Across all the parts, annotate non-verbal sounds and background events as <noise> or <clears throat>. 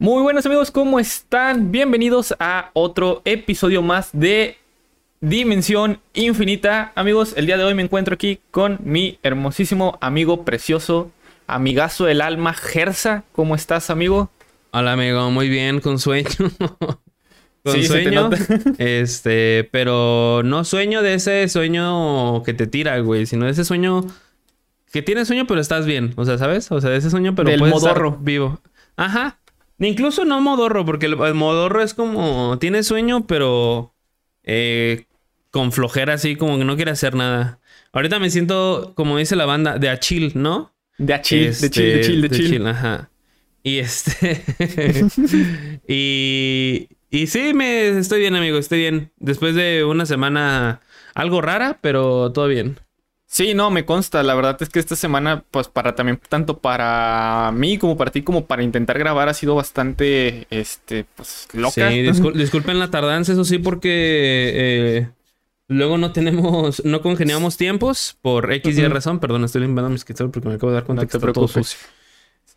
Muy buenos amigos, ¿cómo están? Bienvenidos a otro episodio más de Dimensión Infinita. Amigos, el día de hoy me encuentro aquí con mi hermosísimo amigo precioso, amigazo del alma, Gersa. ¿Cómo estás, amigo? Hola, amigo, muy bien, con sueño. <laughs> con Sí, sueño. <laughs> Este, pero no sueño de ese sueño que te tira, güey, sino de ese sueño que tienes sueño, pero estás bien. O sea, ¿sabes? O sea, de ese sueño, pero Del puedes estar vivo. Ajá. Incluso no modorro, porque el, el modorro es como tienes sueño, pero eh, con flojera así, como que no quiere hacer nada. Ahorita me siento, como dice la banda, de a chill, ¿no? De a chill, de Este, chill, de chill, de chill. ajá. Y este. <laughs> y. Y sí, me estoy bien, amigo, estoy bien. Después de una semana algo rara, pero todo bien. Sí, no, me consta. La verdad es que esta semana, pues para también, tanto para mí como para ti, como para intentar grabar, ha sido bastante, este, pues, loca. Sí, discul- <laughs> disculpen la tardanza, eso sí, porque eh, luego no tenemos, no congeniamos tiempos por X y Ujú. razón. Perdón, estoy limpiando mi escritorio porque me acabo de dar cuenta No que está todo sucio.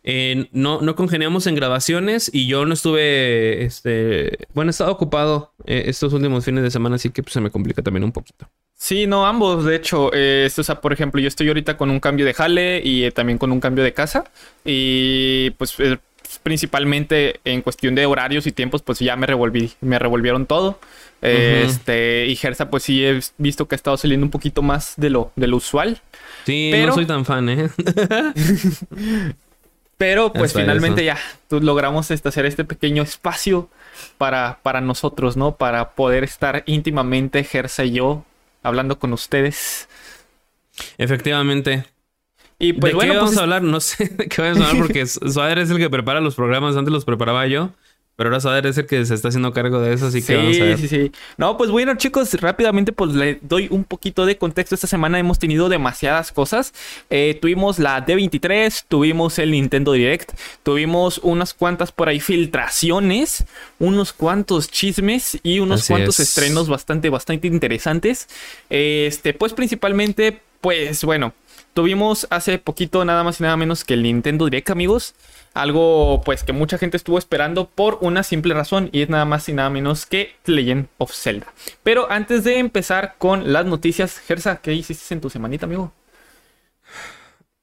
Eh, no, no congeniamos en grabaciones y yo no estuve, este, bueno, he estado ocupado eh, estos últimos fines de semana, así que pues, se me complica también un poquito. Sí, no, ambos, de hecho. eh, o sea, por ejemplo, yo estoy ahorita con un cambio de jale y eh, también con un cambio de casa. Y pues eh, principalmente en cuestión de horarios y tiempos, pues ya me revolví, me revolvieron todo. Este, y Gersa, pues sí he visto que ha estado saliendo un poquito más de lo, de lo usual. Sí, Pero- no soy tan fan, ¿eh? <laughs> Pero pues Eso finalmente ya tú- logramos este, hacer este pequeño espacio para, para nosotros, ¿no? Para poder estar íntimamente, Gersa y yo, hablando con ustedes. Efectivamente. Y pues ¿De bueno, qué pues vamos a hablar? No sé <laughs> de qué vamos a hablar porque <laughs> Suader es el que prepara los programas. Antes los preparaba yo. Pero ahora Suader es el que se está haciendo cargo de eso. Así que vamos a ver. Sí, sí, sí. No, pues bueno, chicos, rápidamente pues le doy un poquito de contexto. Esta semana hemos tenido demasiadas cosas. Eh, tuvimos la D23, tuvimos el Nintendo Direct, tuvimos unas cuantas por ahí filtraciones, unos cuantos chismes y unos Así cuantos es. estrenos bastante, bastante interesantes. Este, pues principalmente, pues bueno, tuvimos hace poquito nada más y nada menos que el Nintendo Direct, amigos. Algo pues que mucha gente estuvo esperando por una simple razón y es nada más y nada menos que Legend of Zelda. Pero antes de empezar con las noticias, Gersa, ¿qué hiciste en tu semanita, amigo?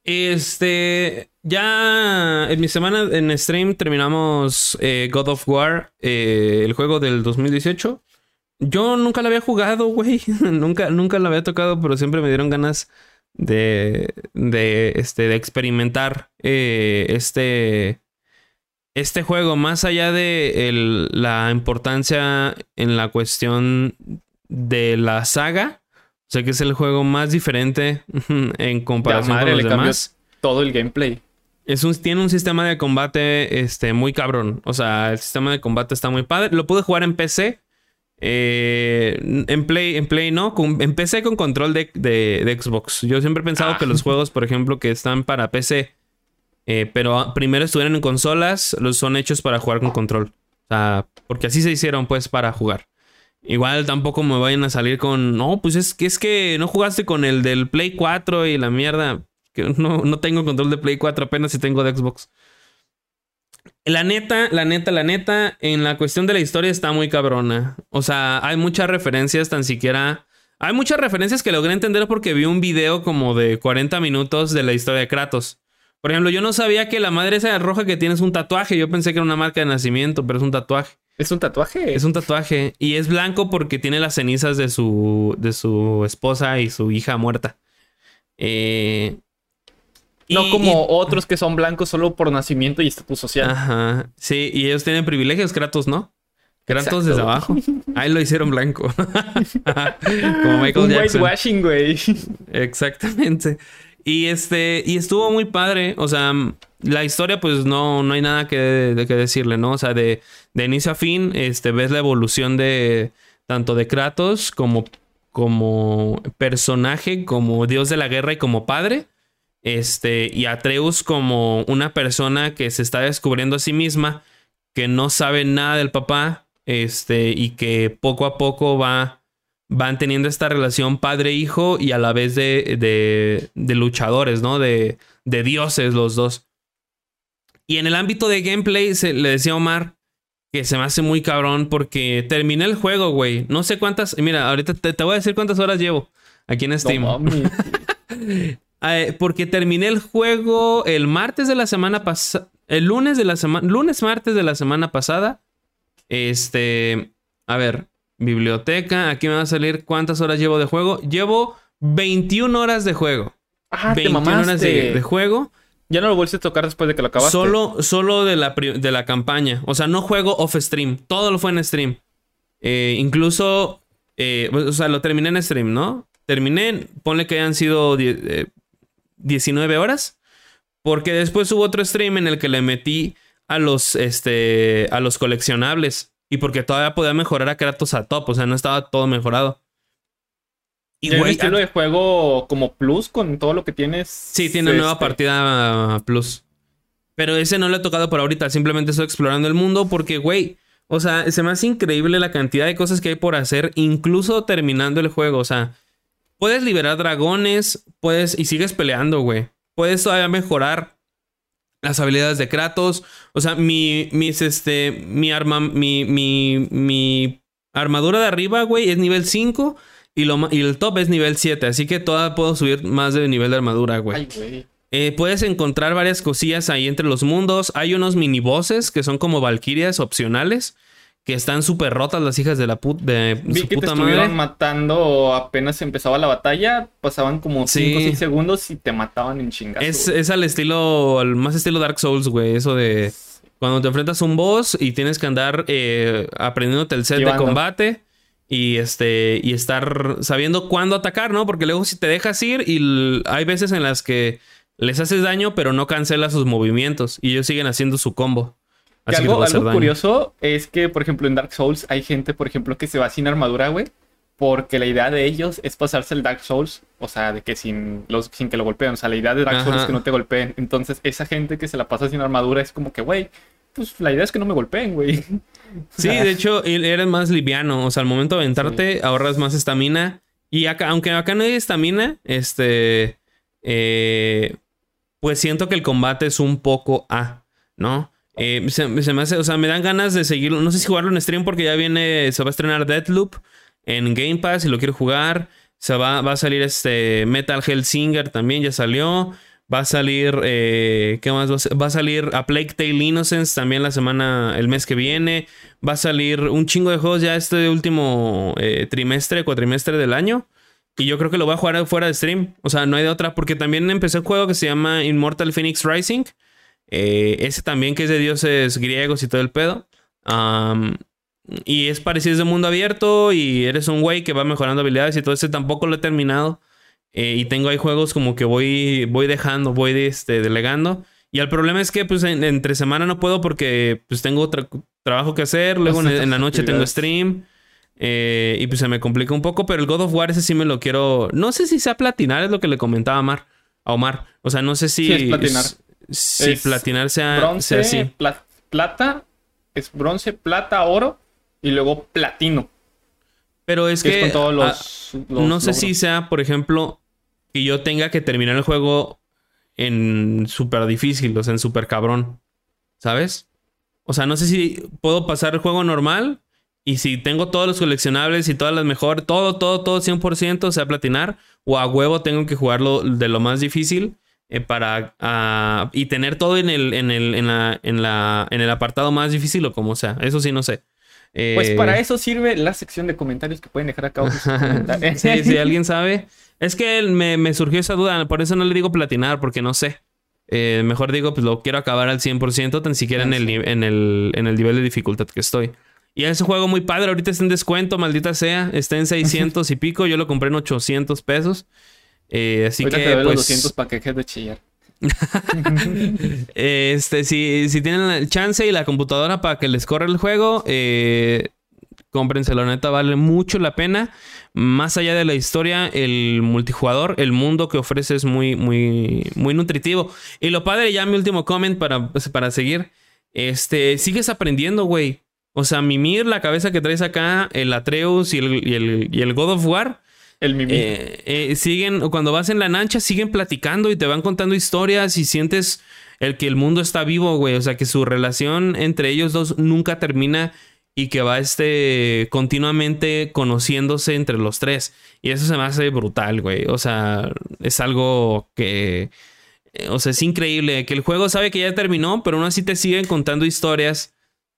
Este. Ya en mi semana en stream terminamos eh, God of War, eh, el juego del 2018. Yo nunca lo había jugado, güey. <laughs> nunca, nunca lo había tocado, pero siempre me dieron ganas de, de, este, de experimentar eh, este, este juego. Más allá de el- la importancia en la cuestión de la saga. O sea que es el juego más diferente <laughs> en comparación madre, con los demás. Todo el gameplay. Es un, tiene un sistema de combate este, muy cabrón. O sea, el sistema de combate está muy padre. Lo pude jugar en PC. Eh, en Play, en Play no. Con, en PC con control de, de- de Xbox. Yo siempre he pensado Ah. que los juegos, por ejemplo, que están para PC, eh, pero primero estuvieran en consolas, los son hechos para jugar con control. O sea, porque así se hicieron, pues, para jugar. Igual tampoco me vayan a salir con. No, pues es que es que no jugaste con el del Play 4 y la mierda. Que no, no tengo control de Play 4, apenas si tengo de Xbox. La neta, la neta, la neta, en la cuestión de la historia está muy cabrona. O sea, hay muchas referencias, tan siquiera. Hay muchas referencias que logré entender porque vi un video como de 40 minutos de la historia de Kratos. Por ejemplo, yo no sabía que la madre esa roja que tiene es un tatuaje. Yo pensé que era una marca de nacimiento, pero es un tatuaje. ¿Es un tatuaje? Es un tatuaje. Y es blanco porque tiene las cenizas de su, de su esposa y su hija muerta. Eh, No como y- otros que son blancos solo por nacimiento y estatus social. Ajá. Sí, y ellos tienen privilegios, Kratos, ¿no? Kratos Exacto. desde abajo. <laughs> Ahí lo hicieron blanco. <laughs> como Michael un Jackson. whitewashing, güey. Exactamente. Y este, y estuvo muy padre. O sea, la historia, pues no, no hay nada que, de que decirle, ¿no? O sea, de, de inicio a fin, este, ves la evolución de tanto de Kratos como, como personaje, como dios de la guerra y como padre. Este, y Atreus como una persona que se está descubriendo a sí misma, que no sabe nada del papá, este, y que poco a poco va, van teniendo esta relación padre-hijo y a la vez de, de, de luchadores, ¿no? De, de dioses los dos. Y en el ámbito de gameplay, se, le decía a Omar que se me hace muy cabrón porque terminé el juego, güey. No sé cuántas. Mira, ahorita te, voy a decir cuántas horas llevo aquí en Steam. <laughs> Eh, porque terminé el juego el martes de la semana pasada. El lunes de la semana. Lunes, martes de la semana pasada. Este. A ver. Biblioteca. Aquí me va a salir cuántas horas llevo de juego. Llevo 21 horas de juego. Ah, 21 horas de, juego. Ya no lo volviste a tocar después de que lo acabaste. Solo, solo de, la, de la campaña. O sea, no juego off stream. Todo lo fue en stream. Eh, incluso. Eh, o sea, lo terminé en stream, ¿no? Terminé. Ponle que hayan sido 19 eh, horas. Porque después hubo otro stream en el que le metí a los, este, a los coleccionables. Y porque todavía podía mejorar a Kratos a top. O sea, no estaba todo mejorado. Y güey, estilo de juego como plus con todo lo que tienes. Sí, tiene una nueva este, partida plus. Pero ese no lo he tocado por ahorita. Simplemente estoy explorando el mundo porque, güey. O sea, se me hace increíble la cantidad de cosas que hay por hacer, incluso terminando el juego. O sea, puedes liberar dragones, puedes. Y sigues peleando, güey. Puedes todavía mejorar las habilidades de Kratos. O sea, mi. Mis, este. Mi arma. Mi. Mi. Mi armadura de arriba, güey, es nivel 5. Y, el top es nivel 7, así que toda puedo subir más de nivel de armadura, güey. Eh, puedes encontrar varias cosillas ahí entre los mundos. Hay unos mini bosses que son como valquirias opcionales. Que están súper rotas las hijas de la puta de Vi que te estuvieron matando apenas empezaba la batalla. Pasaban como 5 o 6 segundos y te mataban en chingazo. Es, al estilo, al más estilo Dark Souls, güey. Eso de cuando te enfrentas a un boss y tienes que andar eh, aprendiéndote el set de combate y este y estar sabiendo cuándo atacar, ¿no? Porque luego si te dejas ir y hay veces en las que les haces daño pero no cancela sus movimientos y ellos siguen haciendo su combo. Así algo, algo curioso es que, por ejemplo, en Dark Souls hay gente, por ejemplo, que se va sin armadura, güey. Porque la idea de ellos es pasarse el Dark Souls, o sea, de que sin, los, sin que lo golpeen. O sea, la idea de Dark Souls es que no te golpeen. Entonces, esa gente que se la pasa sin armadura es como que, güey, pues la idea es que no me golpeen, güey. <laughs> Sí, de hecho, eres más liviano. O sea, al momento de aventarte, ahorras más estamina. Y acá, aunque acá no hay estamina, este. Eh, pues siento que el combate es un poco A, ¿no? Eh, se, me hace, o sea, me dan ganas de seguirlo. No sé si jugarlo en stream porque ya viene, se va a estrenar Deathloop en Game Pass y lo quiero jugar. Se va, va a salir este Metal Hellsinger también, ya salió. Va a salir, eh, ¿qué más? Va a salir a Plague Tale Innocence también la semana, el mes que viene. Va a salir un chingo de juegos ya este último eh, trimestre, cuatrimestre del año. Y yo creo que lo voy a jugar fuera de stream. O sea, no hay de otra. Porque también empecé un juego que se llama Immortal Phoenix Rising. Eh, ese también que es de dioses griegos y todo el pedo. y es parecido, es de mundo abierto. Y eres un güey que va mejorando habilidades y todo ese tampoco lo he terminado. Eh, y tengo ahí juegos como que voy, voy dejando, voy este, delegando. Y el problema es que pues entre semana no puedo porque pues tengo otro trabajo que hacer. Luego en, la noche tengo stream. Eh, y pues se me complica un poco. Pero el God of War ese sí me lo quiero... No sé si sea platinar, es lo que le comentaba a Omar. A Omar. O sea, no sé si... es platinar. Si platinar sea, bronce, así. plata. Es bronce, plata, oro. Y luego platino. Pero es que... con todos los, no sé si sea, por ejemplo, que yo tenga que terminar el juego en súper difícil, o sea, en súper cabrón. ¿Sabes? O sea, no sé si puedo pasar el juego normal y si tengo todos los coleccionables y todas las mejores, todo, todo, todo 100%, o sea, platinar, o a huevo tengo que jugarlo de lo más difícil eh, para ah, y tener todo en el, en el, en la, en la, en el apartado más difícil o como sea. Eso sí, no sé. Pues para eh, eso sirve la sección de comentarios que pueden dejar acá. <laughs> sí, si alguien sabe. Es que me, surgió esa duda, por eso no le digo platinar, porque no sé. Eh, mejor digo, pues lo quiero acabar al 100%, tan siquiera en, el, en, el, en el nivel de dificultad que estoy. Y ese juego muy padre, ahorita está en descuento, maldita sea. Está en 600 y pico, yo lo compré en 800 pesos. Eh, así que. Te doy pues... los 200 para que de chillar. <laughs> este, si, si tienen el chance y la computadora para que les corra el juego, eh, cómprenselo. Neta, vale mucho la pena. Más allá de la historia, el multijugador, el mundo que ofrece es muy, muy, muy nutritivo. Y lo padre, ya mi último comment para, para seguir. Este, sigues aprendiendo, güey. O sea, mimir la cabeza que traes acá, el Atreus y el, y el, y el God of War el mimí. Eh, eh, siguen, cuando vas en la lancha, siguen platicando y te van contando historias y sientes el que el mundo está vivo, güey. O sea, que su relación entre ellos dos nunca termina y que va este continuamente conociéndose entre los tres. Y eso se me hace brutal, güey. O sea, es algo que... O sea, es increíble que el juego sabe que ya terminó, pero aún así te siguen contando historias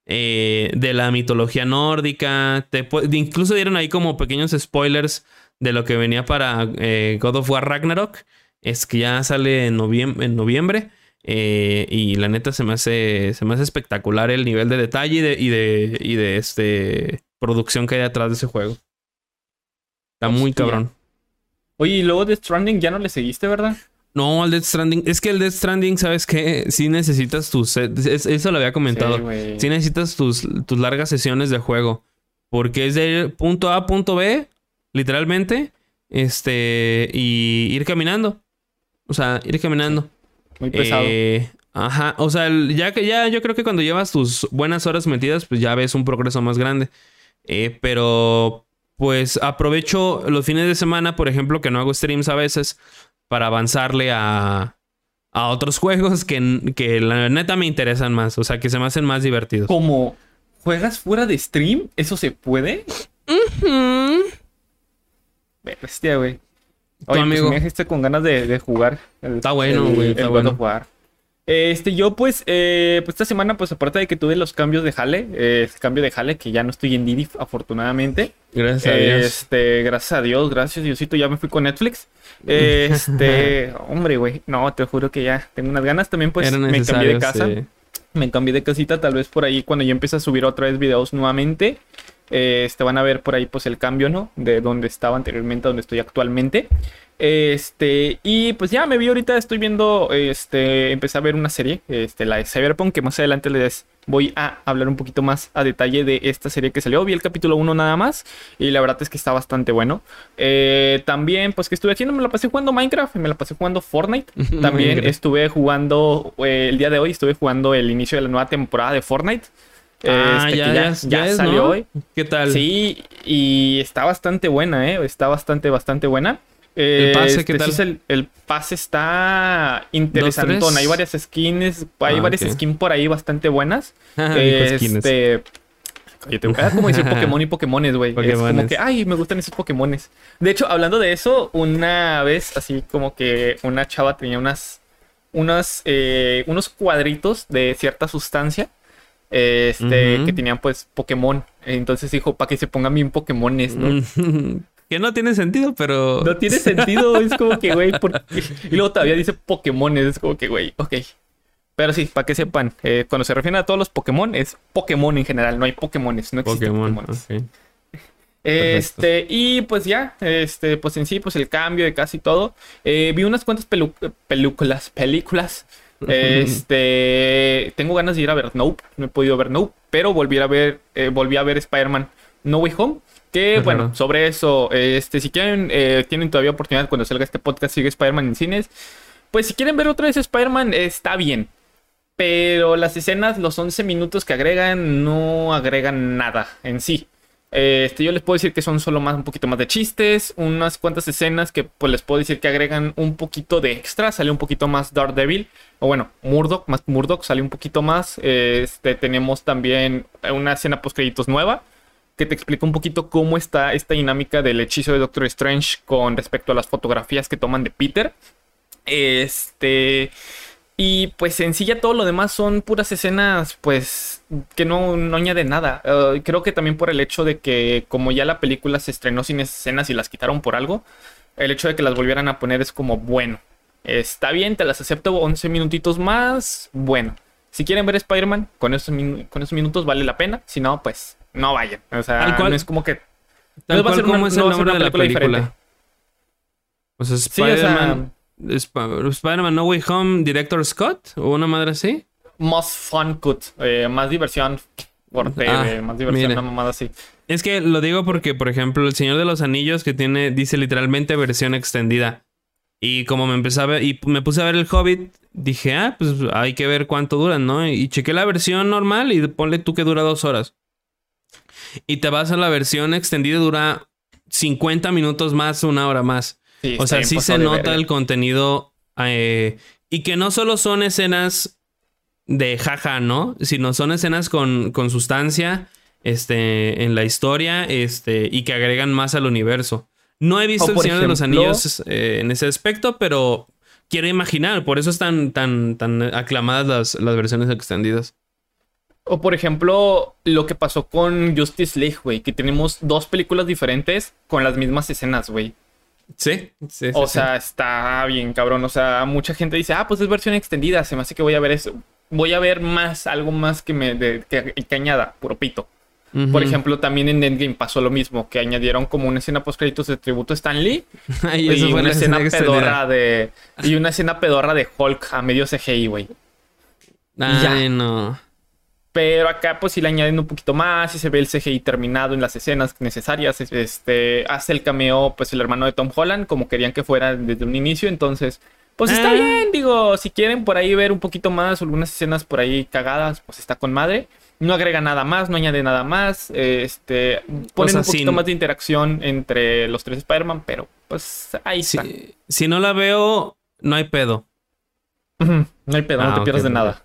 eh, de la mitología nórdica. Te, incluso dieron ahí como pequeños spoilers de lo que venía para eh, God of War Ragnarok. Es que ya sale en, en noviembre. Eh, y la neta se me hace. Se me hace espectacular el nivel de detalle y de, y de, y de este, producción que hay detrás de ese juego. Está muy cabrón. Oye, y luego de Stranding ya no le seguiste, ¿verdad? No, al Death Stranding. Es que el Death Stranding, ¿sabes qué? Sí necesitas tus. Eso lo había comentado. Sí, necesitas tus, tus largas sesiones de juego. Porque es de punto a punto B, literalmente. Este. Y ir caminando. O sea, ir caminando. Muy pesado. Eh, ajá. O sea, ya que ya yo creo que cuando llevas tus buenas horas metidas, pues ya ves un progreso más grande. Eh, pero. Pues aprovecho los fines de semana, por ejemplo, que no hago streams a veces para avanzarle a, a otros juegos que, que la neta me interesan más, o sea, que se me hacen más divertidos. Como juegas fuera de stream, ¿eso se puede? Uh Bestia, güey. Oye, pues amigo. me dejaste con ganas de, jugar. está bueno, güey. Está bueno. Jugar. Este, yo pues, eh, pues esta semana, pues aparte de que tuve los cambios de jale, eh, cambio de jale, que ya no estoy en Didi, afortunadamente. Gracias a Dios. Este, gracias a Dios, gracias Diosito, ya me fui con Netflix. <laughs> Este, hombre, güey, no, te juro que ya tengo unas ganas. También pues me cambié de casa. Me cambié de casita, tal vez por ahí cuando yo empiece a subir otra vez videos nuevamente. Este, van a ver por ahí pues el cambio, ¿no? De donde estaba anteriormente a donde estoy actualmente. Este, y pues ya me vi ahorita, estoy viendo, este, empecé a ver una serie, este, la de Cyberpunk, que más adelante les voy a hablar un poquito más a detalle de esta serie que salió. Vi el capítulo 1 nada más y la verdad es que está bastante bueno. Eh, también, pues que estuve haciendo, me la pasé jugando Minecraft, me la pasé jugando Fortnite. <laughs> También estuve jugando, eh, el día de hoy estuve jugando el inicio de la nueva temporada de Fortnite. Ah, este, ya, ya, salió hoy. ¿Qué tal? Sí, y está bastante buena, ¿eh? Está bastante, bastante buena. ¿El pase qué este, tal? el, pase está interesante. Hay varias skins, hay ah, varias skins por ahí bastante buenas. Ah, este, que como decir <laughs> Pokémon y Pokémones, güey. Es como que, ay, me gustan esos Pokémones. De hecho, hablando de eso, una vez, así como que una chava tenía unas, unas, eh, unos cuadritos de cierta sustancia. Este, que tenían pues Pokémon. Entonces dijo, para que se pongan bien Pokémones, ¿no? <laughs> Que no tiene sentido, pero. <laughs> No tiene sentido, es como que, güey. Y luego todavía dice Pokémon, es como que, güey, ok. Pero sí, para que sepan, eh, cuando se refieren a todos los Pokémon, es Pokémon en general, no hay Pokémones, no existen Pokémon. Este, y pues ya, este, pues en sí, pues el cambio de casi todo. Eh, vi unas cuantas películas, películas. Este, tengo ganas de ir a ver Nope, no he podido ver Nope, pero volví a ver, eh, volví a ver Spider-Man No Way Home. Que bueno, sobre eso, este, si quieren, eh, tienen todavía oportunidad cuando salga este podcast, sigue Spider-Man en cines. Pues si quieren ver otra vez Spider-Man, está bien. Pero las escenas, los 11 minutos que agregan, no agregan nada en sí. Este, yo les puedo decir que son solo más, un poquito más de chistes, unas cuantas escenas que pues les puedo decir que agregan un poquito de extra, sale un poquito más Daredevil, o bueno, Murdoch, más Murdoch sale un poquito más. Este, tenemos también una escena post créditos nueva que te explica un poquito cómo está esta dinámica del hechizo de Doctor Strange con respecto a las fotografías que toman de Peter. Este. Y pues en sí todo lo demás son puras escenas, pues, que no, no añaden nada. Eh, creo que también por el hecho de que como ya la película se estrenó sin escenas y las quitaron por algo, el hecho de que las volvieran a poner es como, bueno, está bien, te las acepto 11 minutitos más, bueno. Si quieren ver Spider-Man, con esos, con esos minutos vale la pena. Si no, pues no vayan. O sea, no es como que. Tal cual, ¿cómo es el nombre de la película? O sea, Spider-Man. Spider-Man No Way Home, Director Scott, o una madre así. Más fun cut, eh, más diversión por ah, eh, más diversión, una mamada así. Es que lo digo porque, por ejemplo, El Señor de los Anillos, que tiene, dice literalmente versión extendida. Y como me empecé a ver, y me puse a ver el Hobbit, dije, ah, pues hay que ver cuánto duran, ¿no? Y chequé la versión normal y ponle tú que dura dos horas y te vas a la versión extendida, dura 50 minutos más, una hora más. o sea, sí se nota el contenido eh, Y que no solo son escenas de jaja, ¿no? Sino son escenas con, con sustancia este, en la historia este, y que agregan más al universo. No he visto el Señor de los Anillos eh, en ese aspecto, pero quiero imaginar. Por eso están tan, tan aclamadas las, las versiones extendidas. O por ejemplo, lo que pasó con Justice League, güey, que tenemos dos películas diferentes con las mismas escenas, güey. Sí, sí, sí, O sí. sea, está bien, cabrón. O sea, mucha gente dice, ah, pues es versión extendida. Se me hace que voy a ver eso. Voy a ver más, algo más que me de- que, que añada, puro pito. Por ejemplo, también en Endgame pasó lo mismo, que añadieron como una escena post créditos de tributo a Stan Lee <laughs> y una escena pedorra de y una escena pedorra de Hulk a medio CGI, güey. ya. Ay, no. Pero acá pues si le añaden un poquito más y se ve el CGI terminado en las escenas necesarias. es- Este hace el cameo pues el hermano de Tom Holland como querían que fuera desde un inicio, entonces pues está Ah. bien, digo, si quieren por ahí ver un poquito más, algunas escenas por ahí cagadas, pues está con madre. No agrega nada más, no añade nada más. Este ponen un poquito más de interacción entre los tres Spider-Man, pero pues ahí está. Si, si no la veo, no hay pedo. No hay pedo, Ah, no te ok, pierdes de nada.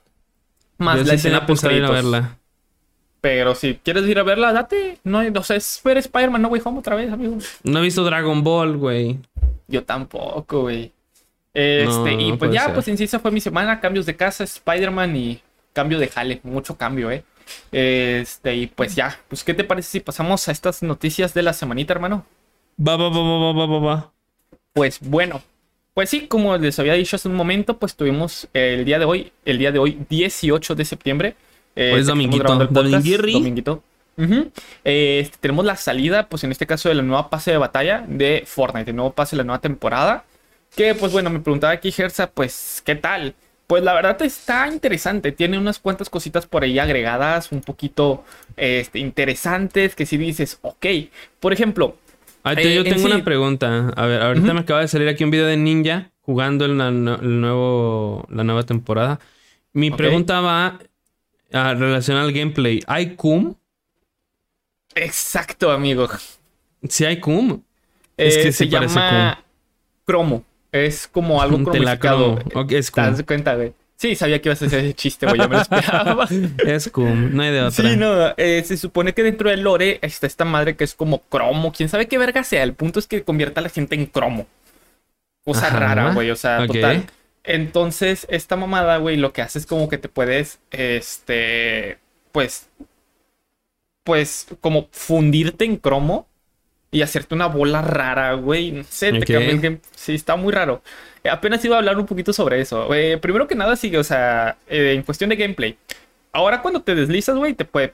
Más Yo la sí escena pensado ir a post verla. Pero si quieres ir a verla, date. No, hay- o sea, es ver Spider-Man No Way Home otra vez, amigo. No he visto Dragon Ball, güey. Yo tampoco, güey. Este, No, y pues ya, ser. pues en sí esa fue mi semana. Cambios de casa, Spider-Man y cambio de jale. Mucho cambio, eh. Este, y pues ya. Pues, ¿qué te parece si pasamos a estas noticias de la semanita, hermano? Va, va, va, va, va, va, va, va. Pues bueno. Pues sí, como les había dicho hace un momento, pues tuvimos el día de hoy, el día de hoy, 18 de septiembre. eh, Hoy es dominguito. podcast, Dominguirri. Dominguito. Eh, este, tenemos la salida, pues en este caso, de la nueva pase de batalla de Fortnite, el nuevo pase de la nueva temporada. Que pues bueno, me preguntaba aquí Gersa, pues, ¿qué tal? Pues la verdad está interesante, tiene unas cuantas cositas por ahí agregadas, un poquito este, interesantes, que si dices, ok, por ejemplo, Ay, Eh, te- yo en tengo sí- una pregunta. A ver, ahorita me acaba de salir aquí un video de Ninja jugando en la, no- el nuevo, la nueva temporada. Mi pregunta va a relacionada al gameplay. ¿Hay cum? exacto, amigo. Si hay cum. Es Eh, que se sí parece llama cromo. Es como algo Un cromificado. telacromo. Ok, es ¿Te das cuenta, güey? Sí, sabía que ibas a hacer ese chiste, güey. Ya me lo esperaba. <laughs> Es cum. No hay de otra. sí, no. eh, se supone que dentro del lore está esta madre que es como cromo. Quién sabe qué verga sea. El punto es que convierta a la gente en cromo. Cosa Ajá. rara, güey. O sea, total. Entonces, esta mamada, güey, lo que hace es como que te puedes, este, pues, pues, como fundirte en cromo y hacerte una bola rara, güey. No sé, te el game. Sí, está muy raro. Eh, apenas iba a hablar un poquito sobre eso. Eh, primero que nada, sigue, o sea, eh, en cuestión de gameplay. Ahora cuando te deslizas, güey, te puede,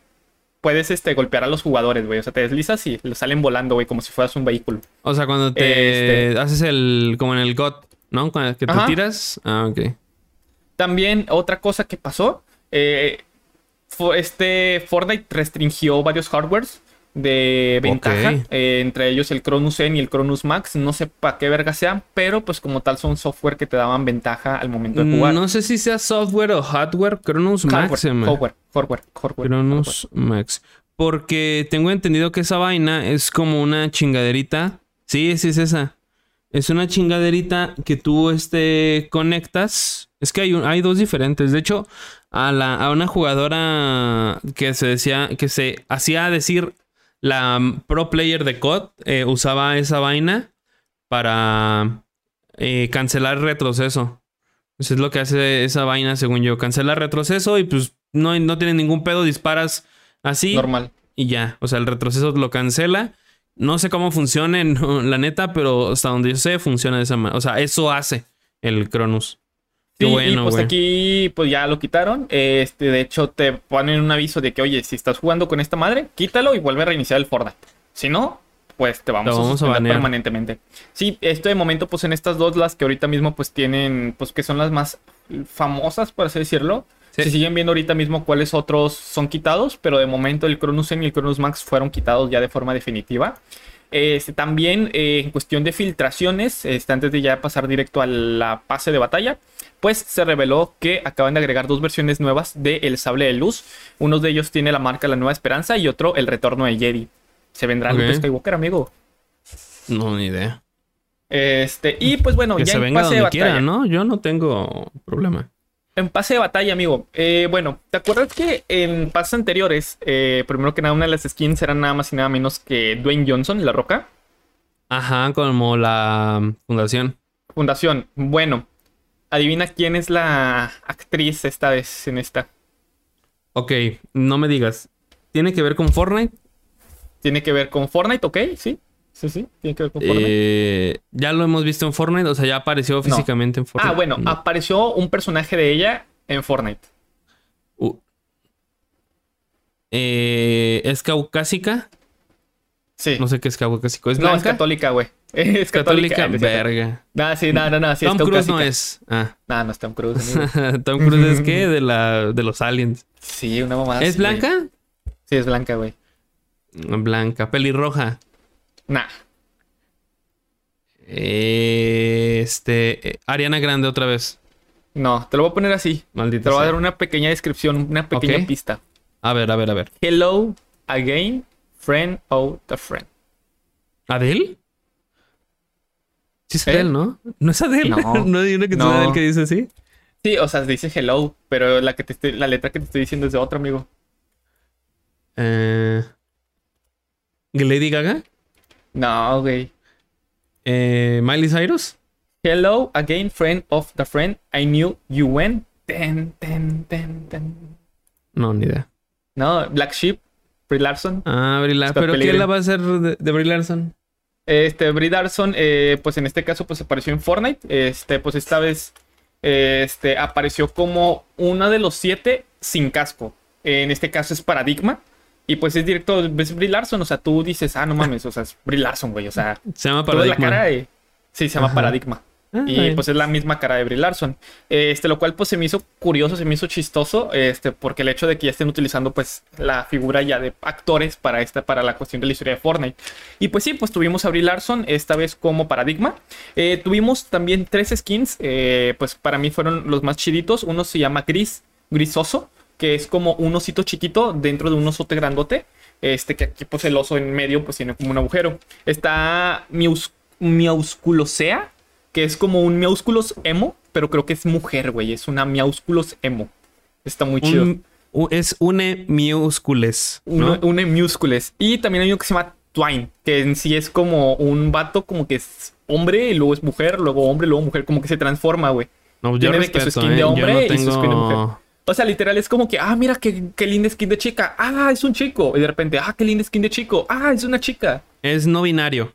puedes, este, golpear a los jugadores, güey. O sea, te deslizas y los salen volando, güey, como si fueras un vehículo. O sea, cuando te Este. haces el. como en el GOT, ¿no? Cuando que te Ajá. tiras. Ah, ok. También otra cosa que pasó, este Fortnite restringió varios hardwares de ventaja, eh, entre ellos el Cronus N y el Cronus Max, no sé para qué verga sean, pero pues como tal son software que te daban ventaja al momento de jugar. No sé si sea software o hardware. Cronus hardware, Max. hardware, hardware, hardware, Cronus Max. Porque tengo entendido que esa vaina es como una chingaderita. Sí, sí es esa. Es una chingaderita que tú este, conectas. Es que hay, un- hay dos diferentes. De hecho, a, la, a una jugadora que se decía, que se hacía decir la mm, pro player de COD, eh, usaba esa vaina para eh, cancelar retroceso. Eso es lo que hace esa vaina, según yo. Cancela retroceso y pues no, no tiene ningún pedo, disparas así normal. y ya. O sea, el retroceso lo cancela. No sé cómo funcione, <laughs> no, la neta, pero hasta donde yo sé, funciona de esa manera. O sea, eso hace el Cronus. Sí, y pues aquí pues ya lo quitaron. Este, de hecho, te ponen un aviso de que, oye, si estás jugando con esta madre, quítalo y vuelve a reiniciar el Fortnite. Si no, pues te vamos, a suspender permanentemente. Sí, esto de momento, pues en estas dos, las que ahorita mismo pues tienen, pues que son las más famosas, por así decirlo. Sí. Se siguen viendo ahorita mismo cuáles otros son quitados, pero de momento el Cronus N y el Cronus Max fueron quitados ya de forma definitiva. Este, también eh, en cuestión de filtraciones, este, antes de ya pasar directo a la pase de batalla, pues se reveló que acaban de agregar dos versiones nuevas de El Sable de Luz. Uno de ellos tiene la marca La Nueva Esperanza y otro El Retorno de Jedi. Se vendrá Ok. Luke Skywalker, amigo. No, ni idea. Este, y pues bueno, Que ya se en venga pase de donde batalla. quiera, ¿no? Yo no tengo problema. En pase de batalla, amigo. Eh, bueno, ¿te acuerdas que en pases anteriores, eh, primero que nada, una de las skins eran nada más y nada menos que Dwayne Johnson, La Roca? Ajá, como la fundación. Fundación. Bueno, adivina quién es la actriz esta vez en esta. Ok, no me digas. ¿Tiene que ver con Fortnite? Tiene que ver con Fortnite, ¿ok? Sí, sí, sí, tiene que ver con Fortnite. Eh, ya lo hemos visto en Fortnite, o sea, ya apareció físicamente en Fortnite. ah, bueno, No. apareció un personaje de ella en Fortnite. Uh. Eh, ¿Es caucásica? Sí. No sé qué es caucásico. ¿Es No, es católica, güey. Es católica. católica, verga. No, sí, no, no, no, sí Tom Cruise no es. Ah. No, no es Tom Cruise, amigo. <laughs> Tom Cruise es qué? <laughs> De la de los aliens. Sí, una mamada. ¿Es güey. blanca? Sí, es blanca, güey. Blanca, pelirroja. Nah. Este, Ariana Grande otra vez. No, te lo voy a poner así. Maldita Te voy a dar una pequeña descripción, una pequeña pista. A ver, a ver, a ver. Hello again, friend of the friend. ¿Adele? Sí es ¿Eh? Adele, ¿no? ¿No es Adele? No. <laughs> ¿No hay una que No. es Adele que dice así? Sí, o sea, dice hello, pero la que te estoy- la letra que te estoy diciendo es de otro amigo. Eh, ¿Lady Gaga? No, güey. Eh, ¿Miley Cyrus? Hello again, friend of the friend. I knew you went. Ten, ten, ten, ten. No, ni idea. No, Black Sheep, Brie Larson. Ah, Brie Larson. ¿Pero Pilgrim. la va a hacer de, de Brie Larson? Este, Brie Larson, eh, pues en este caso, pues apareció en Fortnite. Este, pues esta vez, este, apareció como una de los siete sin casco. En este caso es Paradigma. Y pues es directo, ves Brie Larson, o sea, tú dices, ah, no mames, o sea, es Brie Larson, güey, o sea, Se llama toda la Paradigma. cara. Sí, se llama Ajá. Paradigma. Ah, Y pues es la misma cara de Brie Larson. Este, lo cual pues se me hizo curioso, se me hizo chistoso, este, porque el hecho de que ya estén utilizando pues la figura ya de actores para esta, para la cuestión de la historia de Fortnite. Y pues sí, pues tuvimos a Brie Larson, esta vez como paradigma. Eh, tuvimos también tres skins, eh, pues para mí fueron los más chiditos. Uno se llama Gris, Grisoso, que es como un osito chiquito dentro de un osote grandote. Este, que aquí pues el oso en medio pues tiene como un agujero. Está Mius, Miausculosea, que es como un Miausculos emo, pero creo que es mujer, güey. Es una Miausculos emo. Está muy chido. Un- es une miúscules. ¿no? Un, un Miauscules. Y también hay uno que se llama Twine, que en sí es como un vato como que es hombre y luego es mujer, luego hombre, luego mujer, como que se transforma, güey. No, yo Tiene de que su respeto, skin de ¿eh? Yo hombre y su skin de mujer. O sea, literal es como que, ah, mira qué, qué linda skin de chica. Ah, es un chico. Y de repente, ah, qué linda skin de chico. Ah, es una chica. Es no binario.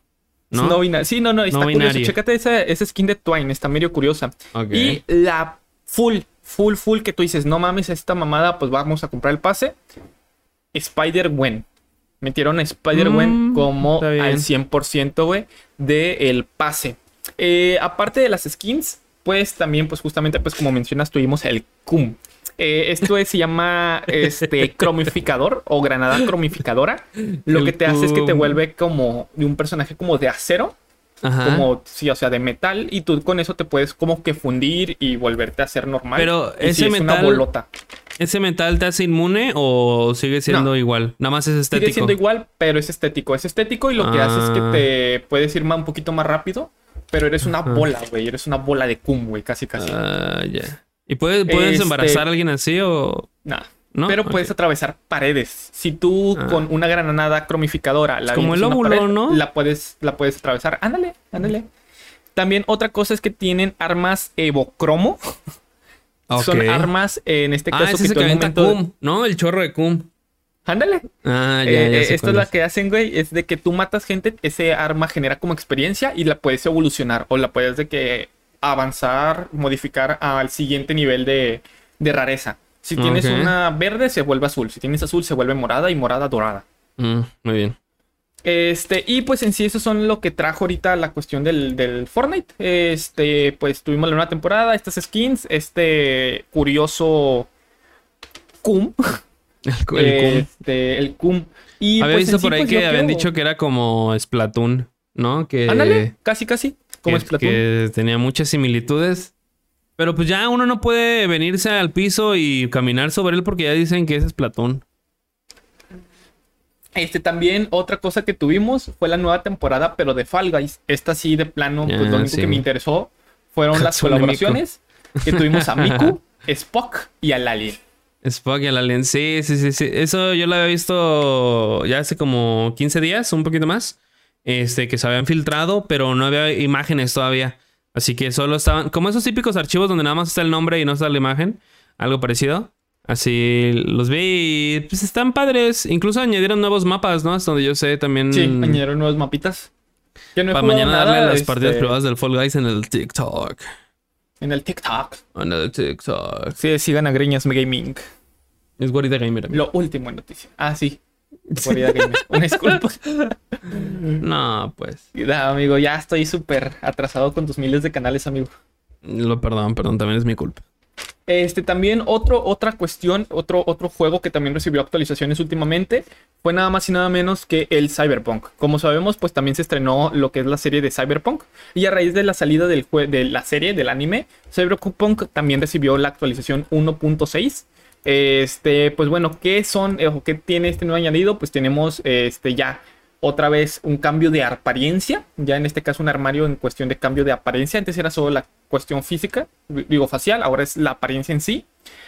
¿No? no binario. Sí, no, no, está No curioso. binario. Chécate esa, esa skin de Twine, está medio curiosa. Y la full, full, full que tú dices, no mames, esta mamada, pues vamos a comprar el pase. Spider-Gwen. Metieron a Spider-Gwen Mm, como al 100%, güey, del pase. Eh, aparte de las skins, pues también, pues justamente, pues como mencionas, tuvimos el CUM. Eh, esto es- se llama este cromificador o granada cromificadora. Lo El que te hace es que te vuelve como de un personaje como de acero Ajá. como, sí, o sea, de metal y tú con eso te puedes como que fundir y volverte a hacer normal. Pero Y ese sí, es una metal- bolota. ¿Ese metal te hace inmune o sigue siendo No. igual? Nada más es Sigue estético. siendo igual, pero es estético. Es estético y lo que hace es que Ah. te puedes ir ma- un poquito más rápido, pero eres una bola, güey. Eres una bola de cum, güey, casi, casi. Ah, ya. ¿Y puede- puedes Este- embarazar a alguien así o...? ¿No? Pero puedes atravesar paredes. Si tú Ah. con una granada cromificadora la como el óvulo, ¿no? La puedes, la puedes atravesar. Ándale, ándale. También otra cosa es que tienen armas evocromo. <laughs> Son Ok. armas, en este Ah, caso, es ese que al avienta momento- cum, ¿no? El chorro de cum. Ándale. Ah, ya, Eh, ya eh, sé es la que hacen, güey, es de que tú matas gente, ese arma genera como experiencia y la puedes evolucionar o la puedes de que avanzar, modificar al siguiente nivel de, de rareza. Si tienes una verde, se vuelve azul. Si tienes azul, se vuelve morada y morada dorada. Mm, muy bien. Este, y pues en sí, eso son lo que trajo ahorita la cuestión del, del Fortnite. Este, pues tuvimos la nueva temporada, estas skins, este curioso cum. El, cum. Este, el cum. Y Había pues, visto sí, por ahí pues, que habían dicho que era como Splatoon, ¿no? Que, Ándale, casi, casi. Como que, Splatoon. que tenía muchas similitudes. Pero pues ya uno no puede venirse al piso y caminar sobre él porque ya dicen que es Splatoon. Este también, otra cosa que tuvimos fue la nueva temporada, pero de Fall Guys. Esta sí, de plano, pues Ah, lo único sí. que me interesó fueron las <laughs> Hatsune colaboraciones que tuvimos a Miku, <laughs> Spock y al Alien. Spock y el Alien. Sí, sí, sí, sí. Eso yo lo había visto ya hace como 15 días, un poquito más. Este, que se habían filtrado, pero no había imágenes todavía. Así que solo estaban. Como esos típicos archivos donde nada más está el nombre y no está la imagen. Algo parecido. Así los vi y pues están padres. Incluso añadieron nuevos mapas, ¿no? Hasta donde yo sé también. Sí, añadieron nuevos mapitas. Yo no he Para mañana darle las este, partidas privadas del Fall Guys en el TikTok. En el TikTok. En el TikTok. Sí, sigan a Griñas Gaming. Es Guarida Gamer. Lo último en noticia. Ah, sí. Gamer. <laughs> Una disculpa. <laughs> No, pues. Da, amigo, ya estoy súper atrasado con tus miles de canales, amigo. Lo perdón, perdón, también es mi culpa. Este también otro, otra cuestión, otro, otro juego que también recibió actualizaciones últimamente fue nada más y nada menos que el Cyberpunk. Como sabemos, pues también se estrenó lo que es la serie de Cyberpunk y a raíz de la salida del de la serie del anime, Cyberpunk también recibió la actualización 1.6. Este, pues bueno, ¿qué son eh, o qué tiene este nuevo añadido? Pues tenemos este ya otra vez un cambio de apariencia, ya en este caso un armario en cuestión de cambio de apariencia, antes era solo la cuestión física, digo facial, ahora es la apariencia en sí.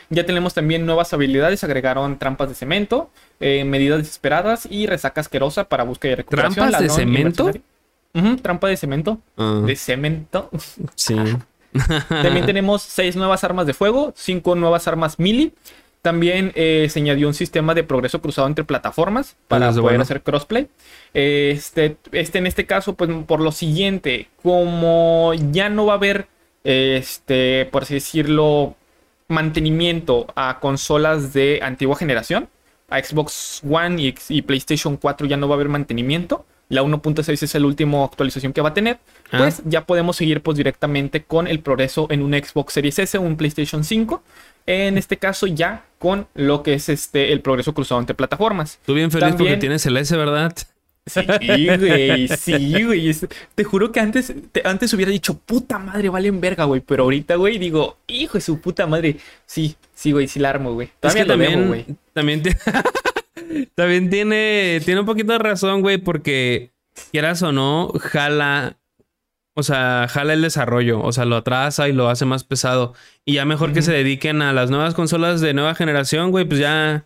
Ya tenemos también nuevas habilidades, agregaron trampas de cemento, eh, medidas desesperadas y resaca asquerosa para búsqueda y recuperación. ¿Trampas de cemento? trampa de cemento, Ah, de cemento. sí. <laughs> También tenemos seis nuevas armas de fuego, cinco nuevas armas melee. También eh, se añadió un sistema de progreso cruzado entre plataformas para poder bueno. hacer crossplay. Este, este, en este caso, pues por lo siguiente, como ya no va a haber, este, por así decirlo, mantenimiento a consolas de antigua generación, a Xbox One y, y PlayStation 4 ya no va a haber mantenimiento. La 1.6 es la última actualización que va a tener. Ah. Pues ya podemos seguir pues directamente con el progreso en un Xbox Series S o un PlayStation 5. En este caso ya con lo que es este el progreso cruzado entre plataformas. Tú bien feliz porque tienes el S, ¿verdad? Sí, güey, sí, güey. Es- Te juro que antes, te- antes hubiera dicho, puta madre, valen verga, güey. Pero ahorita, güey, digo, hijo de su puta madre. Sí, sí, güey, sí la armo, güey. Es Todavía que lo debo, también, güey. también, <laughs> también tiene, tiene un poquito de razón, güey, porque quieras o no, jala, o sea, jala el desarrollo, o sea, lo atrasa y lo hace más pesado. Y ya mejor que se dediquen a las nuevas consolas de nueva generación, güey, pues ya,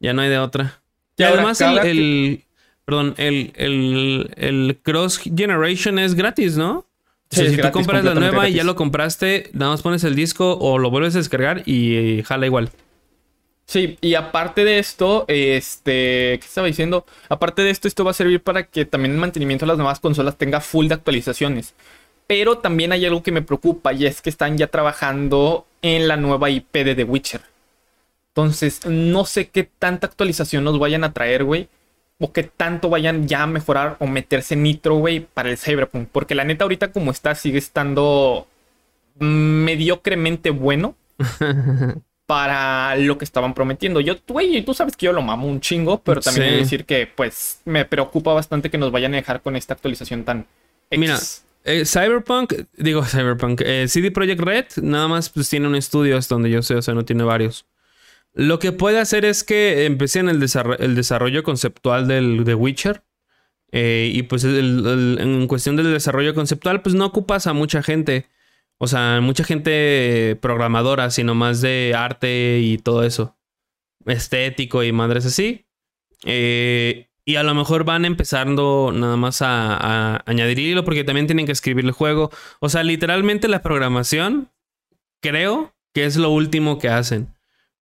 ya no hay de otra. Y ahora, además el, cada que- el- perdón, el, el, el Cross Generation es gratis, ¿no? O sea, es si tú compras la nueva y ya lo compraste, nada más pones el disco o lo vuelves a descargar y, eh, jala igual. Sí, y aparte de esto, este, ¿qué estaba diciendo? Aparte de esto, esto va a servir para que también el mantenimiento de las nuevas consolas tenga full de actualizaciones. Pero también hay algo que me preocupa y es que están ya trabajando en la nueva IP de The Witcher. Entonces, no sé qué tanta actualización nos vayan a traer, güey. O qué tanto vayan ya a mejorar o meterse nitro, güey, para el Cyberpunk. Porque la neta ahorita como está sigue estando mediocremente bueno <laughs> para lo que estaban prometiendo. Yo, güey, tú sabes que yo lo mamo un chingo, pero también Sí. decir que, pues, me preocupa bastante que nos vayan a dejar con esta actualización tan X. Mira, Eh, Cyberpunk, digo <laughs> Cyberpunk, eh, CD Projekt Red nada más pues tiene un estudio hasta donde yo sé, o sea, no tiene varios. Lo que puede hacer es que empiecen el, el desarrollo conceptual del de Witcher. eh, y pues el- el- en cuestión del desarrollo conceptual, pues no ocupas a mucha gente. O sea, mucha gente programadora, sino más de arte y todo eso. Estético y madres así. Eh, y a lo mejor van empezando nada más a, a añadir hilo porque también tienen que escribir el juego. O sea, literalmente la programación, creo que es lo último que hacen.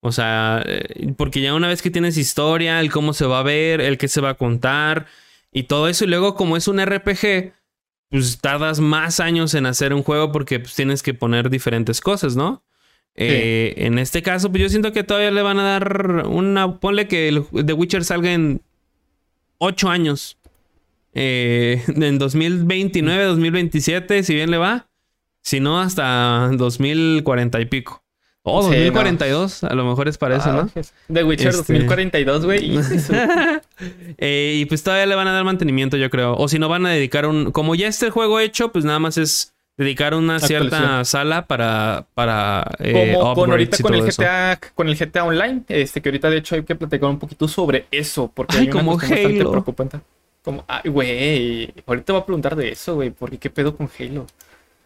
O sea, eh, porque ya una vez que tienes historia, el cómo se va a ver, el qué se va a contar y todo eso, y luego como es un RPG, pues tardas más años en hacer un juego porque pues, tienes que poner diferentes cosas, ¿no? Eh, en este caso, pues yo siento que todavía le van a dar una. Ponle que el The Witcher salga en 8 años. Eh, <laughs> en 2029, 2027, si bien le va. Si no, hasta 2040 y pico. O Sí, 2042, a lo mejor es para eso, ¿no? The Witcher Este- 2042, güey. y <laughs> eso. Eh, y pues todavía le van a dar mantenimiento, yo creo. O si no, van a dedicar un. Como ya está el juego hecho, pues nada más es dedicar una cierta sala para, para eh, Como con ahorita con el eso. GTA, con el GTA Online, este que ahorita de hecho hay que platicar un poquito sobre eso, porque Ay, hay una como bastante Halo. preocupante. Como, ay, güey, ahorita voy a preguntar de eso, güey, porque qué pedo con Halo.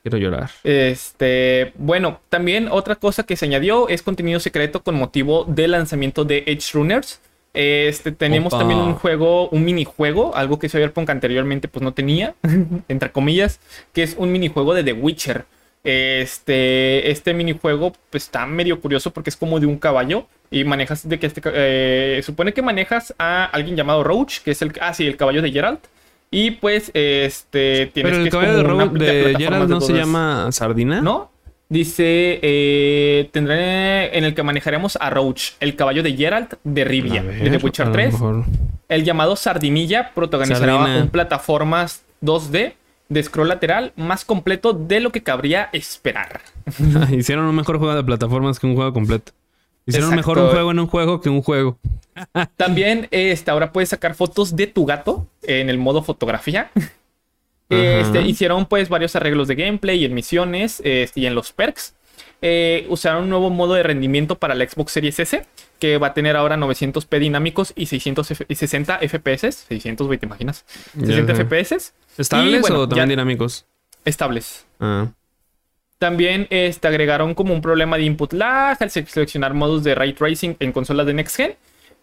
Quiero llorar. Este, bueno, también otra cosa que se añadió es contenido secreto con motivo del lanzamiento de Edge Runners. Este, tenemos Opa. también un juego, un minijuego, algo que Cyberpunk anteriormente pues no tenía, <laughs> entre comillas, que es un minijuego de The Witcher. Este, este minijuego pues está medio curioso porque es como de un caballo y manejas de que este, eh, supone que manejas a alguien llamado Roach, que es el, ah sí, el caballo de Geralt. Y pues, este, tienes Pero que el es caballo de, pla- de Gerald de no se llama Sardina. ¿no? Dice, eh, tendré en el que manejaremos a Roach, el caballo de Geralt de Rivia, ver, de The Witcher lo 3. mejor. El llamado Sardinilla protagonizará Sardina. un plataformas 2D de scroll lateral más completo de lo que cabría esperar. <laughs> Hicieron un mejor juego de plataformas que un juego completo. Hicieron Exacto. mejor un juego en un juego que un juego. <laughs> También este, ahora puedes sacar fotos de tu gato en el modo fotografía. Este, hicieron pues varios arreglos de gameplay en misiones este, y en los perks. Eh, usaron un nuevo modo de rendimiento para la Xbox Series S que va a tener ahora 900p dinámicos y 660 FPS. 600, güey, ¿te imaginas? 60 sé. FPS ¿Estables bueno, o también dinámicos? estables. Ah. También este, agregaron como un problema de input lag al se- seleccionar modos de ray tracing en consolas de Next Gen.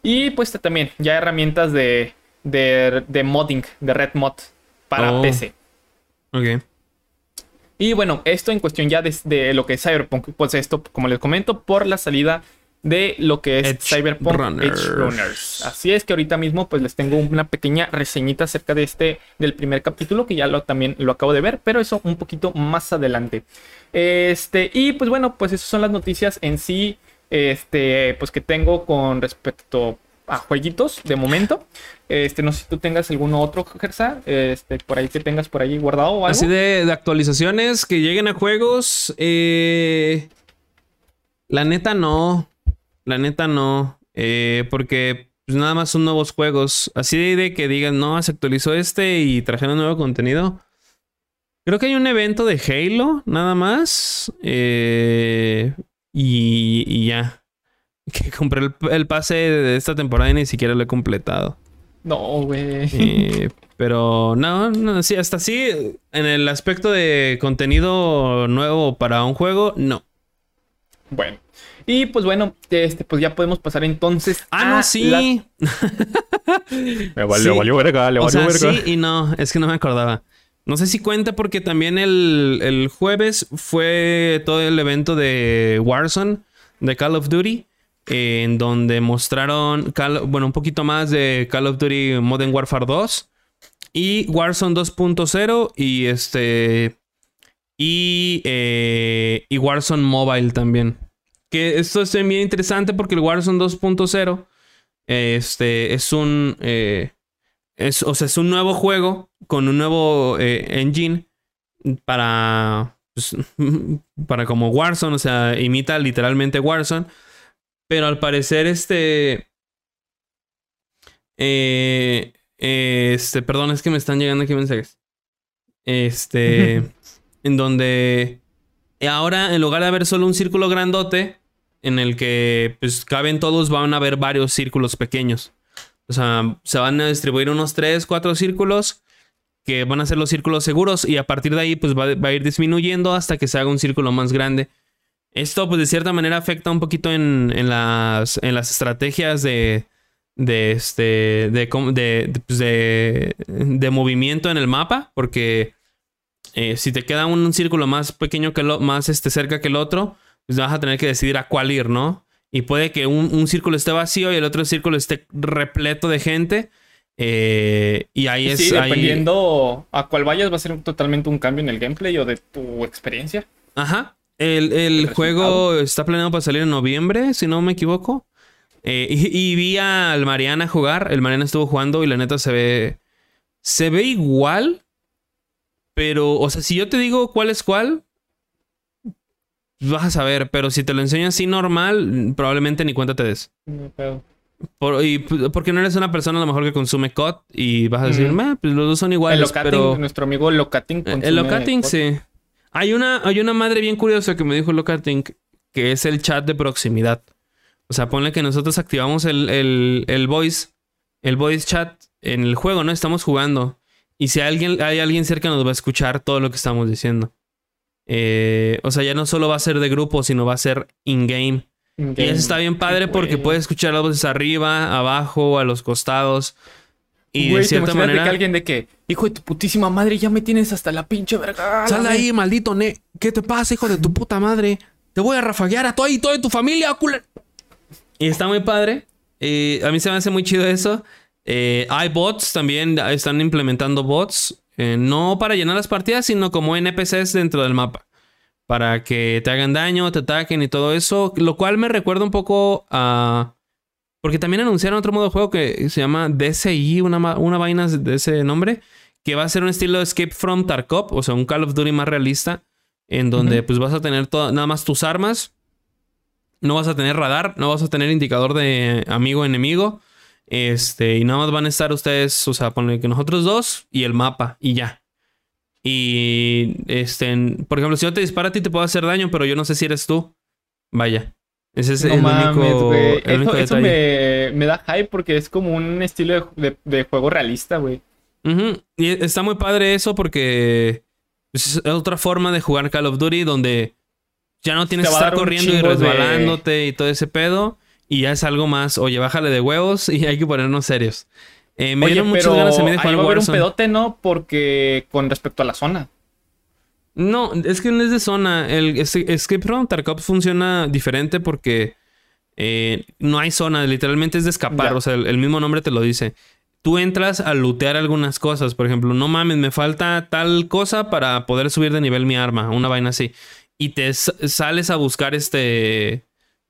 Y pues también ya herramientas de, de, de modding, de Red Mod para Oh. PC. Ok. Y bueno, esto en cuestión ya de, de lo que es Cyberpunk. Pues esto, como les comento, por la salida de lo que es Edge Cyberpunk Runners. Edge Runners. Así es que ahorita mismo pues les tengo una pequeña reseñita acerca de este, del primer capítulo, que ya lo, también lo acabo de ver, pero eso un poquito más adelante. Este, y pues bueno, pues esas son las noticias en sí, este, pues que tengo con respecto a jueguitos de momento. Este, no sé si tú tengas alguno otro, Gersa, este, por ahí que tengas por ahí guardado o algo. Así de, de actualizaciones que lleguen a juegos. eh, la neta no. La neta no. eh, porque pues, nada más son nuevos juegos. Así de que digan, no, se actualizó este y trajeron nuevo contenido. Creo que hay un evento de Halo, nada más. eh, y, y ya. <laughs> Que compré el, el pase de esta temporada y ni siquiera lo he completado. No, güey. Eh, pero no, no, sí, hasta así, en el aspecto de contenido nuevo para un juego, no. Bueno. Y pues bueno, este, pues ya podemos pasar entonces. Ah, no, a sí. las- <laughs> Le valió, Sí. le valió verga, le O valió sea, verga. sí y no, es que no me acordaba. No sé si cuenta porque también el, el jueves fue todo el evento de Warzone, de Call of Duty, en donde mostraron, bueno, un poquito más de Call of Duty Modern Warfare 2 y Warzone 2.0 y este... Y, eh, y Warzone Mobile también. Que esto es bien interesante porque el Warzone 2.0 este, es un... eh, es, o sea, es un nuevo juego con un nuevo eh, engine para... pues, <laughs> para como Warzone, o sea, imita literalmente Warzone. Pero al parecer este... eh, eh, este, perdón, es que me están llegando aquí mensajes. Este, <laughs> en donde ahora en lugar de haber solo un círculo grandote en el que pues caben todos, van a haber varios círculos pequeños. O sea, se van a distribuir unos 3, 4 círculos que van a ser los círculos seguros y a partir de ahí pues va, a ir disminuyendo hasta que se haga un círculo más grande. Esto pues de cierta manera afecta un poquito en, en las, estrategias de, de, este, pues, de- de movimiento en el mapa porque eh, si te queda un, círculo más pequeño que lo más este, cerca que el otro, pues vas a tener que decidir a cuál ir, ¿no? Y puede que un, un círculo esté vacío y el otro círculo esté repleto de gente. eh, y ahí es. sí, ahí- dependiendo a cuál vayas, va a ser totalmente un cambio en el gameplay o de tu experiencia. Ajá. El, el juego está planeado para salir en noviembre, si no me equivoco. Eh, y, y vi al Mariana jugar. El Mariana estuvo jugando y la neta se ve. Se ve igual. Pero, o sea, si yo te digo cuál es cuál, vas a saber. Pero si te lo enseño así normal, probablemente ni cuenta te des. No. Por- y, porque no eres una persona a lo mejor que consume COD y vas a decir. "Meh, pues los dos son El iguales. locating, pero nuestro amigo Locating. el consume locating, cosas. sí. Hay una, hay una madre bien curiosa que me dijo Locatink, que es el chat de proximidad. O sea, ponle que nosotros activamos el, el, el voice, el voice chat en el juego, ¿no? Estamos jugando. Y si alguien, hay alguien cerca nos va a escuchar todo lo que estamos diciendo. Eh, o sea, ya no solo va a ser de grupo, sino va a ser in-game. Y eso está bien padre porque puedes escuchar las voces arriba, abajo, a los costados. Y Güey, de cierta ¿te manera. que alguien de que, hijo de tu putísima madre, ya me tienes hasta la pinche verga. Sal de ahí, maldito ne. ¿Qué te pasa, hijo de tu puta madre? Te voy a rafaguear a todo y toda tu familia, culero. Y está muy padre. Eh, a mí se me hace muy chido eso. Eh, hay bots también, están implementando bots. Eh, no para llenar las partidas, sino como NPCs dentro del mapa. Para que te hagan daño, te ataquen y todo eso. Lo cual me recuerda un poco a. Porque también anunciaron otro modo de juego que se llama DCI, una, una vaina de ese nombre. Que va a ser un estilo Escape from Tarkov, o sea, un Call of Duty más realista. En donde pues vas a tener toda- nada más tus armas. No vas a tener radar, no vas a tener indicador de amigo-enemigo. Este, y nada más van a estar ustedes, o sea, ponle que nosotros dos y el mapa, y ya. Y, este, por ejemplo, si yo te disparo a ti, te puedo hacer daño, pero yo no sé si eres tú. Vaya. Ese es No el mames, único, el único Eso, eso me, me da hype porque es como un estilo de, de- de juego realista, güey. Y está muy padre eso porque es otra forma de jugar Call of Duty donde ya no tienes que estar corriendo y de- resbalándote y todo ese pedo. Y ya es algo más, oye, bájale de huevos <laughs> y hay que ponernos serios. Eh, me Oye, dieron muchas ganas a mí de ahí jugar va a haber un pedote, ¿no? Porque con respecto a la zona. No, es que no es de zona. El es- Escape from Tarkov funciona diferente porque eh, no hay zona. Literalmente es de escapar. Ya. O sea, el, el mismo nombre te lo dice. Tú entras a lootear algunas cosas. Por ejemplo, no mames, me falta tal cosa para poder subir de nivel mi arma. Una vaina así. Y te sales a buscar este...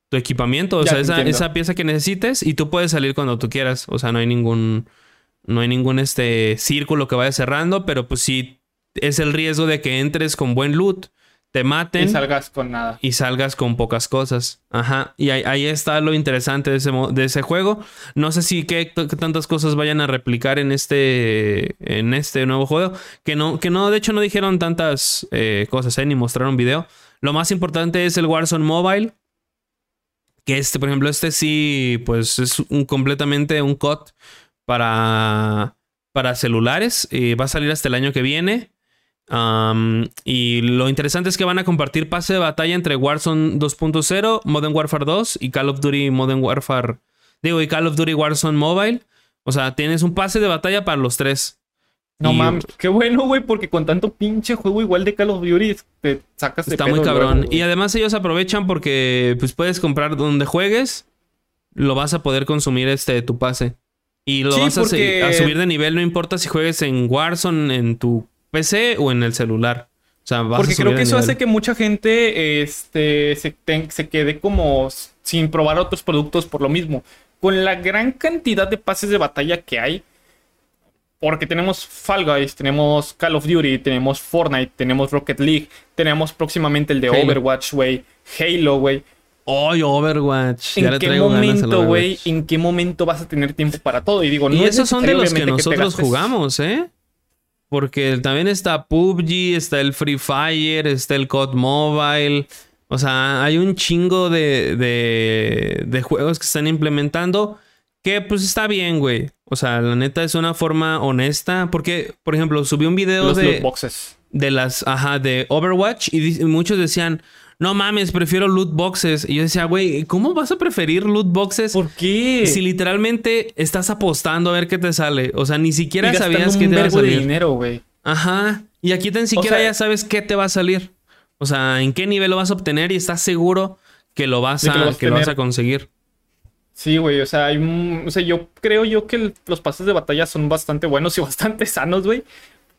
Tu equipamiento, o Ya, sea, esa, esa pieza que necesites y tú puedes salir cuando tú quieras. O sea, no hay ningún, no hay ningún este círculo que vaya cerrando, pero pues sí es el riesgo de que entres con buen loot, te maten Y salgas con nada. y salgas con pocas cosas. Ajá. Y ahí, ahí está lo interesante de ese, de ese juego. No sé si qué, qué tantas cosas vayan a replicar en este, en este nuevo juego. Que no, que no, de hecho no dijeron tantas eh, cosas, eh, ni mostraron video. Lo más importante es el Warzone Mobile. Que este, por ejemplo, este sí, pues es un, completamente un COD para, para celulares. Y va a salir hasta el año que viene. Y lo interesante es que van a compartir pase de batalla entre Warzone 2.0, Modern Warfare 2 y Call of Duty Modern Warfare. Digo, y Call of Duty Warzone Mobile. O sea, tienes un pase de batalla para los tres. No mames, qué bueno, güey, porque con tanto pinche juego igual de Call of Duty te sacas de Está pedo muy cabrón. luego, y además ellos aprovechan porque pues puedes comprar donde juegues. Lo vas a poder consumir este tu pase. Y lo Sí, vas a, se- porque- a subir de nivel, no importa si juegues en Warzone, en tu PC o en el celular. O sea, vas Porque a subir creo que de eso nivel. hace que mucha gente este, se, se quede como sin probar otros productos por lo mismo. Con la gran cantidad de pases de batalla que hay, porque tenemos Fall Guys, tenemos Call of Duty, tenemos Fortnite, tenemos Rocket League, tenemos próximamente el de Halo. Overwatch, güey, Halo, güey. ¡Ay, Overwatch! Ya ¿En le qué traigo momento, güey? ¿En qué momento vas a tener tiempo para todo? Y digo, no Y es esos son de los que nosotros jugamos, ¿eh? Porque también está PUBG, está el Free Fire, está el COD Mobile. O sea, hay un chingo de, de, de juegos que están implementando que pues está bien, güey. O sea, la neta es una forma honesta. Porque, por ejemplo, subí un video Los de, boxes. de las, ajá, de Overwatch y muchos decían, no mames, prefiero loot boxes. Y yo decía, güey, ¿cómo vas a preferir loot boxes? ¿Por qué? Si literalmente estás apostando a ver qué te sale. O sea, ni siquiera sabías qué te va a vergo de salir. dinero, güey. Ajá. Y aquí tan siquiera sea- ya sabes qué te va a salir. O sea, en qué nivel lo vas a obtener y estás seguro que lo vas a, que lo vas a que lo vas tener. a conseguir. Sí, güey, o sea, hay un- o sea, yo creo yo que el- los pases de batalla son bastante buenos y <laughs> bastante sanos, güey.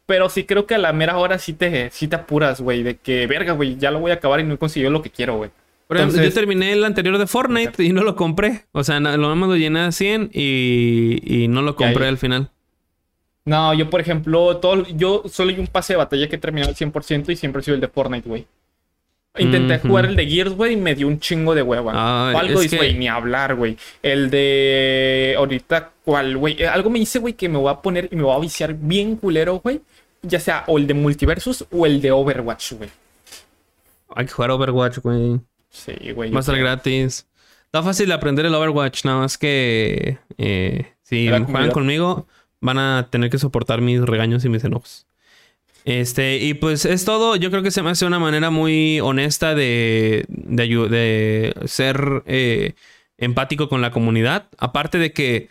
Pero sí creo que a la mera hora sí te, sí te apuras, güey, de que, verga, güey, ya lo voy a acabar y no he conseguido lo que quiero, güey. Ejemplo, Entonces- yo terminé el anterior de Fortnite y no lo compré. O sea, lo más lo llené a 100 y, y no lo compré al final. No, yo, por ejemplo, todo, yo solo hay un pase de batalla que he terminado al 100% y siempre ha sido el de Fortnite, güey. Intenté jugar el de Gears, güey, y me dio un chingo de hueva. Fall es Guys, que- güey, ni hablar, güey. El de ahorita, ¿cuál, güey? Eh, Algo me dice, güey, que me voy a poner y me voy a viciar bien culero, güey. Ya sea o el de Multiversus o el de Overwatch, güey. Hay que jugar Overwatch, güey. Sí, güey. Va a estar gratis. Está fácil de aprender el Overwatch, nada más que eh, si juegan conmigo van a tener que soportar mis regaños y mis enojos. Este, y pues es todo. Yo creo que se me hace una manera muy honesta de, de, ser eh, empático con la comunidad. Aparte de que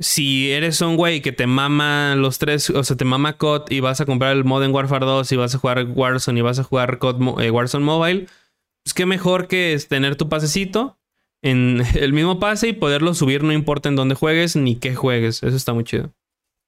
si eres un güey que te mama los tres, o sea, te mama COD y vas a comprar el Modern Warfare 2 y vas a jugar Warzone y vas a jugar COD eh, Warzone Mobile, pues qué mejor que es tener tu pasecito en <laughs> el mismo pase y poderlo subir no importa en dónde juegues ni qué juegues. Eso está muy chido.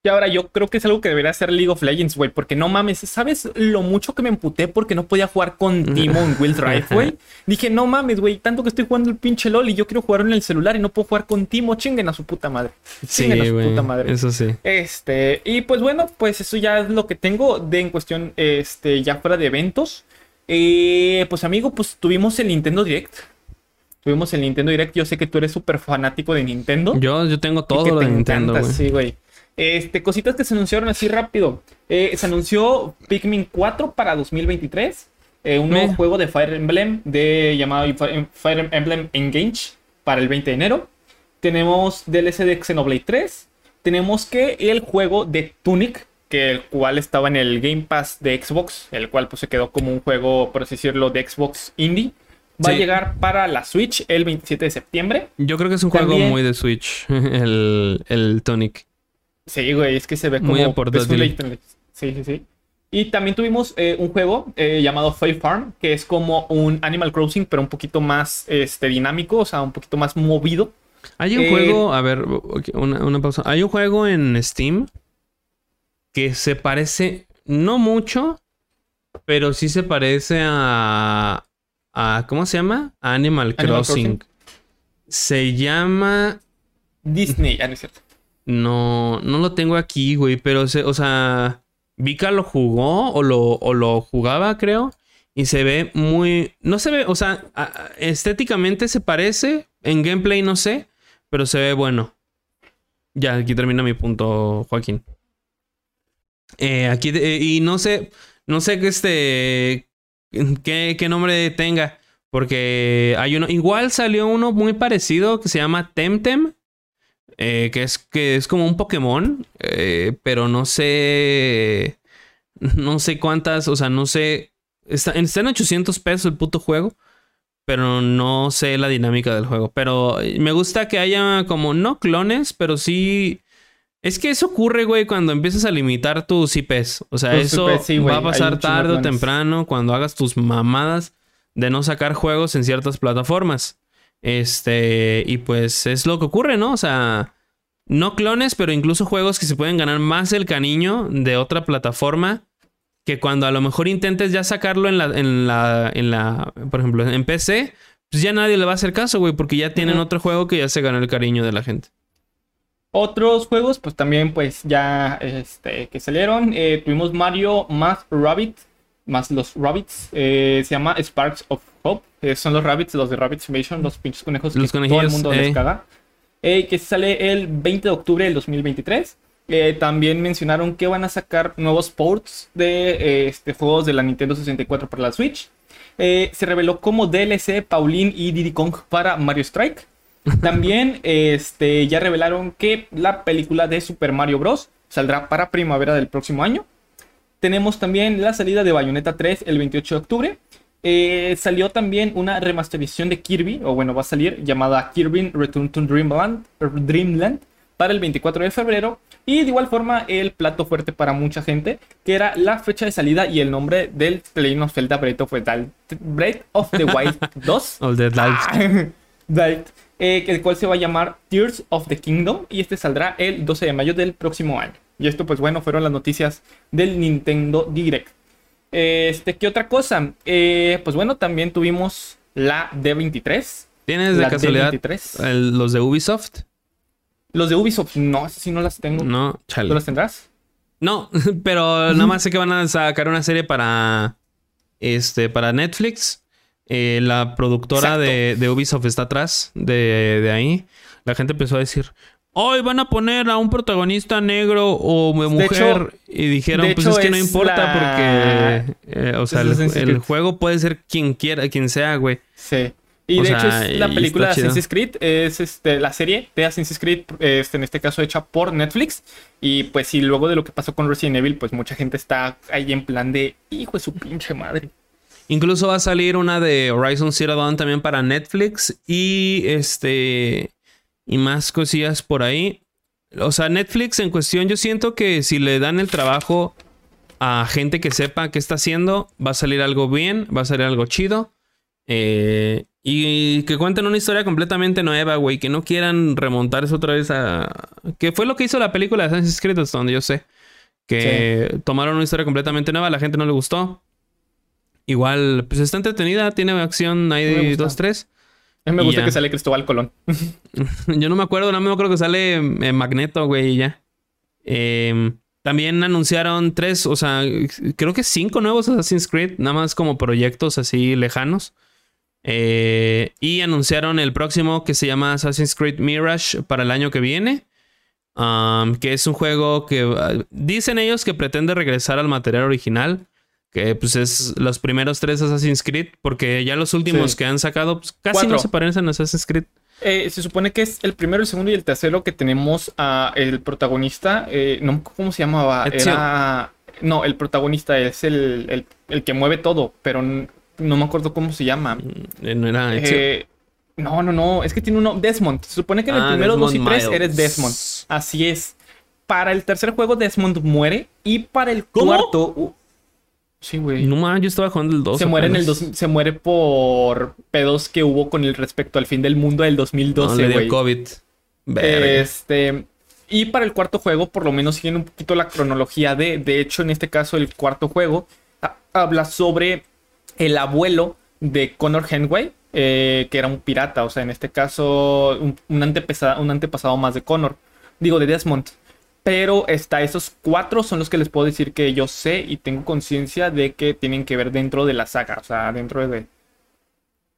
Y ahora yo creo que es algo que debería hacer League of Legends, güey. Porque no mames, ¿sabes lo mucho que me emputé porque no podía jugar con Timo en Will <laughs> Drive, güey? Dije, no mames, güey, tanto que estoy jugando el pinche LOL y yo quiero jugar en el celular y no puedo jugar con Timo. Chinguen a su puta madre. Sí, Chinguen a su puta madre. Eso sí. Este, y pues bueno, pues eso ya es lo que tengo de en cuestión, este, ya fuera de eventos. Eh, pues amigo, pues tuvimos el Nintendo Direct. Tuvimos el Nintendo Direct. Yo sé que tú eres súper fanático de Nintendo. Yo, yo tengo todo lo de Nintendo, encanta. Sí, güey. Este, cositas que se anunciaron así rápido. Eh, se anunció Pikmin 4 para 2023. eh, un nuevo juego de Fire Emblem de llamado Fire Emblem Engage para el 20 de enero. Tenemos DLC de Xenoblade 3. Tenemos que el juego de Tunic, que el cual estaba en el Game Pass de Xbox, el cual pues se quedó como un juego, por así decirlo, de Xbox Indie. Va a llegar para la Switch el 27 de septiembre. Yo creo que es un juego muy de Switch, <laughs> el, el Tonic. Sí, güey, es que se ve como Muy Layton. Sí, sí, sí. Y también tuvimos eh, un juego eh, llamado Fae Farm, que es como un Animal Crossing, pero un poquito más este, dinámico, o sea, un poquito más movido. Hay un Eh, juego, a ver, una, una pausa. Hay un juego en Steam que se parece, no mucho, pero sí se parece a, a ¿cómo se llama? A Animal Crossing. Crossing. Se llama, Disney, ya no es cierto. No, no lo tengo aquí, güey, pero se, o sea, Vika lo jugó o lo, o lo jugaba, creo. Y se ve muy. No se ve, o sea, estéticamente se parece. En gameplay no sé, pero se ve bueno. Ya, aquí termina mi punto, Joaquín. Eh, aquí, eh, y no sé, no sé este. Qué, qué nombre tenga. Porque hay uno. Igual salió uno muy parecido que se llama Temtem. Eh, que, es, que es como un Pokémon. eh, pero no sé. No sé cuántas. O sea, no sé. Está, está en 800 pesos el puto juego. Pero no sé la dinámica del juego. Pero me gusta que haya como no clones, pero sí. Es que eso ocurre, güey, cuando empiezas a limitar tus IPs. O sea, Tus eso IPs, sí, güey, va a pasar tarde o temprano cuando hagas tus mamadas de no sacar juegos en ciertas plataformas. Este, y pues es lo que ocurre, ¿no? O sea, no clones, pero incluso juegos que se pueden ganar más el cariño de otra plataforma que cuando a lo mejor intentes ya sacarlo en la, en la, en la, por ejemplo, en PC, pues ya nadie le va a hacer caso, güey, porque ya tienen otro juego que ya se ganó el cariño de la gente. Otros juegos, pues también, pues ya este, que salieron. Eh, tuvimos Mario más Rabbit, más los Rabbits. eh, se llama Sparks of Eh, son los Rabbits, los de Rabbit Simulation, los pinches conejos Los que todo el mundo les caga. Que sale el 20 de octubre del 2023. Eh, también mencionaron que van a sacar nuevos ports de eh, este, juegos de la Nintendo 64 para la Switch. Eh, se reveló como DLC Pauline y Diddy Kong para Mario Strike. <laughs> También este, ya revelaron que la película de Super Mario Bros. saldrá para primavera del próximo año. Tenemos también la salida de Bayonetta 3 el 28 de octubre. Eh, salió también una remasterización de Kirby, o bueno, va a salir, llamada Kirby Return to Dreamland, Dreamland para el 24 de febrero. Y de igual forma, el plato fuerte para mucha gente, que era la fecha de salida y el nombre del Legend of Zelda Breath of Breath of the Wild <laughs> 2. All the. Right. <laughs> Eh, que el cual se va a llamar Tears of the Kingdom y este saldrá el 12 de mayo del próximo año. Y esto pues bueno, fueron las noticias del Nintendo Direct. Este, ¿qué otra cosa? Eh, pues bueno, también tuvimos la D23. ¿Tienes de La casualidad D23. el- los de Ubisoft? Los de Ubisoft, no, sí no las tengo. No, ¿Tú chale. las tendrás? No, <laughs> pero nada más sé que van a sacar una serie para este para Netflix. Eh, la productora de, de Ubisoft está atrás de, de ahí. La gente empezó a decir, hoy van a poner a un protagonista negro o mujer. hecho- y dijeron, pues hecho, es que no es importa la- porque. eh, o sea, el, juego puede ser quien quiera, quien sea, güey. Sí. Y O de hecho es la película de. Assassin's Creed, es este, la serie de Assassin's Creed, este, en este caso hecha por Netflix. Y pues sí, luego de lo que pasó con Resident Evil, pues mucha gente está ahí en plan de, hijo de su pinche madre. Incluso va a salir una de Horizon Zero Dawn también para Netflix y este y más cosillas por ahí. O sea, Netflix en cuestión, yo siento que si le dan el trabajo a gente que sepa qué está haciendo, va a salir algo bien, va a salir algo chido. Eh, y que cuenten una historia completamente nueva, güey. Que no quieran remontarse otra vez a. Que fue lo que hizo la película de Assassin's Creed, hasta donde yo sé. Que tomaron una historia completamente nueva, a la gente no le gustó. Igual, pues está entretenida, tiene acción ahí gusta. dos, tres. A mí me gusta ya. que sale Cristóbal Colón. <laughs> Yo no me acuerdo, no me acuerdo que sale eh, Magneto, güey, y ya. Eh, también anunciaron tres, o sea, creo que cinco nuevos Assassin's Creed, nada más como proyectos así lejanos. Eh, y anunciaron el próximo que se llama Assassin's Creed Mirage para el año que viene. Um, que es un juego que uh, dicen ellos que pretende regresar al material original. Que pues es los primeros tres Assassin's Creed. Porque ya los últimos Sí. que han sacado pues, casi Cuatro. no se parecen a Assassin's Creed. Eh, se supone que es el primero, el segundo y el tercero que tenemos a el protagonista. eh, no, ¿Cómo se llamaba? Era. No, el protagonista es el, el- el que mueve todo, pero no me acuerdo cómo se llama. Eh, No era. Eh, no, no, no. Es que tiene uno. Desmond. Se supone que en el Ah, primero, dos y tres Miles. eres Desmond. Así es. Para el tercer juego, Desmond muere. Y para el ¿Cómo? cuarto. Sí, güey. No mames, yo estaba jugando el 2. se muere en el dos, se muere por pedos que hubo con el respecto al fin del mundo del 2012, le dio. COVID. Verga. Este. Y para el cuarto juego, por lo menos siguen un poquito la cronología de. De hecho, en este caso, el cuarto juego ha- habla sobre el abuelo de Connor Henway, eh, que era un pirata. O sea, en este caso, un, un antepasa- un antepasado más de Connor. Digo, de Desmond. Pero está, esos cuatro son los que les puedo decir que yo sé y tengo conciencia de que tienen que ver dentro de la saga. O sea, dentro de.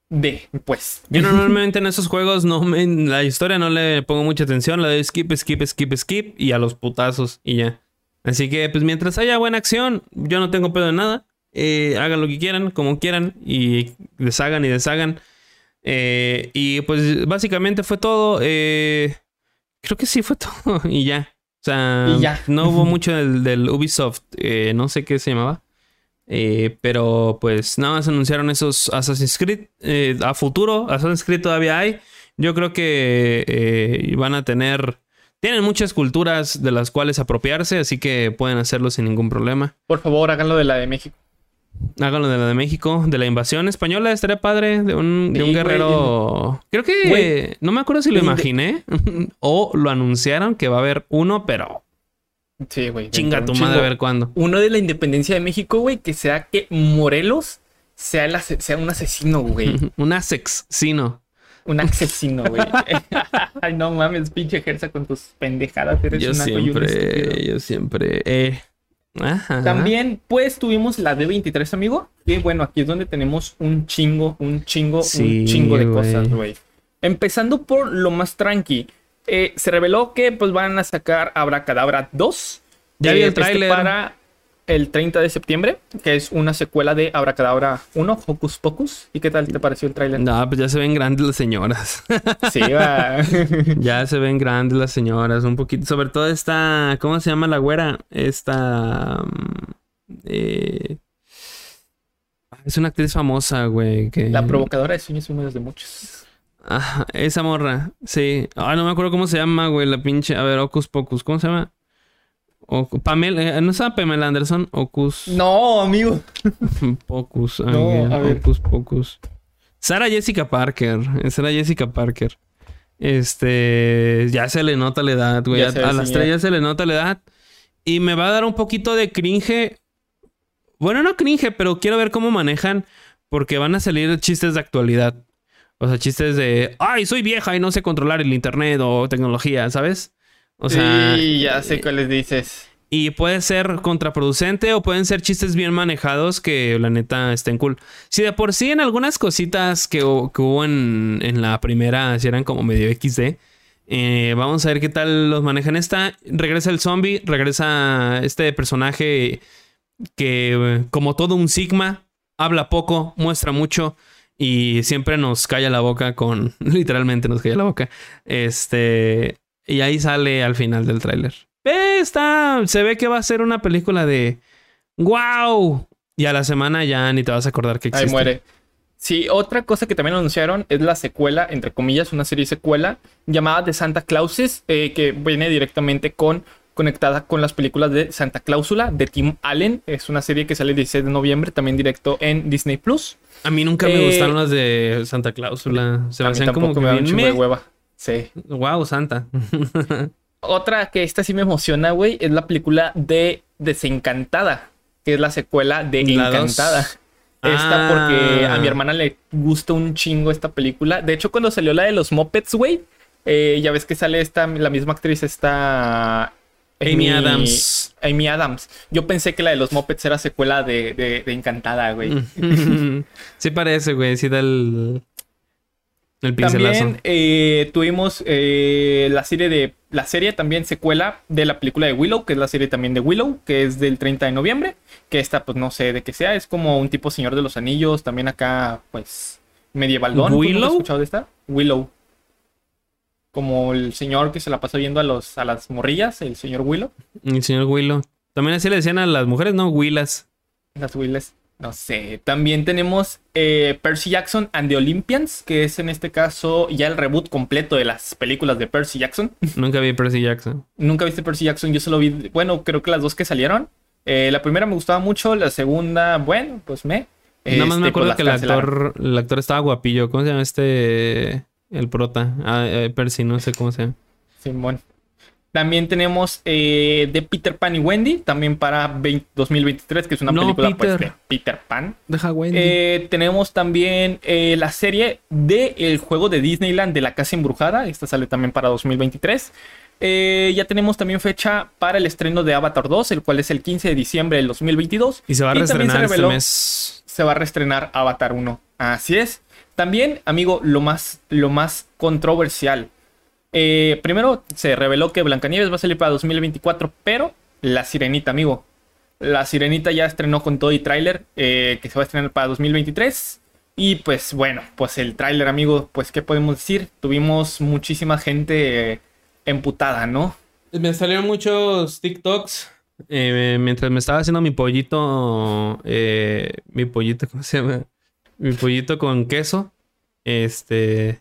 De, pues. Yo <laughs> normalmente en esos juegos no me, la historia no le pongo mucha atención, le doy skip, skip, skip, skip y a los putazos y ya. Así que pues mientras haya buena acción, yo no tengo pedo de nada. Eh, hagan lo que quieran, como quieran y deshagan y deshagan. Eh, y pues básicamente fue todo. Eh, creo que sí fue <laughs> todo y ya. O sea, Y ya. no hubo mucho del, del Ubisoft, eh, no sé qué se llamaba. Eh, pero pues nada más anunciaron esos Assassin's Creed eh, a futuro. Assassin's Creed todavía hay. Yo creo que van a tener. Tienen muchas culturas de las cuales apropiarse, así que pueden hacerlo sin ningún problema. Por favor, háganlo de la de México. Háganlo de la de México, de la invasión española, estaría padre, de un, de un Sí, güey, guerrero. Creo que Güey. no me acuerdo si lo imaginé <laughs> o lo anunciaron que va a haber uno, pero Sí, güey. chinga tu madre a ver cuándo. Uno de la independencia de México, güey, que sea que Morelos sea, el sea un asesino, güey. <laughs> un asexino. Un asesino, güey. <laughs> Ay, no mames, pinche Gersa con tus pendejadas. Eres Yo un naco y un siempre, yo siempre. Eh. Ajá. También, pues, tuvimos la D23, amigo. Que bueno, aquí es donde tenemos un chingo, un chingo, Sí, un chingo de cosas, güey. Empezando por lo más tranqui. Eh, se reveló que pues van a sacar Abracadabra 2. Ya vi el tráiler. para el 30 de septiembre, que es una secuela de Abracadabra 1, Hocus Pocus. ¿Y qué tal te pareció el tráiler? No, pues ya se ven grandes las señoras. <laughs> Sí, va. <laughs> ya se ven grandes las señoras. Un poquito. Sobre todo esta. ¿Cómo se llama la güera? Esta. mm, eh, es una actriz famosa, güey. Que... La provocadora de sueños húmedos de muchos. Ajá, esa morra. Sí. Ah, no me acuerdo cómo se llama, güey. La pinche. A ver, Ocus Pocus. ¿Cómo se llama? O, Pamela. eh, ¿No llama Pamela Anderson? Ocus. No, amigo. <laughs> Pocus. No, Ángel, a ver. Hocus Pocus. Sara Jessica Parker. Sara Jessica Parker. Este. Ya se le nota la edad, güey. A, a las tres ya se le nota la edad. Y me va a dar un poquito de cringe. Bueno, no cringe, pero quiero ver cómo manejan. Porque van a salir chistes de actualidad. O sea, chistes de. Ay, soy vieja y no sé controlar el internet o tecnología, ¿sabes? O sea. sí, ya sé cuáles dices. Y puede ser contraproducente o pueden ser chistes bien manejados que la neta estén cool. Si de por sí en algunas cositas que hubo en, en la primera si eran como medio XD, Eh, vamos a ver qué tal los manejan esta. Regresa el zombie, regresa este personaje que, como todo un Sigma, habla poco, muestra mucho y siempre nos calla la boca con. <laughs> Literalmente nos calla la boca. Este. Y ahí sale al final del tráiler. Está. Se ve que va a ser una película de. ¡Wow! Y a la semana ya ni te vas a acordar que existe. Ahí muere. Sí, otra cosa que también anunciaron es la secuela, entre comillas, una serie secuela llamada The Santa Clauses, eh, que viene directamente con conectada con las películas de Santa Cláusula de Tim Allen. Es una serie que sale el 16 de noviembre, también directo en Disney Plus. A mí nunca me Eh, gustaron las de Santa Cláusula. Se me hacían como que me bien de hueva. Sí. Wow, Santa. Otra que esta sí me emociona, güey, es la película de Desencantada, que es la secuela de La dos. Encantada. Esta porque Ah. a mi hermana le gusta un chingo esta película. De hecho, cuando salió la de los Muppets, güey, eh, ya ves que sale esta, la misma actriz, esta... Amy Adams. Amy Adams. Yo pensé que la de los Muppets era secuela de, de- de Encantada, güey. <laughs> sí parece, güey. Sí da el... El pincelazo. También eh, tuvimos eh, la serie de. La serie también secuela de la película de Willow, que es la serie también de Willow, que es del 30 de noviembre. Que esta, pues no sé de qué sea, es como un tipo Señor de los Anillos, también acá, pues, medievaldón. ¿Tú nunca has ¿Willow? escuchado de esta? Willow. Como el señor que se la pasó viendo a, los, a las morrillas, el señor Willow. El señor Willow. También así le decían a las mujeres, ¿no? Willas. Las Willes. No sé. También tenemos eh, Percy Jackson and the Olympians, que es en este caso ya el reboot completo de las películas de Percy Jackson. <laughs> Nunca vi Percy Jackson. Nunca viste Percy Jackson, yo solo vi, bueno, creo que las dos que salieron. Eh, la primera me gustaba mucho, la segunda, bueno, pues me. Nada más me Este, pues acuerdo que el actor, el actor estaba guapillo. ¿Cómo se llama este? El prota. Ah, eh, Percy, no sé cómo se llama. Simón. También tenemos eh, de Peter Pan y Wendy, también para 20 2023, que es una No, película pues, de Peter Pan. Deja Wendy. Eh, tenemos también eh, la serie de el juego de Disneyland de la Casa Embrujada. Esta sale también para 2023. Eh, ya tenemos también fecha para el estreno de Avatar 2, el cual es el 15 de diciembre del 2022. y se va a reestrenar este mes. se va a reestrenar Avatar 1. Así es. También, amigo, lo más, lo más controversial. Eh, primero se reveló que Blancanieves va a salir para 2024, pero La Sirenita, amigo. La Sirenita ya estrenó con todo y tráiler eh, que se va a estrenar para 2023. Y pues bueno, pues el tráiler, amigo, pues qué podemos decir. Tuvimos muchísima gente eh, emputada, ¿no? Me salieron muchos TikToks. eh, mientras me estaba haciendo mi pollito. eh, mi pollito, ¿cómo se llama? Mi pollito con queso. Este.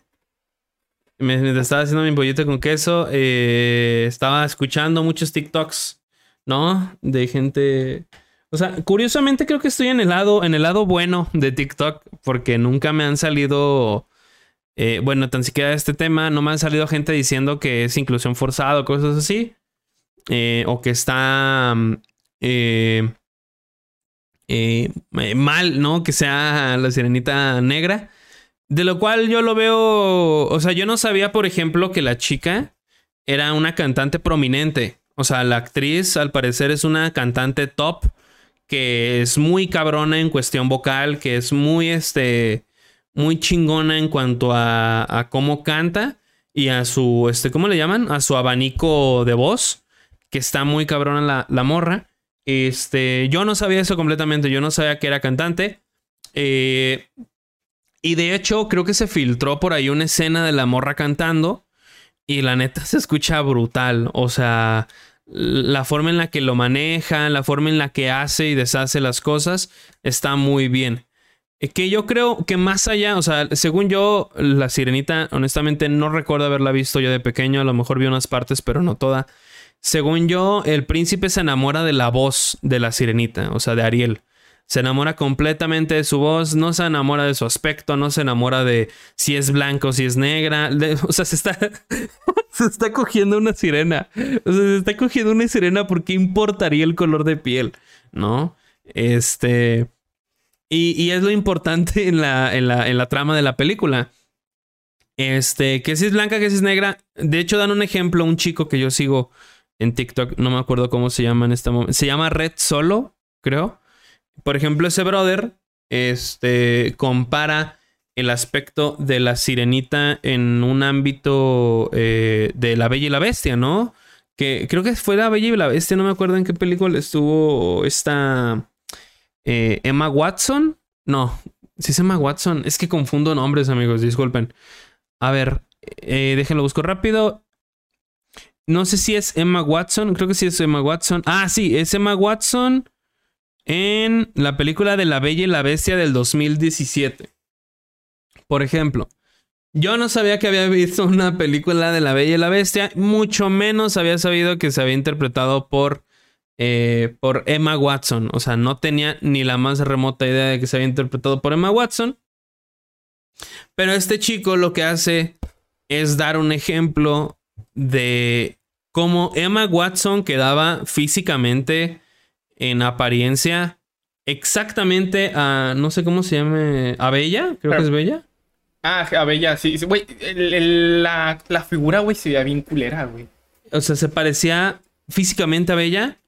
Mientras estaba haciendo mi pollito con queso. eh, estaba escuchando muchos TikToks. ¿No? De gente. O sea, curiosamente creo que estoy en el lado, en el lado bueno de TikTok. Porque nunca me han salido. eh, bueno, tan siquiera este tema, no me han salido gente diciendo que es inclusión forzada o cosas así. eh, o que está mm, mal, ¿no? Que sea la sirenita negra. De lo cual yo lo veo. O sea, yo no sabía, por ejemplo, que la chica era una cantante prominente. O sea, la actriz, al parecer, es una cantante top. Que es muy cabrona en cuestión vocal. Que es muy este. Muy chingona en cuanto a, a cómo canta. Y a su. Este, ¿Cómo le llaman? A su abanico de voz. Que está muy cabrona la, la morra. Este. Yo no sabía eso completamente. Yo no sabía que era cantante. Eh, y de hecho, creo que se filtró por ahí una escena de la morra cantando. Y la neta se escucha brutal. O sea, la forma en la que lo maneja, la forma en la que hace y deshace las cosas, está muy bien. Eh, Que yo creo que más allá, o sea, según yo, la sirenita, honestamente no recuerdo haberla visto yo de pequeño. A lo mejor vi unas partes, pero no toda. Según yo, el príncipe se enamora de la voz de la sirenita, o sea, de Ariel. Se enamora completamente de su voz, no se enamora de su aspecto, no se enamora de si es blanco, si es negra. <laughs> o sea, se está, <laughs> se está cogiendo una sirena. O sea, se está cogiendo una sirena porque importaría el color de piel, ¿no? Este. Y, y es lo importante en la, en, la, en la trama de la película. Este, que si es blanca, que si es negra. De hecho, dan un ejemplo, un chico que yo sigo en TikTok, no me acuerdo cómo se llama en este momento. Se llama Red Solo, creo. Por ejemplo, ese brother, este, compara el aspecto de la sirenita en un ámbito eh, de la Bella y la Bestia, ¿no? Que creo que fue la Bella y la Bestia, no me acuerdo en qué película estuvo esta eh, Emma Watson. No, si es Emma Watson, es que confundo nombres, amigos, disculpen. A ver, eh, déjenlo busco rápido. No sé si es Emma Watson, creo que sí es Emma Watson. Ah, sí, es Emma Watson en la película de La Bella y la Bestia del 2017. Por ejemplo, yo no sabía que había visto una película de La Bella y la Bestia, mucho menos había sabido que se había interpretado por, eh, por Emma Watson. O sea, no tenía ni la más remota idea de que se había interpretado por Emma Watson. Pero este chico lo que hace es dar un ejemplo de cómo Emma Watson quedaba físicamente en apariencia exactamente a, no sé cómo se llame, a Bella, creo que es Bella. Ah, a Bella, sí. Güey, la, la, figura, güey, se veía bien culera, güey. O sea, se parecía físicamente a Bella,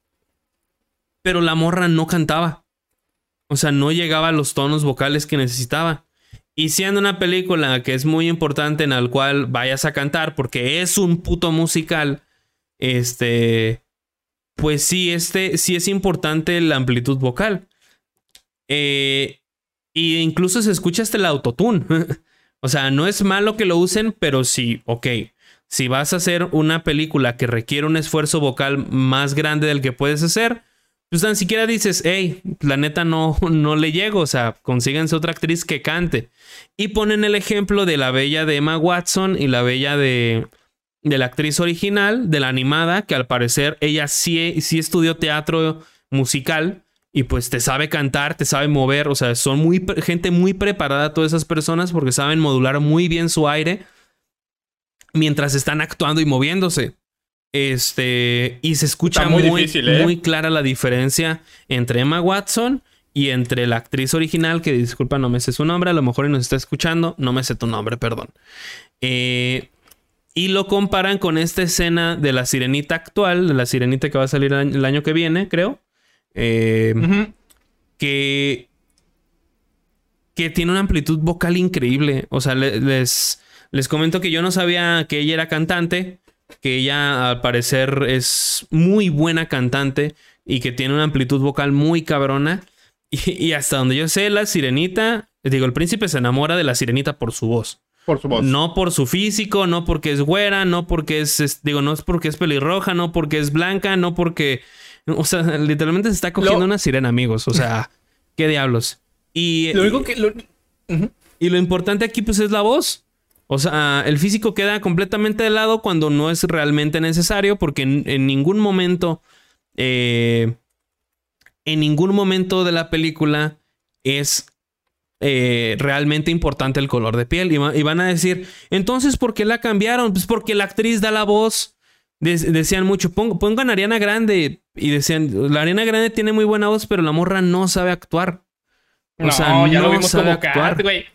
pero la morra no cantaba. O sea, no llegaba a los tonos vocales que necesitaba. Y siendo una película que es muy importante en la cual vayas a cantar, porque es un puto musical, este, pues sí, este, sí es importante la amplitud vocal. Eh, y incluso se escucha hasta el autotune. <laughs> o sea, no es malo que lo usen, pero sí, ok. Si vas a hacer una película que requiere un esfuerzo vocal más grande del que puedes hacer, pues tan siquiera dices, hey, la neta no, <laughs> no le llego, o sea, consíganse otra actriz que cante. Y ponen el ejemplo de la bella de Emma Watson y la bella de, de la actriz original, de la animada, que al parecer ella sí, sí estudió teatro musical y pues te sabe cantar, te sabe mover, o sea, son muy, gente muy preparada todas esas personas porque saben modular muy bien su aire mientras están actuando y moviéndose. Este, y se escucha muy, ¿eh? muy, clara la diferencia entre Emma Watson y entre la actriz original, que disculpa, no me sé su nombre, a lo mejor nos está escuchando, no me sé tu nombre, perdón. Eh, y lo comparan con esta escena de la sirenita actual, de la sirenita que va a salir el año que viene, creo. Eh, que, que tiene una amplitud vocal increíble. O sea, les, les comento que yo no sabía que ella era cantante que ella al parecer es muy buena cantante y que tiene una amplitud vocal muy cabrona. Y, hasta donde yo sé, la sirenita, digo, el príncipe se enamora de la sirenita por su voz. Por su voz. No por su físico, no porque es güera, no porque es, digo, no es porque es pelirroja, no porque es blanca, no porque, o sea, literalmente se está cogiendo una sirena, amigos. O sea, <laughs> qué diablos. Y, lo único que... Y lo importante aquí, pues, es la voz. O sea, el físico queda completamente de lado cuando no es realmente necesario, porque en, ningún momento, eh, en ningún momento de la película es eh, realmente importante el color de piel. Y, van a decir, entonces, ¿por qué la cambiaron? Pues porque la actriz da la voz. decían mucho, pongan Ariana Grande. Y decían, la Ariana Grande tiene muy buena voz, pero la morra no sabe actuar. O sea, ya no lo vimos como actuar. güey.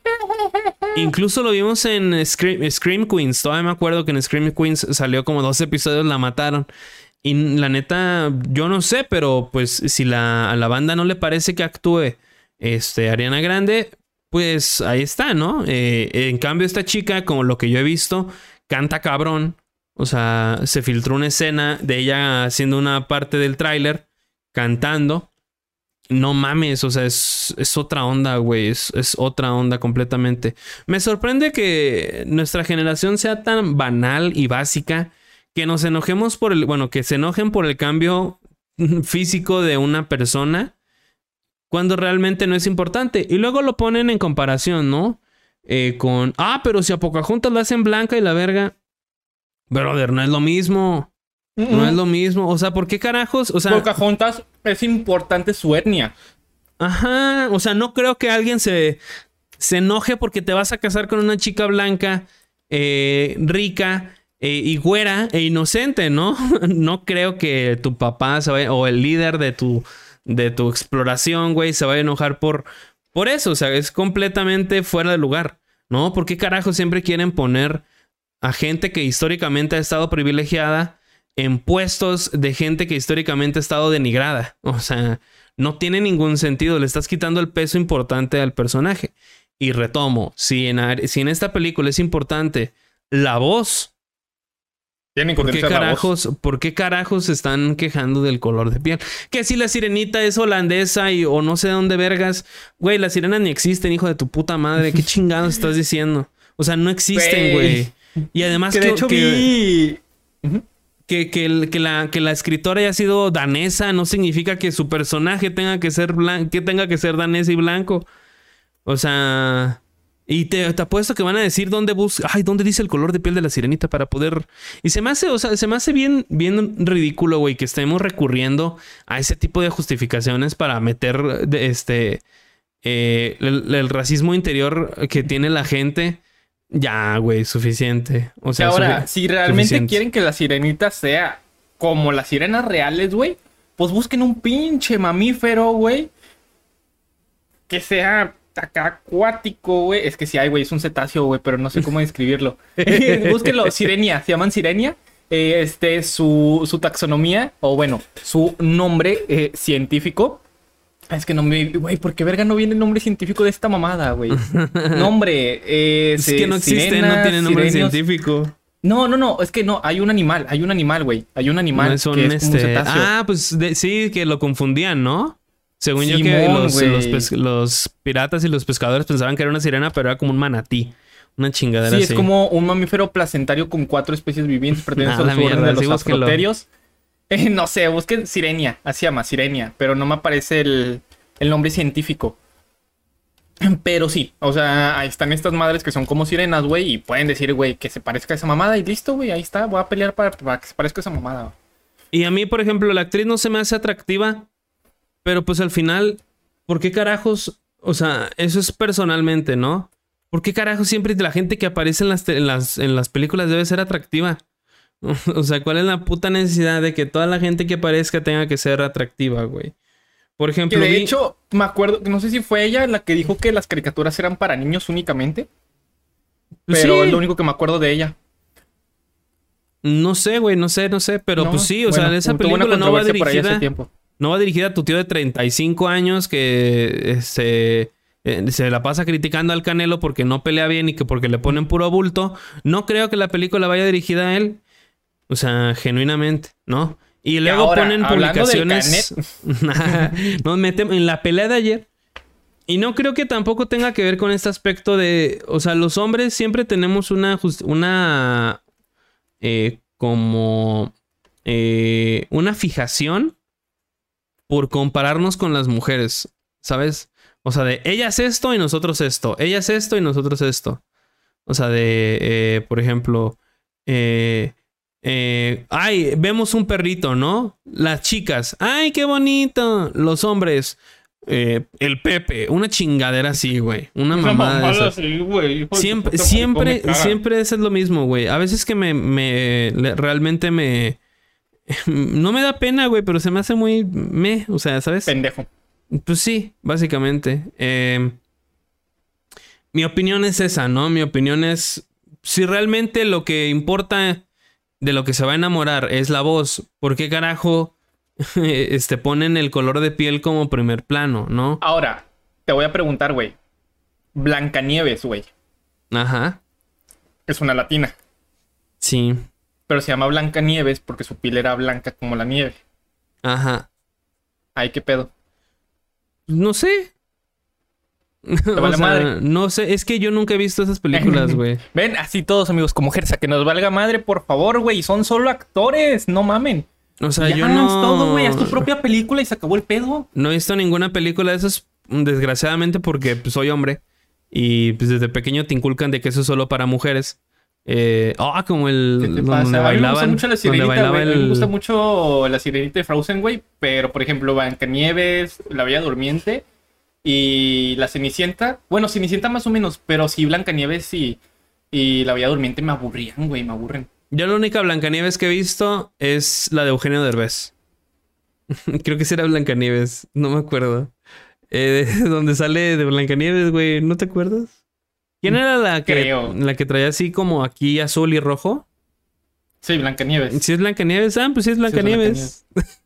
Incluso lo vimos en Scream, Queens. Todavía me acuerdo que en Scream Queens salió como dos episodios, la mataron. Y la neta, yo no sé, pero pues si la, a la banda no le parece que actúe este, Ariana Grande, pues ahí está, ¿no? Eh, en cambio, esta chica, como lo que yo he visto, canta cabrón. O sea, se filtró una escena de ella haciendo una parte del tráiler, cantando. No mames, o sea, es, otra onda, güey. Es, otra onda completamente. Me sorprende que nuestra generación sea tan banal y básica que nos enojemos por el. Bueno, que se enojen por el cambio <laughs> físico de una persona cuando realmente no es importante. Y luego lo ponen en comparación, ¿no? Eh, con. Ah, pero si a Pocahontas la hacen blanca y la verga. Brother, no es lo mismo. No es lo mismo. O sea, ¿por qué carajos? O sea. Pocahontas es importante su etnia. Ajá. O sea, no creo que alguien se, se enoje porque te vas a casar con una chica blanca, eh, rica. Eh, y güera e inocente, ¿no? <laughs> no creo que tu papá se vaya, o el líder de tu, de tu exploración, güey, se vaya a enojar por, por eso. O sea, es completamente fuera de lugar, ¿no? ¿Por qué carajo siempre quieren poner a gente que históricamente ha estado privilegiada en puestos de gente que históricamente ha estado denigrada. O sea, no tiene ningún sentido. Le estás quitando el peso importante al personaje. Y retomo, si en, si en esta película es importante la voz, Tienen que ¿por qué utilizar la voz. carajos, ¿por qué carajos se están quejando del color de piel? Que si la sirenita es holandesa y, o no sé de dónde vergas. Güey, las sirenas ni existen, hijo de tu puta madre. ¿Qué <laughs> chingados estás diciendo? O sea, no existen, Güey. Y además Que de hecho vi... que, que el- que la, que la escritora haya sido danesa no significa que su personaje tenga que ser blan- que tenga que ser danés y blanco. O sea, y te, te apuesto que van a decir dónde busca, ay, dónde dice el color de piel de la sirenita para poder. Y se me hace, o sea, se me hace bien, bien ridículo, güey, que estemos recurriendo a ese tipo de justificaciones para meter de- este eh, el, el racismo interior que tiene la gente. Ya, güey, suficiente. O sea, ahora, si realmente suficiente. quieren que la sirenita sea como las sirenas reales, güey, pues busquen un pinche mamífero, güey, que sea acá acuático, güey. Es que sí hay, güey, es un cetáceo, güey, pero no sé cómo describirlo. <laughs> <laughs> Búsquenlo, sirenia, se llaman sirenia. Eh, este, su, su taxonomía, o bueno, su nombre eh, científico. Es que no me. Güey, ¿por qué verga no viene el nombre científico de esta mamada, güey? <laughs> Nombre. eh, Es se- que no existe, no tiene nombre sirenios. científico. No, no, no, es que no, hay un animal, hay un animal, güey. Hay un animal No es un, que es como un este, cetáceo. Ah, pues de- sí, que lo confundían, ¿no? Según yo que los, los, los piratas y los pescadores pensaban que era una sirena, pero era como un manatí. Una chingadera sí, así. es como un mamífero placentario con cuatro especies vivientes pertenecientes Ah, a mierda, de los astroterios. <laughs> Eh, no sé, busquen sirenia, así llama, sirenia, pero no me aparece el, el nombre científico. <clears throat> Pero sí, o sea, ahí están estas madres que son como sirenas, güey, y pueden decir, güey, que se parezca a esa mamada y listo, güey, ahí está, voy a pelear para, para que se parezca a esa mamada. Y a mí, por ejemplo, la actriz no se me hace atractiva, pero pues al final, ¿por qué carajos? O sea, eso es personalmente, ¿no? ¿Por qué carajos siempre la gente que aparece en las, en las, en las películas debe ser atractiva? <laughs> O sea, ¿cuál es la puta necesidad de que toda la gente que aparezca tenga que ser atractiva, güey? Por Que ejemplo, de vi- hecho, me acuerdo, no sé si fue ella la que dijo que las caricaturas eran para niños únicamente. Pues Pero sí. es lo único que me acuerdo de ella. no sé, güey, no sé, no sé, pero No, pues sí, o bueno, sea, esa película no va controversia por ahí hace dirigida, tiempo. No va dirigida a tu tío de 35 años que este, eh, se la pasa criticando al Canelo porque no pelea bien y que porque le ponen puro bulto. No creo que la película vaya dirigida a él. O sea, genuinamente, ¿no? Y luego ahora, ponen publicaciones. <laughs> Nos meten en la pelea de ayer. Y no creo que tampoco tenga que ver con este aspecto de. O sea, los hombres siempre tenemos una. una eh, como. eh, una fijación por compararnos con las mujeres. ¿Sabes? O sea, de ella es esto y nosotros esto. Ella es esto y nosotros esto. O sea, de. eh, por ejemplo. eh, eh, ay, vemos un perrito, ¿no? Las chicas, ay, qué bonito. Los hombres, eh, el Pepe, una chingadera así, güey. Una <laughs> mamada de esas. Siempre, siempre, siempre eso es lo mismo, güey. A veces que me, me realmente me. <laughs> No me da pena, güey, pero se me hace muy me, o sea, ¿sabes? Pendejo. Pues sí, básicamente. Eh, mi opinión es esa, ¿no? Mi opinión es, si realmente lo que importa de lo que se va a enamorar es la voz, ¿por qué carajo <laughs> este, ponen el color de piel como primer plano, no? Ahora, te voy a preguntar, güey. Blancanieves, güey. Ajá, Es una latina. sí, Pero se llama Blancanieves porque su piel era blanca como la nieve. ajá. Ay, qué pedo. No sé. <laughs> O vale sea, madre. no sé, es que yo nunca he visto esas películas, <laughs> güey. Ven, así todos, amigos, como Gersa, que nos valga madre, por favor, güey. Son solo actores, no mamen. O sea, ya, yo no. todo, güey. Haz tu propia película y se acabó el pedo. No he visto ninguna película de esas, desgraciadamente, porque pues, soy hombre. Y pues desde pequeño te inculcan de que eso es solo para mujeres. Eh, ah, como el ¿Qué te donde pasa? A mí me gusta mucho la sirenita, güey. Mí me el- gusta mucho la sirenita de Frozen, güey. Pero, por ejemplo, Blancanieves, La Bella Durmiente y La Cenicienta. Bueno, Cenicienta más o menos, pero sí Blancanieves y, y La Bella Durmiente me aburrían, güey, me aburren. Yo la única Blancanieves que he visto es la de Eugenio Derbez. <laughs> Creo que sí era Blancanieves, no me acuerdo. Eh, <laughs> donde sale de Blancanieves, güey, ¿no te acuerdas? ¿Quién era la que, Creo. la que traía así como aquí azul y rojo? Sí, Blancanieves. Si es Blancanieves, ah, pues sí es Blancanieves.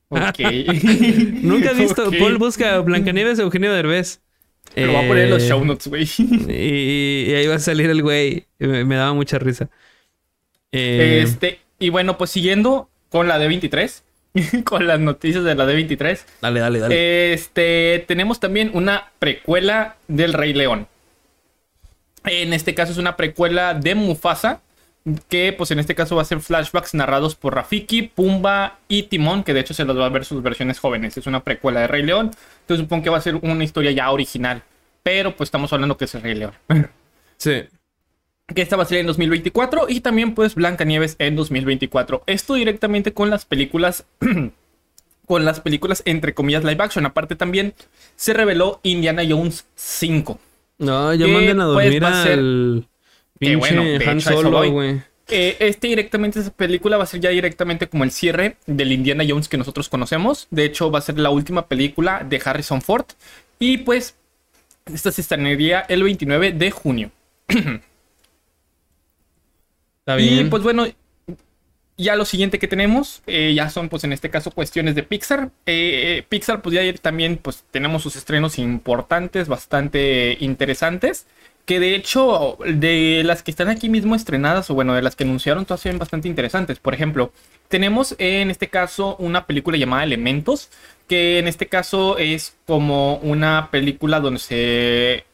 Ok. <laughs> Nunca has visto. Paul busca Blancanieves Eugenio Derbez. Lo voy a poner los Eh, show notes, güey. <laughs> Y, y ahí va a salir el güey. Me, me daba mucha risa. Eh, Este, y bueno, pues siguiendo con la D23, <laughs> con las noticias de la D23, Dale, dale, dale. este, tenemos también una precuela del Rey León. En este caso es una precuela de Mufasa, que pues en este caso va a ser flashbacks narrados por Rafiki, Pumba y Timón, que de hecho se los va a ver sus versiones jóvenes. Es una precuela de Rey León, entonces supongo que va a ser una historia ya original. Pero pues estamos hablando que es el Rey León. <laughs> sí. que esta va a salir en 2024 y también pues Blancanieves en 2024. Esto directamente con las películas <clears throat> con las películas entre comillas live action. Aparte también se reveló Indiana Jones 5. No, ya manden a pues, dormir ser- al Que, pinche bueno, Han Solo, güey. Eh, este directamente, esa película va a ser ya directamente como el cierre del Indiana Jones que nosotros conocemos. De hecho, va a ser la última película de Harrison Ford. Y pues, esta se estrenaría el 29 de junio. <clears throat> Está Y bien. pues bueno, ya lo siguiente que tenemos, eh, ya son pues en este caso cuestiones de Pixar. Eh, eh, Pixar pues ya también pues tenemos sus estrenos importantes, bastante interesantes. Que de hecho, de las que están aquí mismo estrenadas, o bueno, de las que anunciaron, todas ven bastante interesantes. Por ejemplo, tenemos en este caso una película llamada Elementos, que en este caso es como una película donde se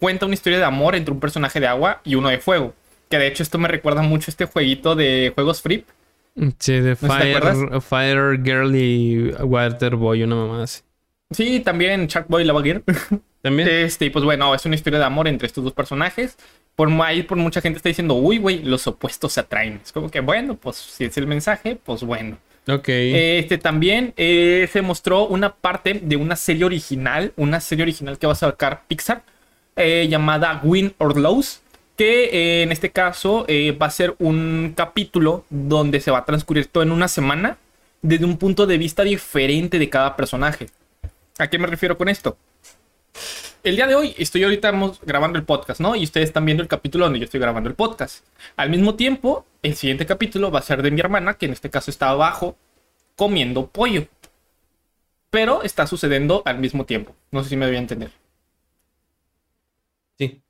cuenta una historia de amor entre un personaje de agua y uno de fuego. Que de hecho esto me recuerda mucho a este jueguito de juegos free. Sí, de Fire? Fire Girl y Water Boy, una mamá así. Sí, también Shark Boy Lava Gear. <laughs> También. Este, y pues bueno, es una historia de amor entre estos dos personajes. Por ahí, por mucha gente está diciendo, uy, güey, los opuestos se atraen. Es como que, bueno, pues si es el mensaje, pues bueno. ok. Este también eh, se mostró una parte de una serie original, una serie original que va a sacar Pixar, eh, llamada Win or Lose, que eh, en este caso eh, va a ser un capítulo donde se va a transcurrir todo en una semana desde un punto de vista diferente de cada personaje. ¿A qué me refiero con esto? El día de hoy estoy ahorita grabando el podcast, ¿no? Y ustedes están viendo el capítulo donde yo estoy grabando el podcast. Al mismo tiempo, el siguiente capítulo va a ser de mi hermana, que en este caso está abajo comiendo pollo. Pero está sucediendo al mismo tiempo. No sé si me voy a entender. Sí.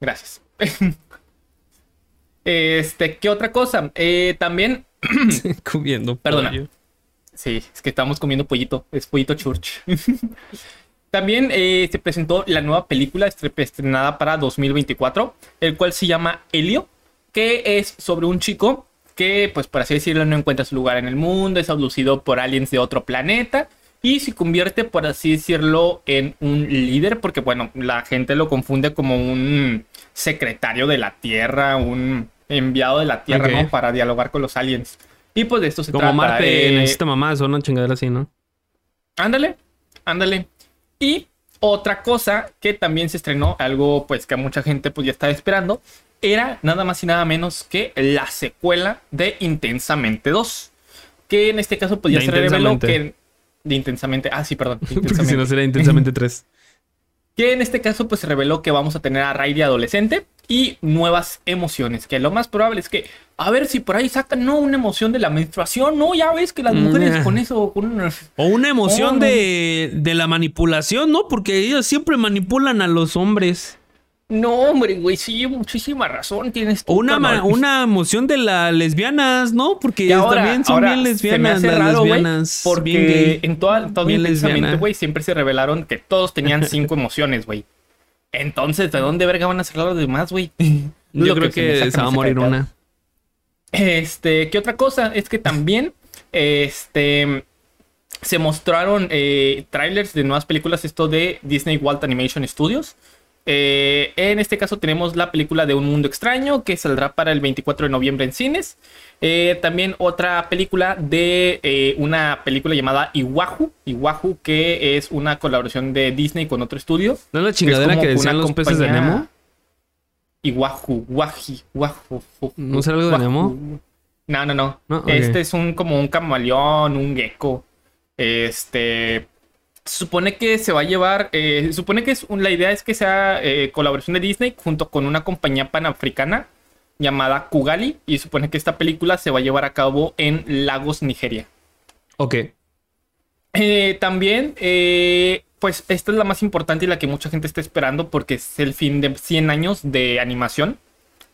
Gracias. <laughs> este, ¿qué otra cosa? Eh, también, <clears throat> Comiendo. Perdona. pollo. sí, es que estamos comiendo pollito. Es pollito church. <laughs> También eh, se presentó la nueva película estre- estrenada para 2024, el cual se llama Helio, que es sobre un chico que, pues por así decirlo, no encuentra su lugar en el mundo, es abducido por aliens de otro planeta y se convierte, por así decirlo, en un líder, porque bueno, la gente lo confunde como un secretario de la Tierra, un enviado de la Tierra. ¿no? Para dialogar con los aliens. Y pues de esto se Como trata. Marte eh, necesita mamás o una chingadera así, ¿no? Ándale, ándale. Y otra cosa que también se estrenó, algo pues que mucha gente pues ya estaba esperando, era nada más y nada menos que la secuela de Intensamente 2. Que en este caso pues ya De se reveló que... De Intensamente... Ah, sí, perdón. <laughs> Porque si no sería intensamente tres. <laughs> Que en este caso pues se reveló que vamos a tener a Riley adolescente y nuevas emociones. Que lo más probable es que, a ver si por ahí sacan, no, una emoción de la menstruación, no, ya ves que las mujeres Nah. con eso, con una... O una emoción Oh, de, de la manipulación, ¿no? Porque ellos siempre manipulan a los hombres. No, hombre, güey, sí, muchísima razón tienes tú, una, ma- una emoción de las lesbianas, ¿no? Porque ahora- también son ahora bien lesbianas, las raro, lesbianas. porque gay. en toda, todo bien intensamente, lesbiana. güey, siempre se revelaron que todos tenían cinco emociones, güey. Entonces, ¿de dónde verga van a sacar los demás, güey? <laughs> Yo Lo creo que, saca, se va a morir una. Este, ¿qué otra cosa? Es que también, este, se mostraron eh, trailers de nuevas películas, esto de Disney Walt Animation Studios. Eh, en este caso tenemos la película de Un Mundo Extraño, que saldrá para el 24 de noviembre en cines. Eh, también otra película de eh, una película llamada Iwahu, Iwahu, que es una colaboración de Disney con otro estudio. ¿No es la chingadera como que decían los peces de compañía- Nemo? Iwahu, Wahi, Wahu. ¿No será algo de. Nemo? No, no, no. Este es un como un camaleón, un gecko. Este. Se supone que se va a llevar. eh, se supone que es un- la idea es que sea eh, colaboración de Disney junto con una compañía panafricana llamada Kugali. Y se supone que esta película se va a llevar a cabo en Lagos, Nigeria. Ok. Eh, también pues esta es la más importante y la que mucha gente está esperando porque es el fin de 100 años de animación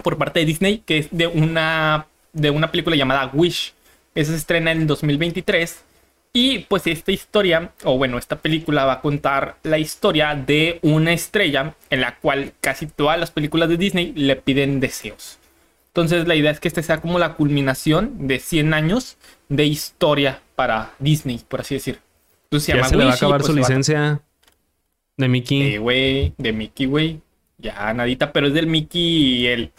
por parte de Disney, que es de una, de una película llamada Wish. Esa se estrena en 2023. Y pues esta historia, o bueno, esta película va a contar la historia de una estrella en la cual casi todas las películas de Disney le piden deseos. Entonces la idea es que este sea como la culminación de 100 años de historia para Disney, por así decir. Entonces se ya llama se le va a acabar pues, su licencia de Mickey. Eh, güey, de Mickey, güey. Ya, nadita, pero es del Mickey y el...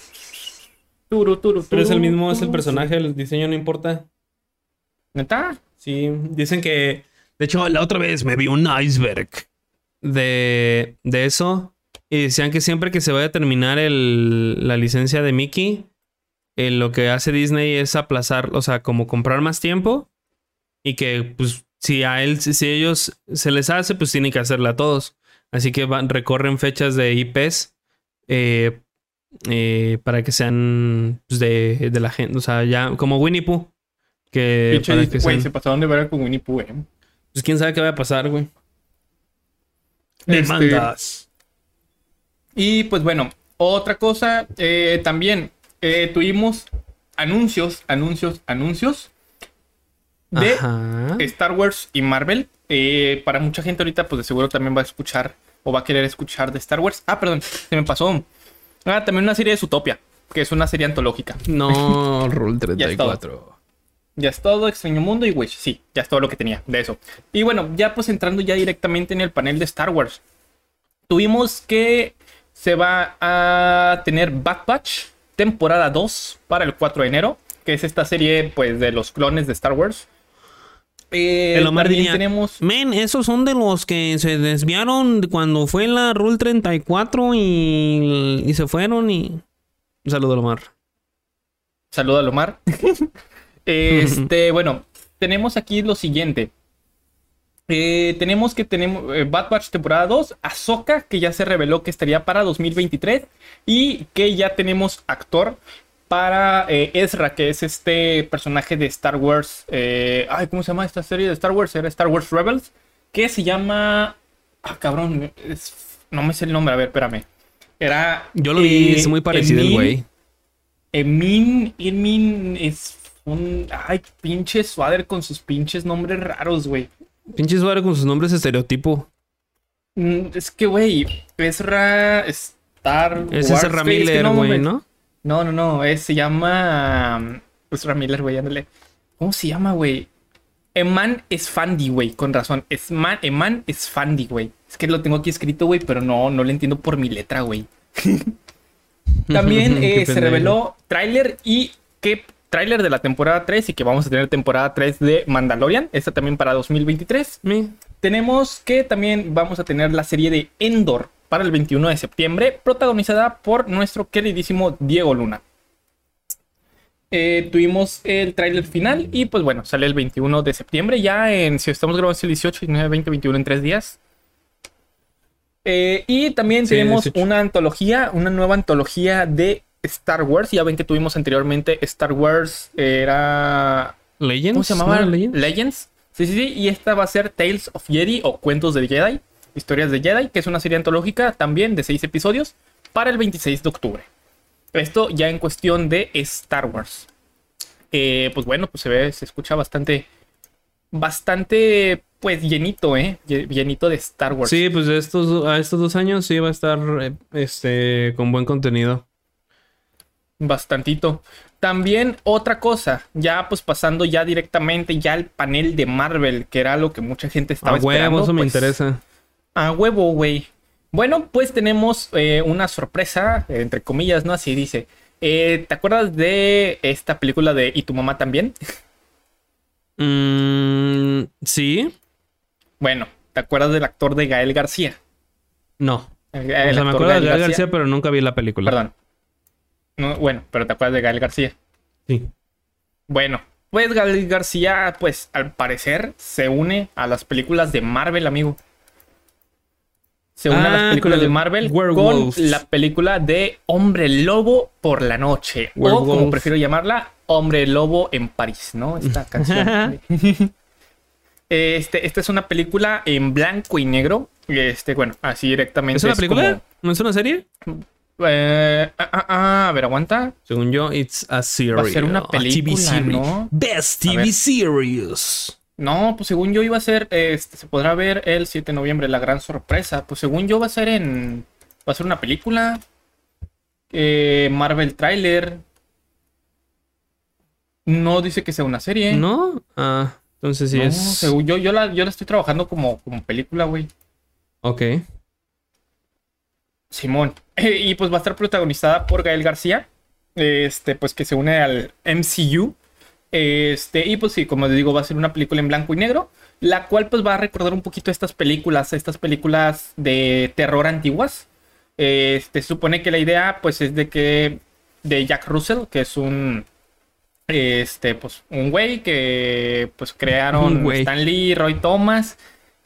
Turu, turu, pero es el mismo, es el personaje, el diseño no importa. ¿Neta? Sí, dicen que... De hecho, la otra vez me vi un iceberg de, de eso. Y decían que siempre que se vaya a terminar el, la licencia de Mickey, eh, lo que hace Disney es aplazar, o sea, como comprar más tiempo. Y que, pues, si a él, si ellos se les hace, pues tienen que hacerla a todos. Así que van, recorren fechas de IPs eh, eh, para que sean pues, de, de, la gente. O sea, ya como Winnie Pooh. Que, güey, se pasaron de ver con Winnie Pooh, eh. Pues quién sabe qué va a pasar, güey. Demandas. Y pues bueno, otra cosa, eh, también tuvimos anuncios, anuncios, anuncios de Star Wars y Marvel. Eh, para mucha gente ahorita, pues de seguro también va a escuchar o va a querer escuchar de Star Wars. Ah, perdón, se me pasó. Ah, también una serie de Zootopia, que es una serie antológica. No, <laughs> Rule 34. Ya es todo, Extraño Mundo y Wish. Sí, ya es todo lo que tenía de eso. Y bueno, ya pues entrando ya directamente en el panel de Star Wars. Tuvimos que se va a tener Back Batch temporada 2 para el 4 de enero, que es esta serie pues de los clones de Star Wars. Eh, el Omar tenemos... Men, esos son de los que se desviaron cuando fue la Rule 34 y, y se fueron y... Saludo a Omar. Saludo a Omar. <laughs> este, <laughs> bueno, tenemos aquí lo siguiente. Eh, tenemos que tenemos eh, Bad Batch temporada 2, Ahsoka, que ya se reveló que estaría para 2023 y que ya tenemos actor para eh, Ezra, que es este personaje de Star Wars. Eh, ay, ¿cómo se llama esta serie de Star Wars? Era Star Wars Rebels. Que se llama. Ah, cabrón. no me sé el nombre. A ver, espérame. Era. Yo lo vi, es muy parecido el güey. Emin. Emin es un. Ay, pinche Swader con sus pinches nombres raros, güey. Pinche Swader con sus nombres estereotipo. Mm, es que, güey. Ezra. Star Wars. Es ese Ramiller, güey, ¿no? No, no, no. se llama. Pues Ramiller, güey, ándale. ¿Cómo se llama, güey? Eman es Fandi, güey, con razón. Es man, Eman es Fandi, güey. Es que lo tengo aquí escrito, güey, pero no, no lo entiendo por mi letra, güey. <laughs> También <laughs> eh, se reveló tráiler y qué tráiler de la temporada 3 y que vamos a tener temporada 3 de Mandalorian. Esta también para 2023. Tenemos que también vamos a tener la serie de Endor para el 21 de septiembre, protagonizada por nuestro queridísimo Diego Luna. Eh, tuvimos el tráiler final y pues bueno, sale el 21 de septiembre, ya en, si estamos grabando el 18, 19, 20, 21 en tres días. Eh, y también tenemos una antología, una nueva antología de Star Wars. Ya ven que tuvimos anteriormente Star Wars, era... Legends. ¿Cómo se llamaba? Legends. Sí, sí, sí. Y esta va a ser Tales of Jedi o Cuentos de Jedi. Historias de Jedi, que es una serie antológica también de seis episodios para el 26 de octubre. Esto ya en cuestión de Star Wars. Eh, pues bueno, pues se ve, se escucha bastante, bastante, pues llenito, ¿eh? Llenito de Star Wars. Sí, pues estos, a estos dos años sí va a estar, eh, este, con buen contenido. Bastantito. También otra cosa, ya pues pasando ya directamente ya al panel de Marvel, que era lo que mucha gente estaba esperando. eso me pues, interesa. A huevo, güey. Bueno, pues tenemos eh, una sorpresa, entre comillas, ¿no? Así dice. Eh, ¿Te acuerdas de esta película de ¿Y tu mamá también? Mm, sí. Bueno, ¿te acuerdas del actor de Gael García? No. o sea, me acuerdo de Gael García, pero nunca vi la película. Perdón. Bueno, pero ¿te acuerdas de Gael García? Sí. Bueno, pues Gael García, pues al parecer se une a las películas de Marvel, amigo se une a las ah, películas de Marvel con la película de Hombre Lobo por la noche. O como prefiero llamarla, Hombre Lobo en París, ¿no? Esta <laughs> canción. este, esta es una película en blanco y negro Este, bueno, así directamente. ¿Es una película? como- ¿No es una serie? Eh, ah, ah, ah, a ver, aguanta. Según yo, it's a series. Va a ser una TV película, series. ¿no? Best TV series. No, pues según yo iba a ser, este, se podrá ver el 7 de noviembre, la gran sorpresa. Pues según yo va a ser en, va a ser una película. Eh, Marvel trailer. No dice que sea una serie. ¿No? Ah, entonces sí No, es. según yo, yo la, yo la estoy trabajando como, como película, güey. Ok. Simón. <clears throat> Y pues va a estar protagonizada por Gael García. Este, pues que se une al MCU. Este, y pues sí, como les digo, va a ser una película en blanco y negro. La cual pues va a recordar un poquito estas películas, estas películas de terror antiguas. Este, supone que la idea pues es de que de Jack Russell, que es un este, pues un güey que pues crearon. Stan Lee, Roy Thomas,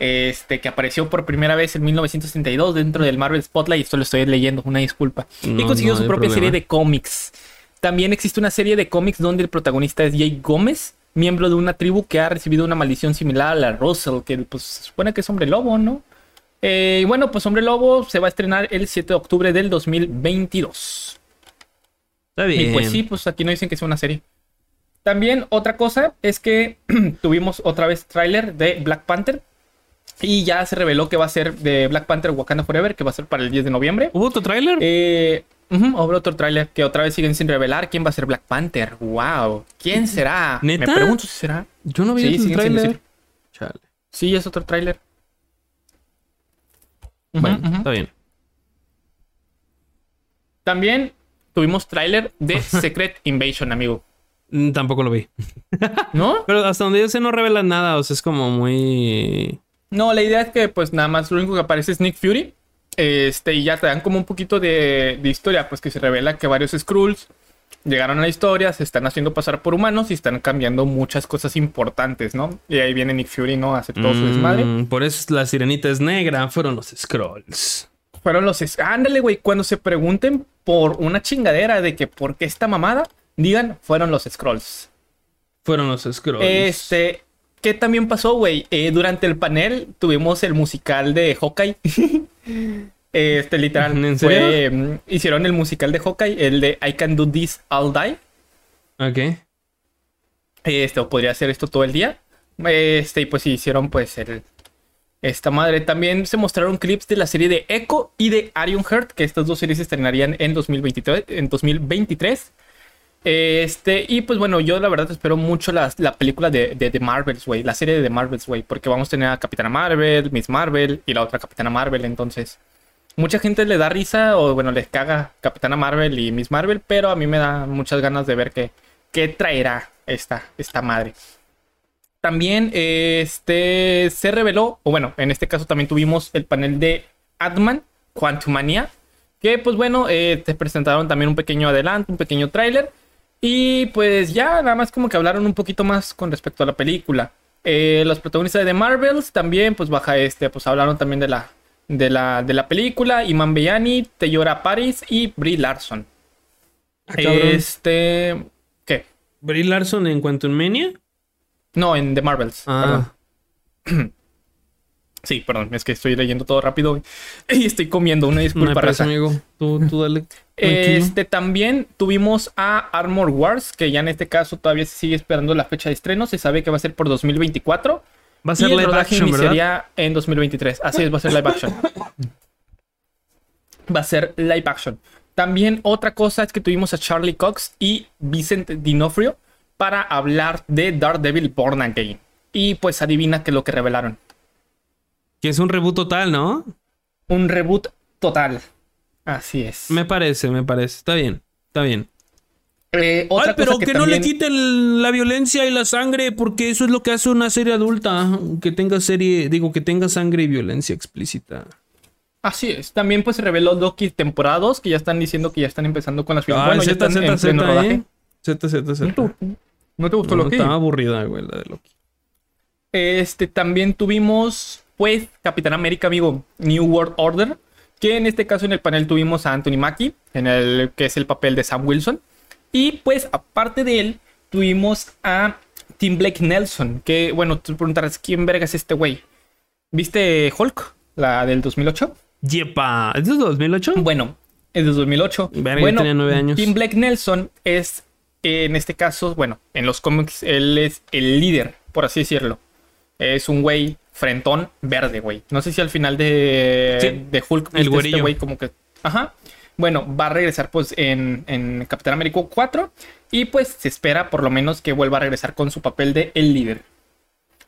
este, que apareció por primera vez en 1962 dentro del Marvel Spotlight. Esto lo estoy leyendo, una disculpa. y consiguió no su propia problema. serie de cómics. También existe una serie de cómics donde el protagonista es Jake Gómez, miembro de una tribu que ha recibido una maldición similar a la Russell, que pues se supone que es hombre lobo, ¿no? Eh, y bueno, pues Hombre Lobo se va a estrenar el 7 de octubre del 2022. Está bien. Y pues sí, pues aquí no dicen que sea una serie. También otra cosa es que <clears throat> tuvimos otra vez tráiler de Black Panther. Y ya se reveló que va a ser de Black Panther Wakanda Forever, que va a ser para el 10 de noviembre. ¿Hubo otro tráiler? Eh, hubo otro tráiler que otra vez siguen sin revelar quién va a ser Black Panther. Wow, ¿quién será? ¿Neta? Me pregunto si será. Yo no vi sí, el tráiler. Chale. Sí, es otro tráiler. Bueno, está bien. También tuvimos tráiler de <laughs> Secret Invasion, amigo. Mm, Tampoco lo vi. ¿No? <laughs> Pero hasta donde yo sé no revelan nada. O sea, es como muy. No, la idea es que pues nada más lo único que aparece es Nick Fury. Este, y ya te dan como un poquito de, de historia, pues que se revela que varios Skrulls llegaron a la historia, se están haciendo pasar por humanos y están cambiando muchas cosas importantes, ¿no? Y ahí viene Nick Fury, ¿no? A hacer todo su desmadre. Mm, Por eso la sirenita es negra. Fueron los scrolls. Fueron los... Ándale, güey, cuando se pregunten por una chingadera de que por qué esta mamada, digan, fueron los Scrolls. Fueron los scrolls. Este, ¿qué también pasó, güey? Eh, durante el panel tuvimos el musical de Hawkeye. <laughs> este, literal. ¿En fue, serio? mm, hicieron el musical de Hawkeye, el de I Can Do This All Die. Ok. Este, o podría hacer esto todo el día. Este, y pues hicieron pues el... Esta madre. También se mostraron clips de la serie de Echo y de Ironheart, que estas dos series se estrenarían en 2023. En 2023. Este, y pues bueno, yo la verdad espero mucho la, la película de, de, The Marvels, güey. La serie de The Marvels, güey. Porque vamos a tener a Capitana Marvel, Miss Marvel y la otra Capitana Marvel. Entonces, mucha gente le da risa o bueno, les caga Capitana Marvel y Miss Marvel. Pero a mí me da muchas ganas de ver qué, qué traerá esta, esta madre. También este se reveló, o bueno, en este caso también tuvimos el panel de Adman, Quantumania, que pues bueno, eh, te presentaron también un pequeño adelanto, un pequeño tráiler, y pues ya nada más como que hablaron un poquito más con respecto a la película. Eh, los protagonistas de The Marvels también, pues baja este, pues hablaron también de la, de la, de la película, Iman Bellani, Teyora Paris y Brie Larson. Ah, este, ¿qué? Brie Larson en Quantum Mania. No, en The Marvels. perdón. <clears throat> Sí, perdón, es que estoy leyendo todo rápido y estoy comiendo. Una no disculpa, presa, raza. amigo. Tú, tú dale. Este también tuvimos a Armor Wars, que ya en este caso todavía se sigue esperando la fecha de estreno. Se sabe que va a ser por 2024. Va a ser y el live rodaje action, ¿verdad? iniciaría en 2023. Así es, va a ser live action. Va a ser live action. También otra cosa es que tuvimos a Charlie Cox y Vincent Dinofrio para hablar de Daredevil Born Again. Y pues adivina qué es lo que revelaron. Que es un reboot total, ¿no? Un reboot total. Así es. Me parece, me parece. Está bien, está bien. Eh, otra Ay, pero cosa que, no le quiten la violencia y la sangre, porque eso es lo que hace una serie adulta. Que tenga serie, digo, que tenga sangre y violencia explícita. Así es. También pues se reveló Loki temporada 2, que ya están diciendo que ya están empezando con las filmas. Ay, Bueno, ya Z, están Z, en Z. ¿eh? Z, Z, Z. ¿No te, no te gustó No, Loki? Estaba aburrida, güey, la de Loki. Este, también tuvimos, pues, Capitán América, amigo, New World Order. Que en este caso en el panel tuvimos a Anthony Mackie, en el que es el papel de Sam Wilson. Y pues, aparte de él, tuvimos a Tim Blake Nelson. Que, bueno, tú preguntarás, ¿quién verga es este güey? ¿Viste Hulk? la del 2008. Yepa, ¿es de 2008? Bueno, es de 2008. Verga, bueno, tenía nueve años. Tim Blake Nelson es, en este caso, bueno, en los cómics, él es el líder, por así decirlo. Es un güey frentón verde, güey. No sé si al final de, Sí, de Hulk el güerillo. este güey como que... Ajá. Bueno, va a regresar pues en, en Capitán América 4 y pues se espera por lo menos que vuelva a regresar con su papel de el líder.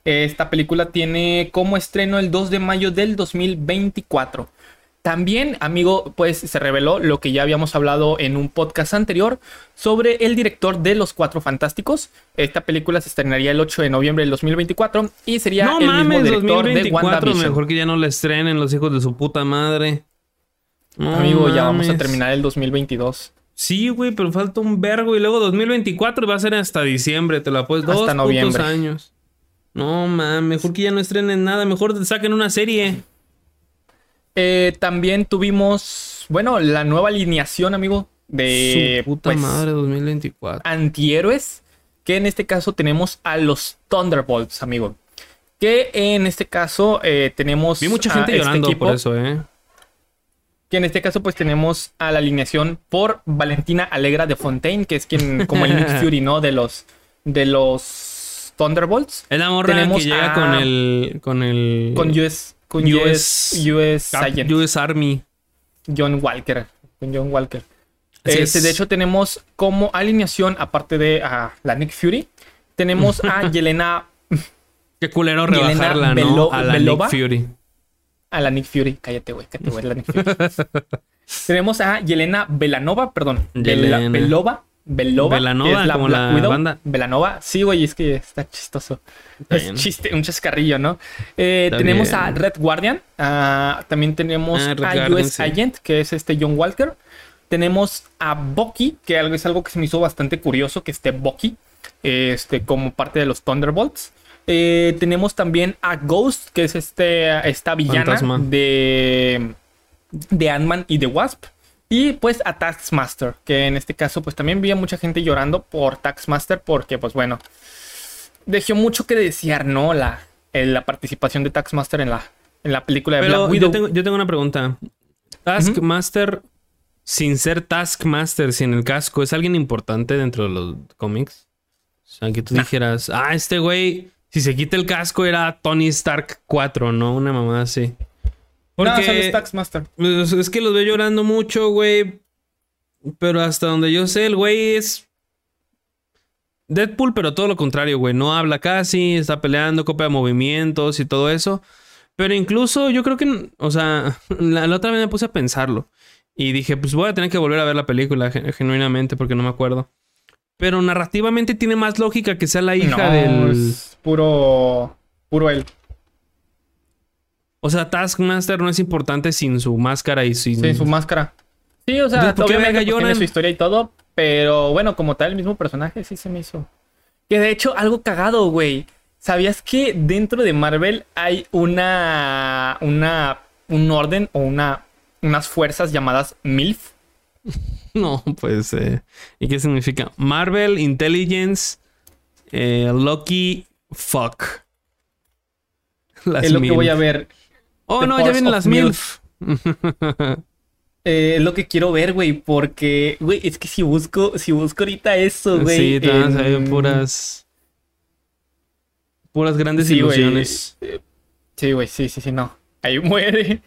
Esta película tiene como estreno el 2 de mayo del 2024. También, amigo, pues se reveló lo que ya habíamos hablado en un podcast anterior sobre el director de Los Cuatro Fantásticos. Esta película se estrenaría el 8 de noviembre del 2024 y sería No el mismo mames, director de 2024. WandaVision. Mejor que ya no la estrenen los hijos de su puta madre. No Amigo, ya vamos a terminar el 2022. Sí, güey, pero falta un vergo. Y luego 2024 va a ser hasta diciembre. Te la puedes dos Hasta noviembre. años. No mames, mejor que ya no estrenen nada. Mejor saquen una serie. Eh, también tuvimos, bueno, la nueva alineación, amigo, de Su puta pues, madre, 2024. antihéroes. Que en este caso tenemos a los Thunderbolts, amigo. Que en este caso eh, tenemos. Vi mucha a gente este llorando por eso, eh. Que en este caso, pues tenemos a la alineación por Valentina Alegra de Fontaine, que es quien, como el Nick <laughs> Fury, ¿no? De los. De los Thunderbolts. Es la morra Tenemos que llega a- con el. Con el. Con US. Con US US. Cap- Army. John Walker. Con John Walker. Este, es. de hecho, tenemos como alineación, aparte de a la Nick Fury, tenemos a <laughs> Yelena. Qué culero Yelena rebajarla, Belo- ¿no? A la Belova. Nick Fury. A la Nick Fury. Cállate, güey. Cállate, güey. La Nick Fury. <laughs> tenemos a Yelena Belanova, perdón. Yelena. Belova. Belova. Que es como Black la Widow. banda. Belanova. Sí, güey, es que está chistoso. Está Es bien. chiste, un chascarrillo, ¿no? Eh, tenemos bien. a Red Guardian. ah, también tenemos Ah, a Guardian, US sí. Agent, que es este John Walker. Tenemos a Bucky, que algo, es algo que se me hizo bastante curioso, que esté Bucky este, como parte de los Thunderbolts. Eh, tenemos también a Ghost, que es este, esta villana Fantasma. de, de Ant-Man y de Wasp. Y pues a Taskmaster, que en este caso pues también vi a mucha gente llorando por Taskmaster porque pues bueno, dejó mucho que desear, ¿no? La, la participación de Taskmaster en la, en la película de Pero Black Widow. yo tengo, yo tengo una pregunta. Taskmaster, sin ser Taskmaster, sin el casco, ¿es alguien importante dentro de los cómics? O sea, que tú dijeras, ah, este güey, si se quita el casco era Tony Stark 4, ¿no? Una mamá así. No, Porque es Taskmaster. pues, es que los veo llorando mucho, güey. Pero hasta donde yo sé, el güey es Deadpool, pero todo lo contrario, güey. No habla casi, está peleando, copia movimientos y todo eso. Pero incluso yo creo que, o sea, la, la otra vez me puse a pensarlo. Y dije, pues voy a tener que volver a ver la película gen- genuinamente porque no me acuerdo. Pero narrativamente tiene más lógica que sea la hija no, del... es puro, puro él. O sea, Taskmaster no es importante sin su máscara y sin... Sí, su máscara. Sí, o sea, ¿por qué verga pues, tiene su historia y todo, pero bueno, como tal, el mismo personaje sí se me hizo. Que de hecho, algo cagado, güey. ¿Sabías que dentro de Marvel hay una. una. un orden o una. unas fuerzas llamadas MILF? <laughs> No, pues... eh, ¿Y qué significa? Marvel Intelligence eh, Lucky Fuck. <laughs> Las es lo que voy a ver. Oh, The no, ya vienen las MILF. <laughs> Eh, es lo que quiero ver, güey, porque, güey, es que si busco, si busco ahorita eso, güey. sí, te van a salir en- puras... Puras grandes Sí, ilusiones. Sí, güey, sí, sí, sí, no. Ahí <laughs> muere.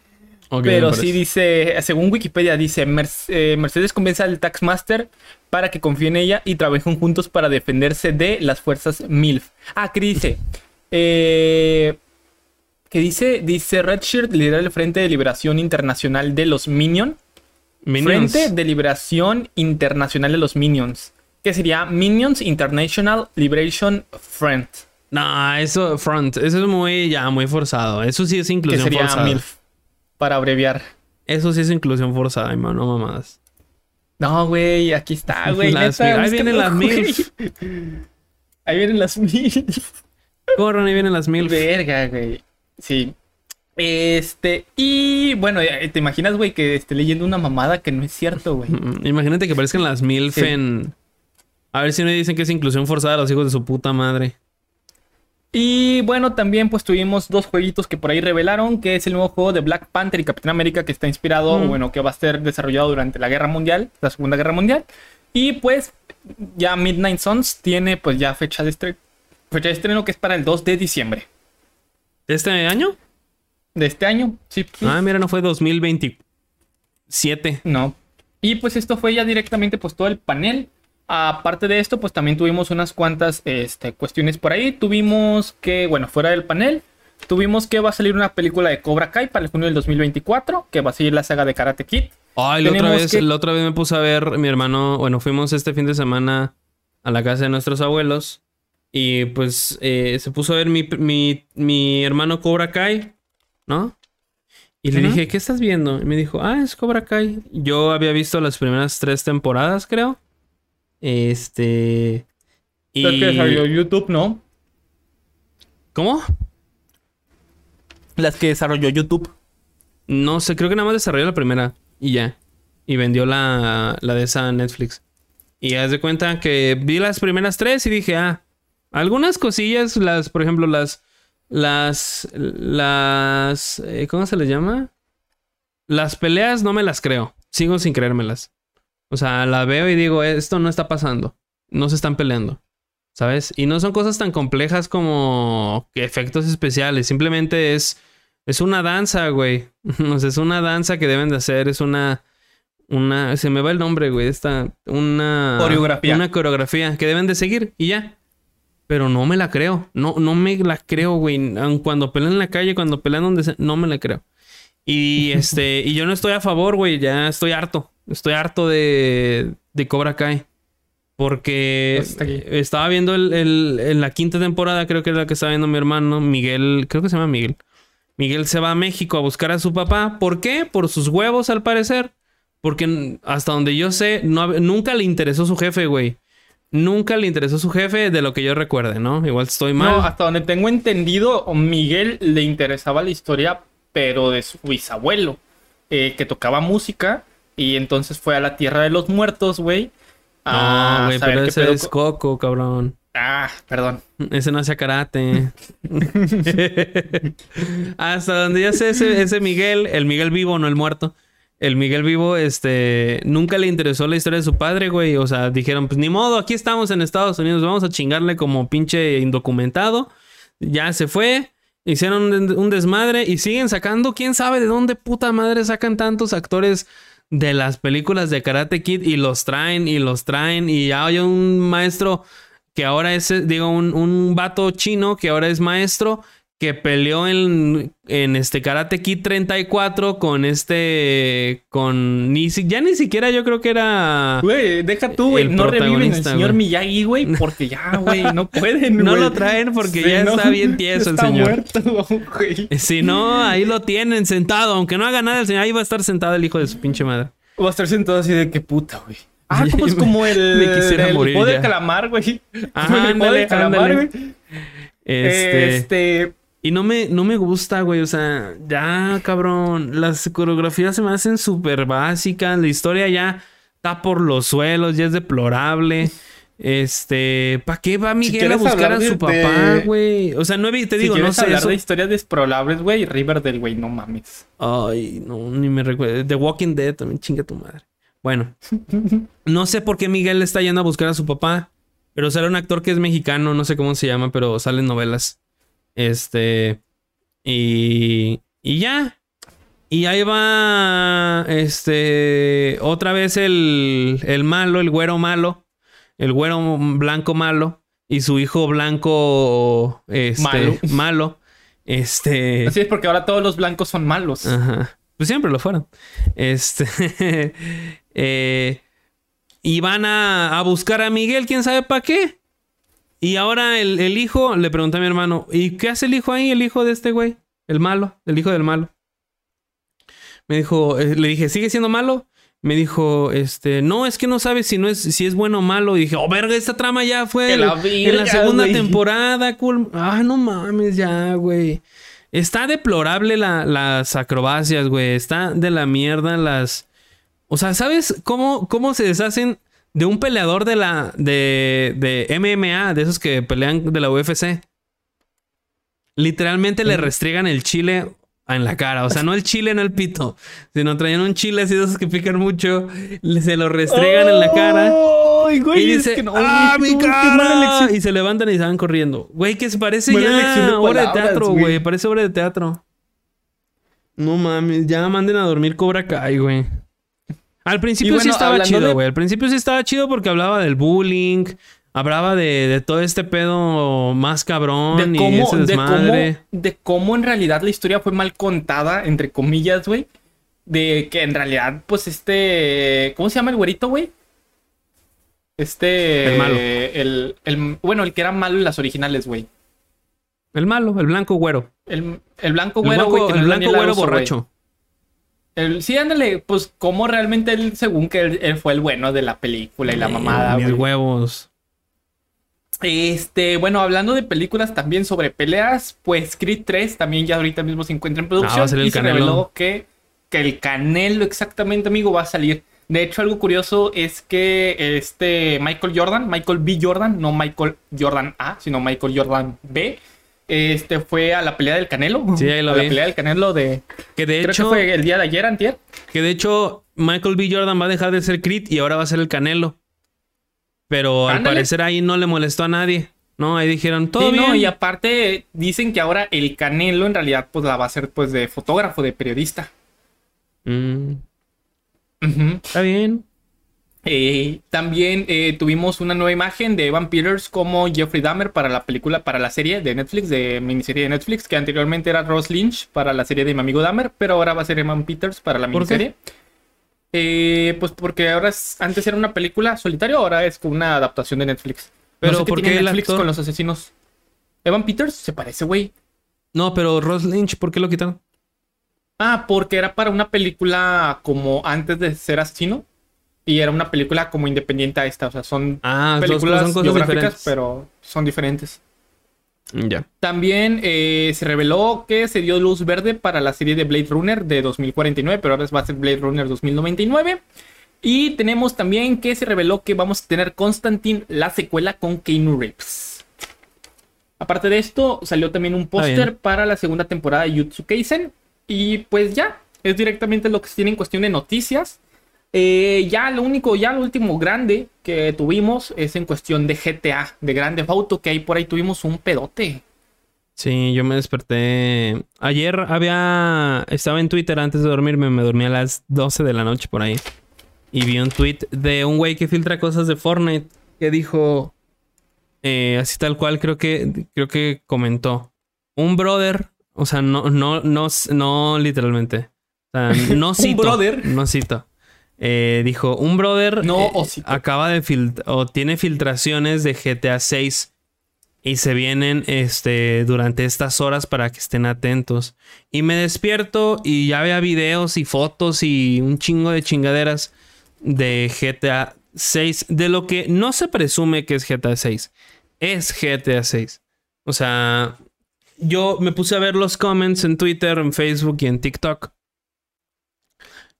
Pero sí dice, según Wikipedia, dice, "Merc- eh, Mercedes convence al Taxmaster para que confíe en ella y trabajen juntos para defenderse de las fuerzas MILF. Ah, ¿qué dice? <laughs> Eh, ¿Qué dice? Dice Redshirt lidera el Frente de Liberación Internacional de los Minion. Minions. Frente de Liberación Internacional de los Minions. Que sería Minions International Liberation Front. No, eso, front. Eso es muy, ya, muy forzado. Eso sí es Que inclusión sería forzada. MILF. Para abreviar. Eso sí es inclusión forzada, hermano, no mamadas. No, güey, aquí está, <laughs> güey. Las neta, mil- ahí vienen las. MILF. Ahí vienen las MILF. Corran, ahí vienen las mil. Verga, güey. Sí. Este, y bueno, ya, te imaginas, güey, que esté leyendo una mamada que no es cierto, güey. <laughs> Mm, Imagínate que aparezcan las MILF Sí. en. A ver si no dicen que es inclusión forzada a los hijos de su puta madre. Y bueno, también pues tuvimos dos jueguitos que por ahí revelaron, que es el nuevo juego de Black Panther y Capitán América que está inspirado, Mm. bueno, que va a ser desarrollado durante la Guerra Mundial, la Segunda Guerra Mundial. Y pues ya Midnight Suns tiene pues ya fecha de estreno, fecha de estreno que es para el 2 de diciembre ¿Este año? de este año. Sí, sí. Ah, mira, no fue 2027. No. Y pues esto fue ya directamente pues todo el panel. Aparte de esto, pues también tuvimos unas cuantas este, cuestiones por ahí. Tuvimos que, bueno, fuera del panel, tuvimos que va a salir una película de Cobra Kai para el junio del 2024, que va a seguir la saga de Karate Kid. Ay, la otra, vez, que- la otra vez me puse a ver, mi hermano, bueno, fuimos este fin de semana a la casa de nuestros abuelos y pues eh, se puso a ver mi, mi, mi hermano Cobra Kai, ¿no? Y le dije, ¿qué estás viendo? Y me dijo, ah, es Cobra Kai. Yo había visto las primeras tres temporadas, creo. Este... Y... Que salió YouTube, ¿no? ¿Cómo? Las que desarrolló YouTube. No sé, creo que nada más desarrolló la primera y ya. Y vendió la, la de esa Netflix. Y haz de cuenta que vi las primeras tres y dije, ah, algunas cosillas, las, por ejemplo, las, las, las, eh, ¿cómo se les llama? Las peleas no me las creo. Sigo sin creérmelas. O sea, la veo y digo, esto no está pasando. No se están peleando. ¿Sabes? Y no son cosas tan complejas como efectos especiales. Simplemente es, es una danza, güey. <laughs> O sea, es una danza que deben de hacer. Es una, una, se me va el nombre, güey. Esta, una Coreografía. Una coreografía que deben de seguir y ya. Pero no me la creo. No, no me la creo, güey. Cuando pelean en la calle, cuando pelean donde sea, no me la creo. Y <laughs> este, y yo no estoy a favor, güey. Ya estoy harto. Estoy harto de, de Cobra Kai. Porque Pues estaba viendo el, el- en la quinta temporada, creo que es la que estaba viendo mi hermano, Miguel, creo que se llama Miguel. Miguel se va a México a buscar a su papá. ¿Por qué? Por sus huevos, al parecer. Porque hasta donde yo sé, no, nunca le interesó su jefe, güey. Nunca le interesó su jefe de lo que yo recuerde, ¿no? Igual estoy mal. No, hasta donde tengo entendido, Miguel le interesaba la historia, pero de su bisabuelo, eh, que tocaba música, y entonces fue a la Tierra de los Muertos, güey. a no, güey, pero ese pedo es co- Coco, cabrón. Ah, perdón. Ese no hacía karate. <laughs> <laughs> Hasta donde yo sé, ese, ese Miguel, el Miguel vivo, no el muerto. El Miguel vivo, este, nunca le interesó la historia de su padre, güey. O sea, dijeron, pues ni modo, aquí estamos en Estados Unidos, vamos a chingarle como pinche indocumentado. Ya se fue, hicieron un, desmadre y siguen sacando, quién sabe de dónde puta madre sacan tantos actores de las películas de Karate Kid y los traen y los traen y ya hay un maestro que ahora es, digo, un, un vato chino que ahora es maestro, que peleó en, en este Karate Kid 34 con este, con, ni si- ya ni siquiera yo creo que era... Güey, deja tú, güey. No reviven al señor. Miyagi, güey, <laughs> porque ya, güey, no pueden, No lo traen porque Sí, ya no, está bien tieso el está señor. muerto, güey. Si no, ahí lo tienen sentado, aunque no haga nada, el señor, ahí va a estar sentado el hijo de su pinche madre. Va a estar sentado así de qué puta, güey. Ah, como es como el, <laughs> Me quisiera el morir ya. calamar, güey. <laughs> Ajá, el ándale, de calamar, güey. Este, Este, Y no me, no me gusta, güey. O sea, ya, cabrón. Las coreografías se me hacen súper básicas. La historia ya está por los suelos, ya es deplorable. Este, ¿para qué va Miguel a buscar a de- su papá, güey? O sea, no he te si digo, no sé hablar eso. de historias desprolables, güey, Riverdale, güey, no mames. Ay, no, ni me recuerdo. The Walking Dead también, chinga tu madre. Bueno, no sé por qué Miguel está yendo a buscar a su papá, pero sale un actor que es mexicano, no sé cómo se llama, pero sale en novelas. Este, y, y ya. Y ahí va, este, otra vez el, el malo, el güero malo, el güero blanco malo y su hijo blanco, este, Malo. <laughs> malo. Este, Así es porque ahora todos los blancos son malos. Ajá. Pues siempre lo fueron. Este. <laughs> eh, y van a, a buscar a Miguel, quién sabe para qué. Y ahora el, el hijo, le pregunté a mi hermano, ¿y qué hace el hijo ahí? El hijo de este güey. El malo, el hijo del malo. Me dijo, eh, le dije, ¿sigue siendo malo? Me dijo, este, no, es que no sabes si no es, si es bueno o malo. Y dije, oh, verga, esta trama ya fue la en la segunda güey. temporada, cool. Ah, no mames, ya, güey. Está deplorable la- las acrobacias, güey. Está de la mierda las. O sea, ¿sabes cómo, cómo se deshacen de un peleador de la. de. de MMA, de esos que pelean de la UFC? Literalmente le restriegan el chile en la cara. O sea, no el chile, no el pito. Sino traían un chile así de esos que pican mucho. Se lo restriegan en la cara. Ay, güey, y es dice, que no, ¡ah, güey, mi cara! Y se levantan y se van corriendo. Güey, que se parece Mala elección de ya obra de teatro, güey. güey. Parece obra de teatro. No mames, ya manden a dormir Cobra Kai, güey. Al principio Y sí estaba chido, de- güey. Al principio sí estaba chido porque hablaba del bullying. Hablaba de, de todo este pedo más cabrón de y cómo, ese de cómo, de cómo en realidad la historia fue mal contada, entre comillas, güey. De que en realidad, pues este. ¿Cómo se llama el güerito, güey? Este. El malo. El, el- bueno, el que era malo en las originales, güey. El malo, el blanco güero. El, el blanco güero, güey. el blanco güero güey. El- sí, ándale, pues cómo realmente él, según que él, él fue el bueno de la película y la Eh, mamada, mis güey. huevos. Este, bueno, hablando de películas también sobre peleas, pues Creed 3 también ya ahorita mismo se encuentra en producción Ah, va a salir el y se Canelo. reveló que, que el Canelo exactamente, amigo, va a salir. De hecho, algo curioso es que este Michael Jordan, Michael B. Jordan, no Michael Jordan A, sino Michael Jordan B, este fue a la pelea del Canelo. Sí, ahí lo a vi. la pelea del Canelo de... Que de creo hecho, que fue el día de ayer, antier. que de hecho, Michael B. Jordan va a dejar de ser Creed y ahora va a ser el Canelo. Pero al parecer ahí no le molestó a nadie. No, ahí dijeron, todo Sí, bien. no, y aparte dicen que ahora el Canelo en realidad pues la va a hacer pues de fotógrafo, de periodista. Mm, está bien. Eh, también eh, tuvimos una nueva imagen de Evan Peters como Jeffrey Dahmer para la película, para la serie de Netflix, de miniserie de Netflix, que anteriormente era Ross Lynch para la serie de mi amigo Dahmer, pero ahora va a ser Evan Peters para la ¿Por qué? miniserie. Eh, pues porque ahora es, antes era una película solitaria, ahora es como una adaptación de Netflix. Pero, no sé ¿por tiene qué el Netflix actor? con los asesinos. Evan Peters se parece, güey. No, pero Ross Lynch, ¿por qué lo quitaron? Ah, porque era para una película como antes de ser asesino. Y era una película como independiente a esta. O sea, son Ah, películas son cosas biográficas, diferentes. pero son diferentes. Ya. También eh, se reveló que se dio luz verde para la serie de Blade Runner de 2049, pero ahora va a ser Blade Runner 2099. Y tenemos también que se reveló que vamos a tener Constantine, la secuela con Keanu Reeves. Aparte de esto, salió también un póster para la segunda temporada de Jutsu Kaisen. Y pues ya, es directamente lo que se tiene en cuestión de noticias. Eh, ya lo único, ya lo último grande que tuvimos es en cuestión de GTA, de Grande Auto, que ahí por ahí tuvimos un pedote. Sí, yo me desperté. Ayer había. Estaba en Twitter antes de dormirme. Me dormí a las 12 de la noche por ahí. Y vi un tweet de un güey que filtra cosas de Fortnite. Que dijo. eh, así tal cual, creo que. Creo que comentó. Un brother. O sea, no, no, no, no literalmente. O sea, no <laughs> cito. brother. No cito. Eh, dijo, un brother No, eh, acaba de filtrar o tiene filtraciones de GTA 6 y se vienen este durante estas horas para que estén atentos. Y me despierto y ya había videos y fotos y un chingo de chingaderas de GTA 6, de lo que no se presume que es GTA 6. Es GTA 6. O sea, yo me puse a ver los comments en Twitter, en Facebook y en TikTok.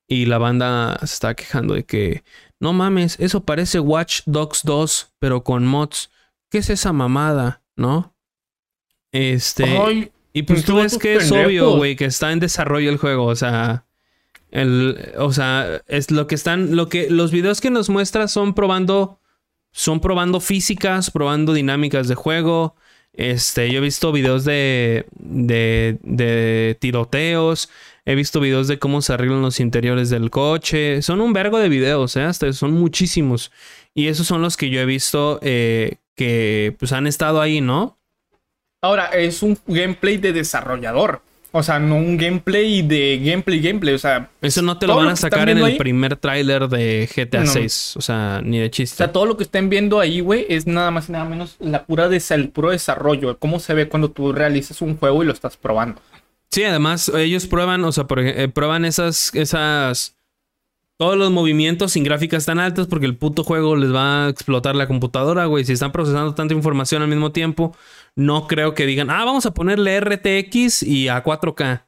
Y la banda se está quejando de que no mames, eso parece Watch Dogs 2, pero con mods. ¿Qué es esa mamada? ¿No? Este. Ay, y pues tú ves que es obvio, güey, que está en desarrollo el juego. O sea. El, o sea, es lo que están. Lo que. Los videos que nos muestra son probando. Son probando físicas, probando dinámicas de juego. Este, yo he visto videos de, de, de tiroteos. He visto videos de cómo se arreglan los interiores del coche. Son un vergo de videos, ¿eh? Hasta son muchísimos. Y esos son los que yo he visto eh, que pues han estado ahí, ¿no? Ahora, es un gameplay de desarrollador. O sea, no un gameplay de gameplay, gameplay. O sea, Eso no te lo van a sacar en el ahí- primer tráiler de GTA No. 6. O sea, ni de o chiste. sea, todo lo que estén viendo ahí, güey, es nada más y nada menos la pura des- el puro desarrollo. Cómo se ve cuando tú realizas un juego y lo estás probando. Sí, además ellos prueban, o sea, por eh, prueban esas, esas, todos los movimientos sin gráficas tan altas porque el puto juego les va a explotar la computadora, güey. Si están procesando tanta información al mismo tiempo, no creo que digan, ah, vamos a ponerle RTX y a 4K.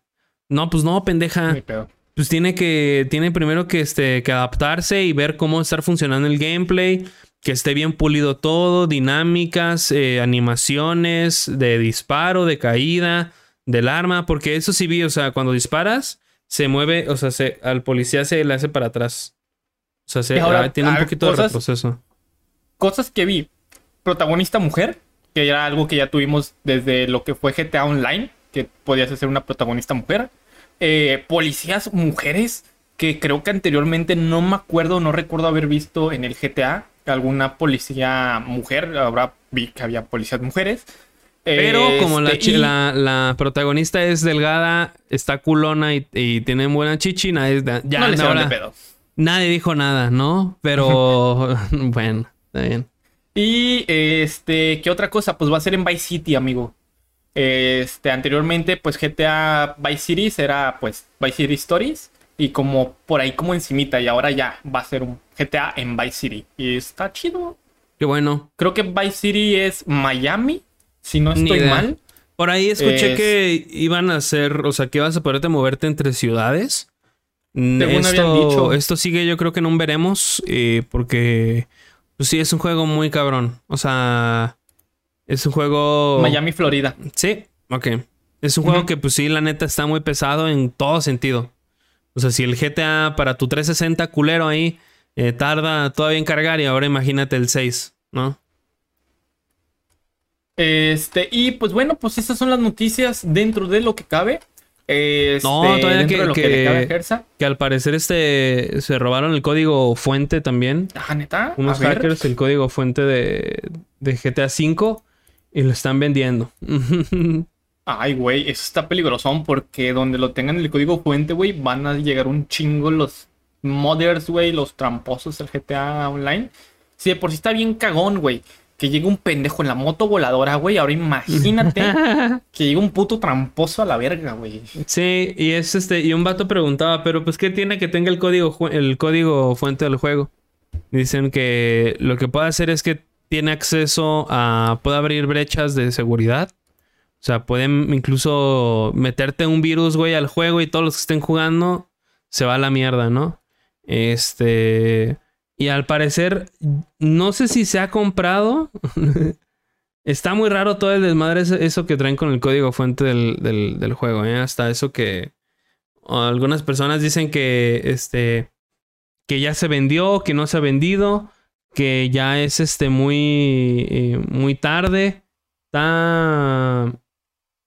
No, pues no, pendeja. Pues tiene que, tiene primero que, este, que adaptarse y ver cómo estar funcionando el gameplay. que esté bien pulido todo, dinámicas, eh, animaciones de disparo, de caída del arma, porque eso sí vi, o sea, cuando disparas, se mueve, o sea, se, al policía se le hace para atrás. O sea, se, Ahora, ah, tiene un a ver, poquito de cosas- retroceso. Cosas que vi. Protagonista mujer, que era algo que ya tuvimos desde lo que fue GTA Online, que podías hacer una protagonista mujer. Eh, policías mujeres, que creo que anteriormente no me acuerdo, no recuerdo haber visto en el GTA alguna policía mujer. Ahora vi que había policías mujeres. Pero como la, Este, y- la, la protagonista es delgada, está culona y, y tiene buena chichi, nadie, ya no le de pedo. nadie dijo nada, ¿no? Pero <laughs> <laughs> bueno, está bien. Y este, ¿qué otra cosa? Pues va a ser en Vice City, amigo. Este, anteriormente, pues GTA Vice City era pues Vice City Stories. Y como por ahí como encimita. Y ahora ya va a ser un GTA en Vice City. Y está chido. Qué bueno. Creo que Vice City es Miami. Si no estoy mal. Por ahí escuché Es- que iban a hacer, o sea, que ibas a poderte moverte entre ciudades. Mm, Según habían Esto, dicho. esto sigue, yo creo que no veremos, eh, porque pues sí, es un juego muy cabrón. O sea, es un juego... Miami, Florida. Sí, ok. Es un juego que, pues sí, la neta está muy pesado en todo sentido. O sea, si el GTA para tu 360 culero ahí eh, tarda todavía en cargar y ahora imagínate el 6, ¿no? Este, y pues bueno, pues esas son las noticias dentro de lo que cabe. Este, No, todavía que- de lo que, que- le cabe a. Que al parecer este se robaron el código fuente también. Ah, neta. Unos A ver. hackers el código fuente de, de GTA V y lo están vendiendo. <laughs> Ay, güey, eso está peligrosón porque donde lo tengan el código fuente, güey, van a llegar un chingo los modders, güey, los tramposos del GTA Online. Si de por sí está bien cagón, güey, que llegue un pendejo en la moto voladora, güey, ahora imagínate <laughs> que llegue un puto tramposo a la verga, güey. sí, y es este, y un vato preguntaba, pero pues qué tiene que tenga el código el código fuente del juego. Dicen que lo que puede hacer es que tiene acceso a. puede abrir brechas de seguridad. O sea, pueden incluso meterte un virus, güey, al juego y todos los que estén jugando se va a la mierda, ¿no? Este. Y al parecer, no sé si se ha comprado. <laughs> Está muy raro todo el desmadre, eso que traen con el código fuente del, del- del juego, ¿eh? Hasta eso que. Algunas personas dicen que. Este. Que ya se vendió, que no se ha vendido. Que ya es este muy. eh, muy tarde. Está.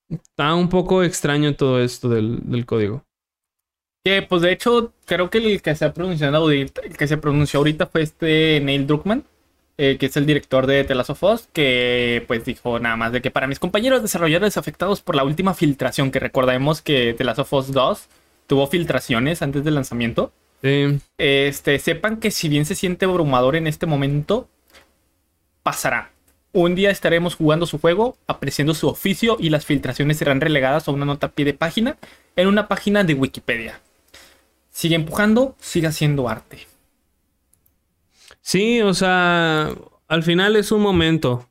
Está un poco extraño todo esto del, del código. Que pues de hecho, creo que el que se ha pronunciado ahorita, el que se pronunció ahorita fue este Neil Druckmann, eh, que es el director de The Last of Us, que pues dijo nada más de que para mis compañeros desarrolladores afectados por la última filtración, que recordemos que The Last of Us 2 tuvo filtraciones antes del lanzamiento. Sí. Este, sepan que si bien se siente abrumador en este momento, pasará. Un día estaremos jugando su juego, apreciando su oficio y las filtraciones serán relegadas a una nota a pie de página en una página de Wikipedia. Sigue empujando, sigue haciendo arte. Sí, o sea, al final es un momento.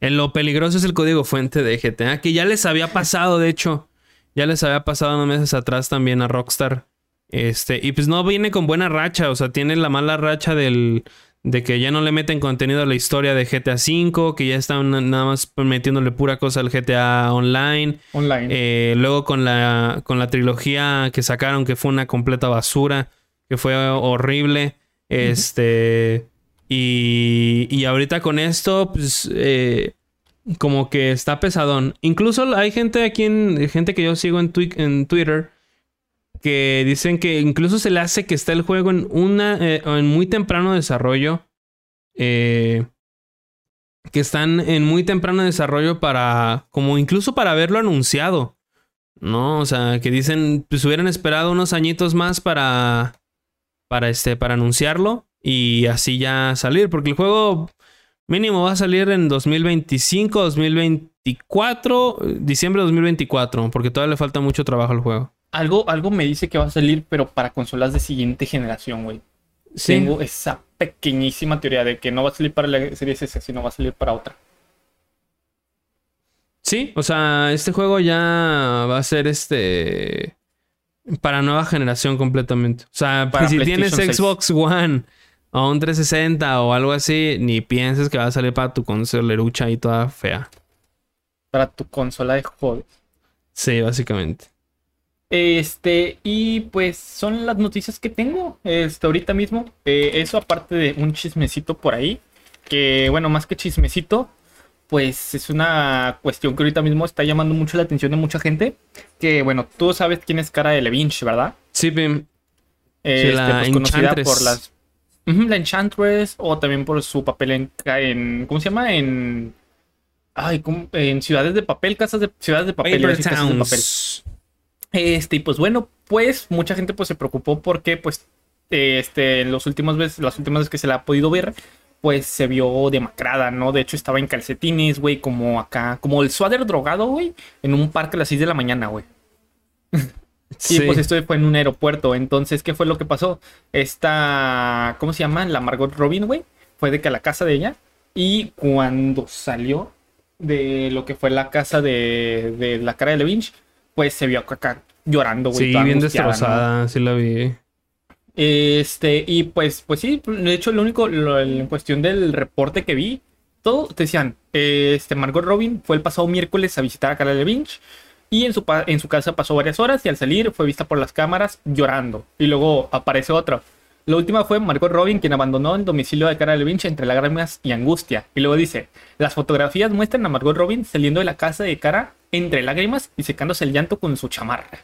En lo peligroso es el código fuente de GTA, que ya les había pasado, de hecho. Ya les había pasado unos meses atrás también a Rockstar. Este, y pues no viene con buena racha, o sea, tiene la mala racha del, de que ya no le meten contenido a la historia de GTA V, que ya están na- nada más metiéndole pura cosa al GTA Online. Online. Eh, luego con la, con la trilogía que sacaron, que fue una completa basura, que fue horrible. Este. Y, y ahorita con esto, pues. eh, como que está pesadón. Incluso hay gente aquí en. Gente que yo sigo en, twi- en Twitter. Que dicen que incluso se le hace que está el juego en una. eh, en muy temprano desarrollo. Eh, que están en muy temprano desarrollo para, como incluso para haberlo anunciado, ¿no? O sea, que dicen, pues hubieran esperado unos añitos más para, para este, para anunciarlo y así ya salir, porque el juego mínimo va a salir en 2025, 2024, eh, diciembre de 2024, porque todavía le falta mucho trabajo al juego. Algo, algo me dice que va a salir, pero para consolas de siguiente generación, güey. Sí, Tengo esa pequeñísima teoría de que no va a salir para la serie S, sino va a salir para otra. sí, o sea, este juego ya va a ser este para nueva generación completamente. O sea, Para si tienes PlayStation 6. Xbox One o un 360 o algo así, ni pienses que va a salir para tu consolerucha y toda fea. Para tu consola de joder. Sí, básicamente. Este, y pues son las noticias que tengo este, ahorita mismo. Eh, eso aparte de un chismecito por ahí. Que bueno, más que chismecito, pues es una cuestión que ahorita mismo está llamando mucho la atención de mucha gente. Que bueno, tú sabes quién es Cara de Levinch, ¿verdad? Sí, Pim. Este, la pues, conocida Enchantress. por las. La Enchantress, o también por su papel en, en. ¿Cómo se llama? En. Ay, ¿cómo? en ciudades de papel, casas de ciudades de papel. Paper casas de papel. Este, y pues bueno, pues mucha gente pues se preocupó porque pues este, en los últimos veces, las últimas veces que se la ha podido ver, pues se vio demacrada, ¿no? De hecho estaba en calcetines, güey, como acá, como el suéter drogado, güey, en un parque a las 6 de la mañana, güey. Sí. <laughs> Y pues esto fue en un aeropuerto. Entonces, ¿qué fue lo que pasó? Esta, ¿cómo se llama? La Margot Robin, güey. Fue de que a la casa de ella. Y cuando salió de lo que fue la casa de, de la cara de Lynch, pues se vio acá llorando, güey. Sí, bien angustiada, ¿no? destrozada, sí la vi. Este, y pues, pues sí, de hecho, lo único, lo- en cuestión del reporte que vi, todo te decían, este, Margot Robin fue el pasado miércoles a visitar a Cara Lynch y en su, en su casa pasó varias horas y al salir fue vista por las cámaras llorando. Y luego aparece otra. La última fue Margot Robin, quien abandonó el domicilio de Cara Lynch entre lágrimas y angustia. Y luego dice, las fotografías muestran a Margot Robin saliendo de la casa de Cara entre lágrimas y secándose el llanto con su chamarra.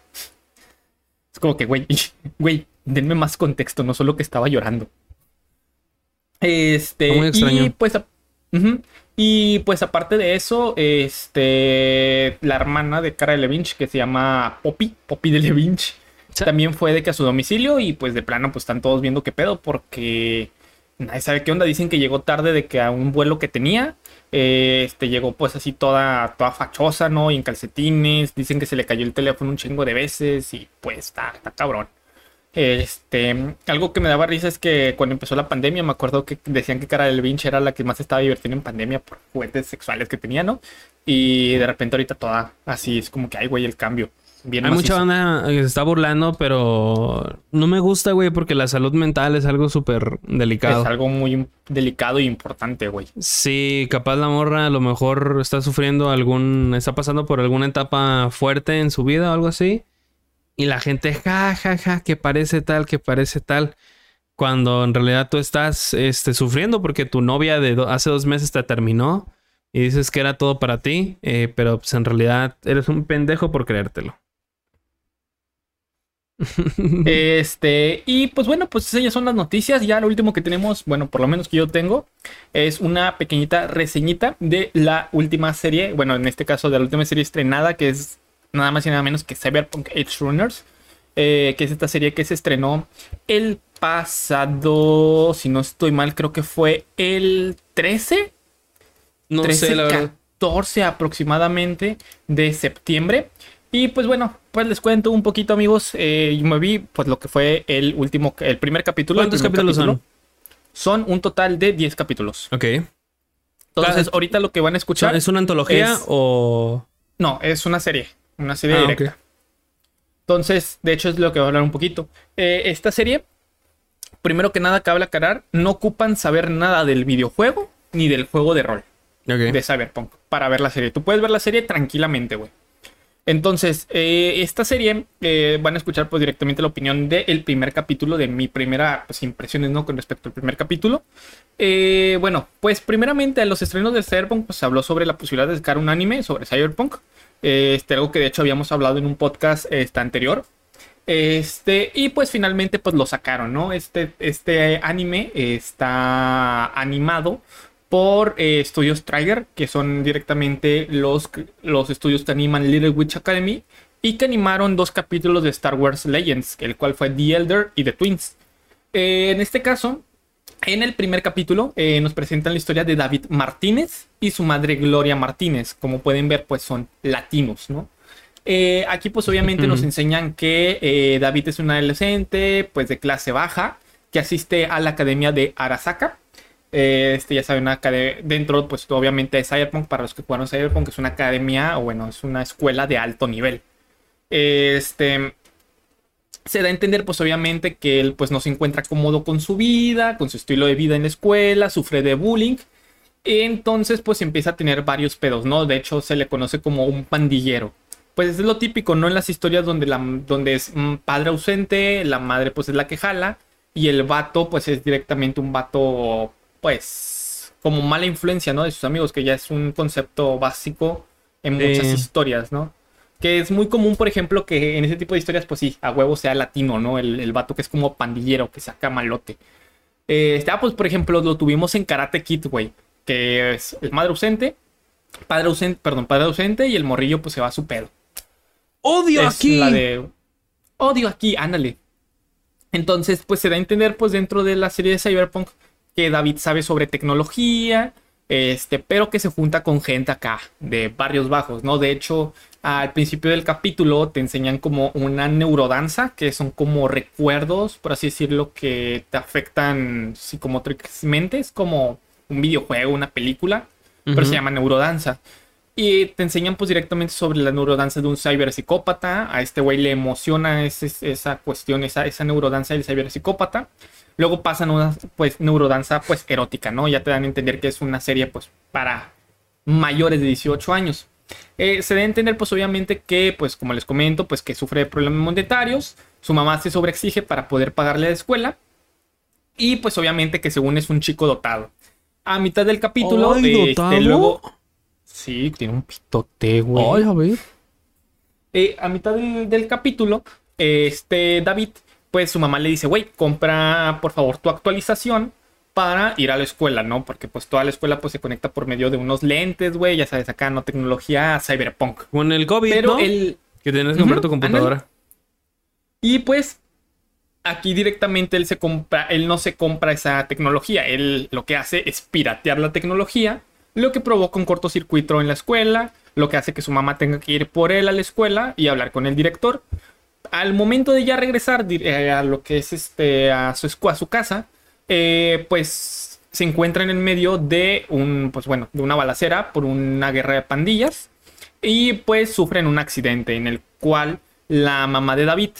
Es como que, güey, <laughs> güey, denme más contexto, no solo que estaba llorando. Este, Está muy extraño. y pues, a- y pues aparte de eso, este, la hermana de Cara de Levinch, que se llama Poppy, Poppy de Levinch, También fue de que a su domicilio y pues de plano pues están todos viendo qué pedo porque nadie sabe qué onda. Dicen que llegó tarde de que a un vuelo que tenía, eh, este, llegó pues así toda, toda fachosa, ¿no? Y en calcetines. Dicen que se le cayó el teléfono un chingo de veces y pues está, está cabrón. Este, algo que me daba risa es que cuando empezó la pandemia, me acuerdo que decían que Cara del Vinci era la que más estaba divirtiendo en pandemia por juguetes sexuales que tenía, ¿no? Y de repente ahorita toda así es como que, ay, güey, el cambio. Bien Hay macizo. mucha banda que se está burlando, pero no me gusta, güey, porque la salud mental es algo súper delicado. Es algo muy delicado y importante, güey. Sí, capaz la morra a lo mejor está sufriendo algún, está pasando por alguna etapa fuerte en su vida o algo así. Y la gente, ja, ja, ja, que parece tal, que parece tal. Cuando en realidad tú estás este, sufriendo porque tu novia de do- hace dos meses te terminó y dices que era todo para ti, eh, pero pues en realidad eres un pendejo por creértelo. <laughs> Este, y pues bueno, pues esas son las noticias. Ya lo último que tenemos, bueno, por lo menos que yo tengo, es una pequeñita reseñita de la última serie, bueno, en este caso de la última serie estrenada, que es nada más y nada menos que Cyberpunk Edge Runners, eh, que es esta serie que se estrenó el pasado, si no estoy mal, creo que fue el 13, No 13, sé, la verdad. 14 aproximadamente de septiembre. Y pues bueno, pues les cuento un poquito, amigos. Eh, yo me vi pues lo que fue el último, el primer capítulo. ¿Cuántos primer capítulos son? Son un total de 10 capítulos. Ok. Entonces, ahorita lo que van a escuchar. ¿Es una antología es- o...? No, es una serie. Una serie Ah, directa. Entonces, de hecho, es lo que voy a hablar un poquito. Eh, esta serie, primero que nada, cabe aclarar, no ocupan saber nada del videojuego ni del juego de rol. Ok. de Cyberpunk para ver la serie. Tú puedes ver la serie tranquilamente, güey. Entonces, eh, esta serie eh, van a escuchar pues directamente la opinión del primer capítulo, de mi primera pues, impresiones, ¿no? Con respecto al primer capítulo. Eh, bueno, pues primeramente a los estrenos de Cyberpunk pues se habló sobre la posibilidad de sacar un anime sobre Cyberpunk. Este, algo que de hecho habíamos hablado en un podcast este, anterior. Este, y pues finalmente pues lo sacaron, ¿no? Este, este anime está animado por eh, estudios Trigger, que son directamente los, los estudios que animan Little Witch Academy y que animaron dos capítulos de Star Wars Legends, el cual fue The Elder y The Twins. Eh, en este caso, en el primer capítulo eh, nos presentan la historia de David Martínez y su madre Gloria Martínez. Como pueden ver, pues son latinos, ¿no? Eh, aquí pues obviamente nos enseñan que eh, David es un adolescente pues de clase baja que asiste a la academia de Arasaka. Eh, este ya saben, una acade- dentro pues obviamente de Cyberpunk, para los que jugaron Cyberpunk es una academia o bueno, es una escuela de alto nivel. Este, se da a entender, pues obviamente, que él pues no se encuentra cómodo con su vida, con su estilo de vida en la escuela, sufre de bullying. Entonces, pues empieza a tener varios pedos, ¿no? De hecho, se le conoce como un pandillero. Pues es lo típico, ¿no? En las historias donde, la, donde es un padre ausente, la madre pues es la que jala, y el vato pues es directamente un vato, pues, como mala influencia, ¿no? De sus amigos, que ya es un concepto básico en muchas historias, ¿no? Que es muy común, por ejemplo, que en ese tipo de historias, pues sí, a huevo sea latino, ¿no? El, el vato que es como pandillero, que saca malote. Eh, está, pues, por ejemplo, lo tuvimos en Karate Kid, güey. Que es el madre ausente, padre ausente, perdón, padre ausente y el morrillo, pues se va a su pedo. ¡Odio Es aquí! La de. Odio aquí, ándale. Entonces, pues se da a entender, pues, dentro de la serie de Cyberpunk, que David sabe sobre tecnología, este, pero que se junta con gente acá, de barrios bajos, ¿no? De hecho, al principio del capítulo te enseñan como una neurodanza, que son como recuerdos, por así decirlo, que te afectan psicomotricamente. Es como un videojuego, una película, pero se llama neurodanza. Y te enseñan pues directamente sobre la neurodanza de un ciberpsicópata. A este güey le emociona ese- esa cuestión, esa, esa neurodanza del ciberpsicópata. Luego pasan una pues neurodanza pues erótica, ¿no? Ya te dan a entender que es una serie pues para mayores de 18 años. Eh, se debe entender pues obviamente que pues como les comento pues que sufre de problemas monetarios. Su mamá se sobreexige para poder pagarle la escuela. Y pues obviamente que según es un chico dotado. A mitad del capítulo, Ay, este, luego... Sí, tiene un pitote, güey. Ay, a ver. Eh, a mitad del, del capítulo, este David, pues su mamá le dice, güey, compra por favor tu actualización para ir a la escuela, ¿no? Porque pues toda la escuela pues se conecta por medio de unos lentes, güey, ya sabes, acá, ¿no? Tecnología cyberpunk. Con el COVID, Pero ¿no? el... Que tienes que comprar tu computadora. Y pues aquí directamente él se compra, él no se compra esa tecnología, él lo que hace es piratear la tecnología, lo que provoca un cortocircuito en la escuela, lo que hace que su mamá tenga que ir por él a la escuela y hablar con el director. Al momento de ya regresar eh, a lo que es este a su a su casa, eh, pues se encuentran en medio de un pues bueno, de una balacera por una guerra de pandillas y pues sufren un accidente en el cual la mamá de David,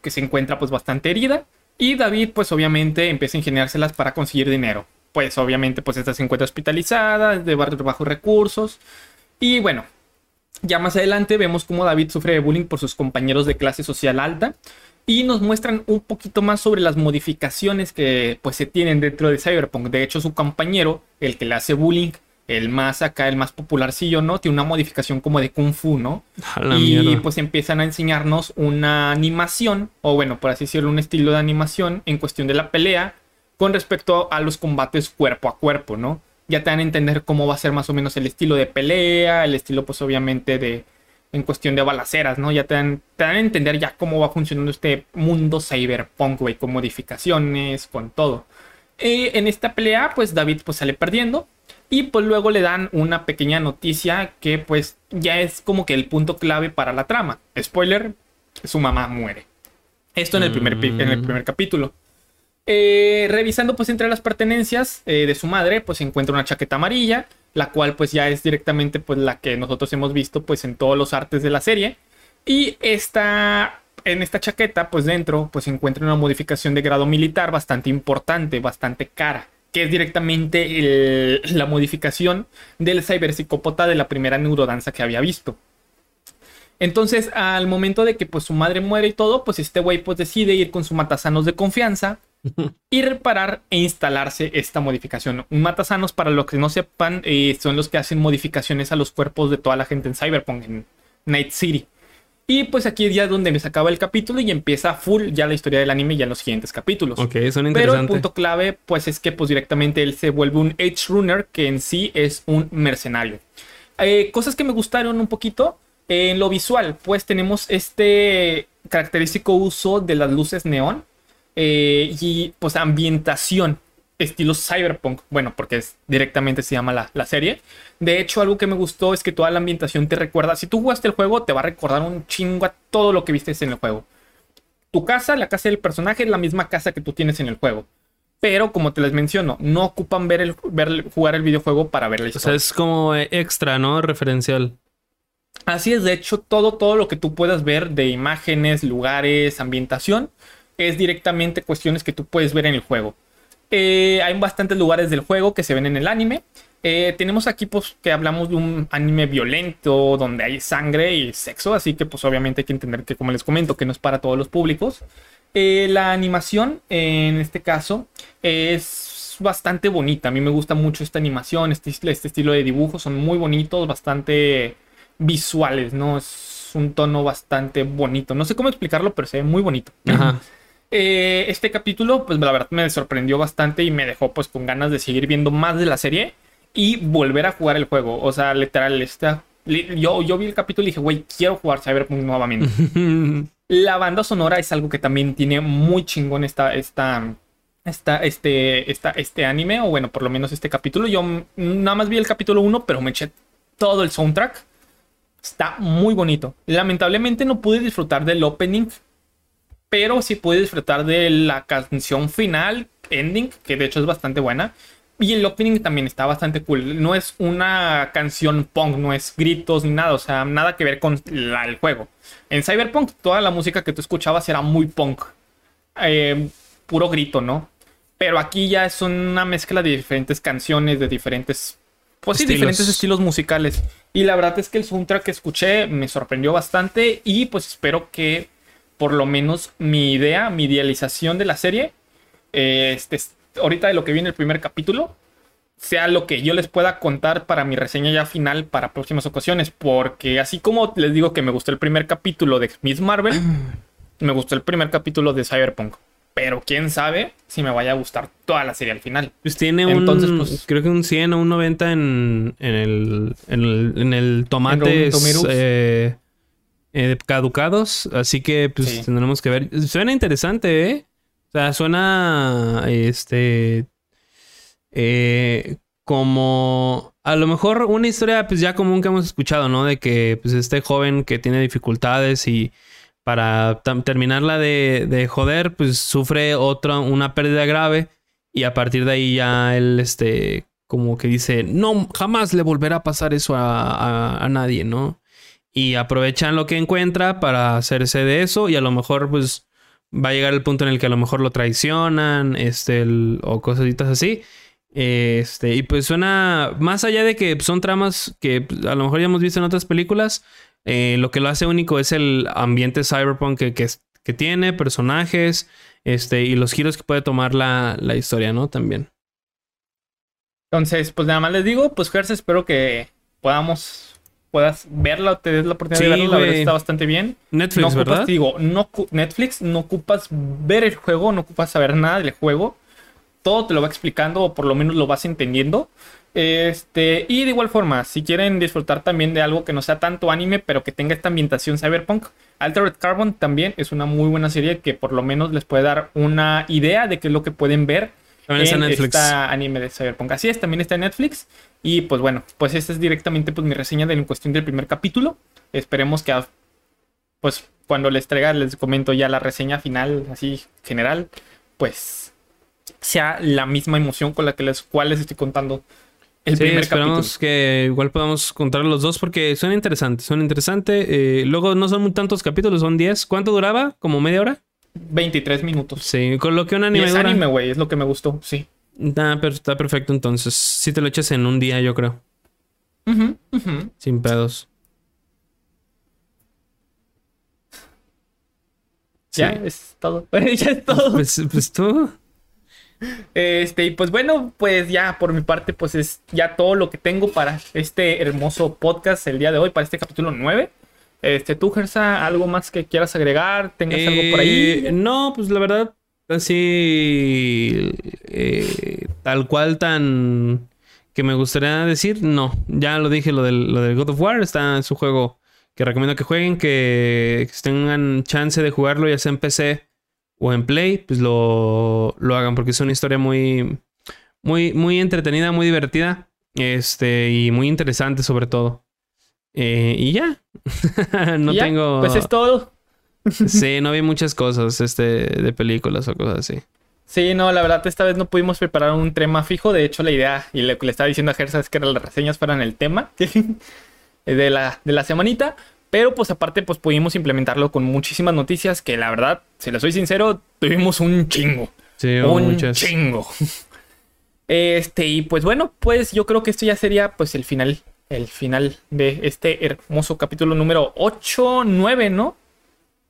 que se encuentra pues bastante herida, y David pues obviamente empieza a ingeniárselas para conseguir dinero. Pues obviamente pues esta se encuentra hospitalizada, de bajos recursos, y bueno, ya más adelante vemos cómo David sufre de bullying por sus compañeros de clase social alta, y nos muestran un poquito más sobre las modificaciones que pues se tienen dentro de Cyberpunk. De hecho, su compañero, el que le hace bullying, el más acá, el más popularcillo, ¿no? Tiene una modificación como de Kung Fu, ¿no? La y mierda. pues empiezan a enseñarnos una animación, o bueno, por así decirlo, un estilo de animación en cuestión de la pelea con respecto a los combates cuerpo a cuerpo, ¿no? Ya te dan a entender cómo va a ser más o menos el estilo de pelea, el estilo pues obviamente de en cuestión de balaceras, ¿no? Ya te dan, te dan a entender ya cómo va funcionando este mundo cyberpunk, güey, con modificaciones, con todo. Eh, en esta pelea, pues David pues sale perdiendo. Y pues luego le dan una pequeña noticia que pues ya es como que el punto clave para la trama. Spoiler, su mamá muere. Esto en el primer, en el Mm. primer capítulo. Eh, revisando pues entre las pertenencias eh, de su madre, pues se encuentra una chaqueta amarilla, la cual pues ya es directamente pues la que nosotros hemos visto pues en todos los artes de la serie. Y esta, en esta chaqueta pues dentro pues se encuentra una modificación de grado militar bastante importante, bastante cara, que es directamente la modificación del ciberpsicópata de la primera neurodanza que había visto. Entonces, al momento de que pues su madre muere y todo, pues este güey pues decide ir con su matasanos de confianza <laughs> y reparar e instalarse esta modificación. Un matasanos, para los que no sepan, eh, son los que hacen modificaciones a los cuerpos de toda la gente en Cyberpunk, en Night City. Y pues aquí ya es donde me sacaba el capítulo y empieza full ya la historia del anime ya en los siguientes capítulos. Ok, son Pero el punto clave, pues es que pues directamente él se vuelve un Edge Runner, que en sí es un mercenario. Eh, cosas que me gustaron un poquito. eh, en lo visual, pues tenemos este característico uso de las luces neón eh, y pues ambientación estilo cyberpunk. Bueno, porque es, directamente se llama la, la serie. De hecho, algo que me gustó es que toda la ambientación te recuerda. Si tú jugaste el juego, te va a recordar un chingo a todo lo que viste en el juego. Tu casa, la casa del personaje, es la misma casa que tú tienes en el juego. Pero como te les menciono, no ocupan ver el, ver jugar el videojuego para ver la O sea, historia. es como extra, ¿no? Referencial. Así es, de hecho, todo, todo lo que tú puedas ver de imágenes, lugares, ambientación, es directamente cuestiones que tú puedes ver en el juego. Eh, hay bastantes lugares del juego que se ven en el anime. Eh, tenemos aquí pues que hablamos de un anime violento donde hay sangre y sexo, así que pues obviamente hay que entender que como les comento que no es para todos los públicos. Eh, la animación en este caso es bastante bonita, a mí me gusta mucho esta animación, este, este estilo de dibujo, son muy bonitos, bastante visuales, ¿no? Es un tono bastante bonito, no sé cómo explicarlo, pero se ve muy bonito. Ajá. Eh, este capítulo, pues la verdad me sorprendió bastante y me dejó pues con ganas de seguir viendo más de la serie y volver a jugar el juego. O sea, literal, esta, yo, yo vi el capítulo y dije, güey, quiero jugar Cyberpunk nuevamente. <laughs> la banda sonora es algo que también tiene muy chingón esta, esta, esta, este, esta, este anime, o bueno, por lo menos este capítulo. Yo nada más vi el capítulo 1, pero me eché todo el soundtrack. Está muy bonito. Lamentablemente no pude disfrutar del opening pero sí pude disfrutar de la canción final, ending, que de hecho es bastante buena. Y el opening también está bastante cool. No es una canción punk, no es gritos ni nada, o sea, nada que ver con el juego. En Cyberpunk, toda la música que tú escuchabas era muy punk. Eh, puro grito, ¿no? Pero aquí ya es una mezcla de diferentes canciones, de diferentes. Pues sí, diferentes estilos musicales. Y la verdad es que el soundtrack que escuché me sorprendió bastante. Y pues espero que por lo menos mi idea, mi idealización de la serie, eh, este, ahorita de lo que viene el primer capítulo, sea lo que yo les pueda contar para mi reseña ya final para próximas ocasiones. Porque así como les digo que me gustó el primer capítulo de Miss Marvel, <clears throat> me gustó el primer capítulo de Cyberpunk. Pero quién sabe si me vaya a gustar toda la serie al final. Pues tiene Entonces, un, pues, creo que un 100 o un 90 en, en, el, en, el, en el tomate. Eh, eh, caducados, así que pues tendremos que ver. Suena interesante, ¿eh? O sea, suena este eh, como a lo mejor una historia pues ya común que hemos escuchado, ¿no? De que pues este joven que tiene dificultades y para terminarla de, de, joder, pues sufre otra, una pérdida grave y a partir de ahí ya él, este, como que dice, no, jamás le volverá a pasar eso a, a nadie, ¿no? Y aprovechan lo que encuentra para hacerse de eso y a lo mejor pues va a llegar el punto en el que a lo mejor lo traicionan, este, o cositas así. Este, y pues suena, más allá de que son tramas que pues, a lo mejor ya hemos visto en otras películas, eh, lo que lo hace único es el ambiente cyberpunk que, que, tiene, personajes, este, y los giros que puede tomar la, la historia, ¿no? También. Entonces, pues nada más les digo, pues Gerson, espero que podamos puedas verla o te des la oportunidad de verla, la verdad está bastante bien. Netflix, no ¿verdad? Digo, no, Netflix, no ocupas ver el juego, no ocupas saber nada del juego. Todo te lo va explicando o por lo menos lo vas entendiendo. Este, y de igual forma, si quieren disfrutar también de algo que no sea tanto anime, pero que tenga esta ambientación cyberpunk, Altered Carbon también es una muy buena serie que por lo menos les puede dar una idea de qué es lo que pueden ver en Netflix. esta anime de Cyberpunk. Así es, también está en Netflix. Y pues bueno, pues esta es directamente pues mi reseña de en cuestión del primer capítulo. Esperemos que pues cuando les traiga les comento ya la reseña final, así general, pues sea la misma emoción con la que les cual les estoy contando el primer esperamos capítulo. que igual podamos contar los dos porque son interesantes, son interesantes. Eh, luego no son tantos capítulos, son 10. ¿Cuánto duraba? ¿Como media hora? 23 minutos. Sí, con lo que un anime. es anime, güey, es lo que me gustó, sí. Está, perfecto entonces. Si te lo echas en un día, yo creo. Sin pedos. Ya es todo. <laughs> ya es todo. Pues, pues tú. Este, y pues bueno, pues ya por mi parte, pues es ya todo lo que tengo para este hermoso podcast el día de hoy, para este capítulo 9. Este, tú, Gersa, ¿algo más que quieras agregar? ¿Tengas algo por ahí? Eh, no, pues la verdad, así eh, tal cual tan que me gustaría decir, no. Ya lo dije, lo del, lo del God of War está en su juego que recomiendo que jueguen, que, tengan chance de jugarlo, ya sea en PC o en Play, pues lo, lo hagan, porque es una historia muy, muy, muy entretenida, muy divertida, este, y muy interesante sobre todo. Eh, y ya. <laughs> no tengo. Pues es todo. sí, no vi muchas cosas este, de películas o cosas así. Sí, no, la verdad, esta vez no pudimos preparar un tema fijo. De hecho, la idea, y lo que le estaba diciendo a Gersa es que las reseñas fueran el tema. <laughs> de la, de la semanita. Pero pues aparte pues pudimos implementarlo con muchísimas noticias que la verdad, si le soy sincero, tuvimos un chingo. Sí, un muchas. chingo. <laughs> Este, y pues bueno, pues yo creo que esto ya sería pues el final, el final de este hermoso capítulo número 8, 9, ¿no?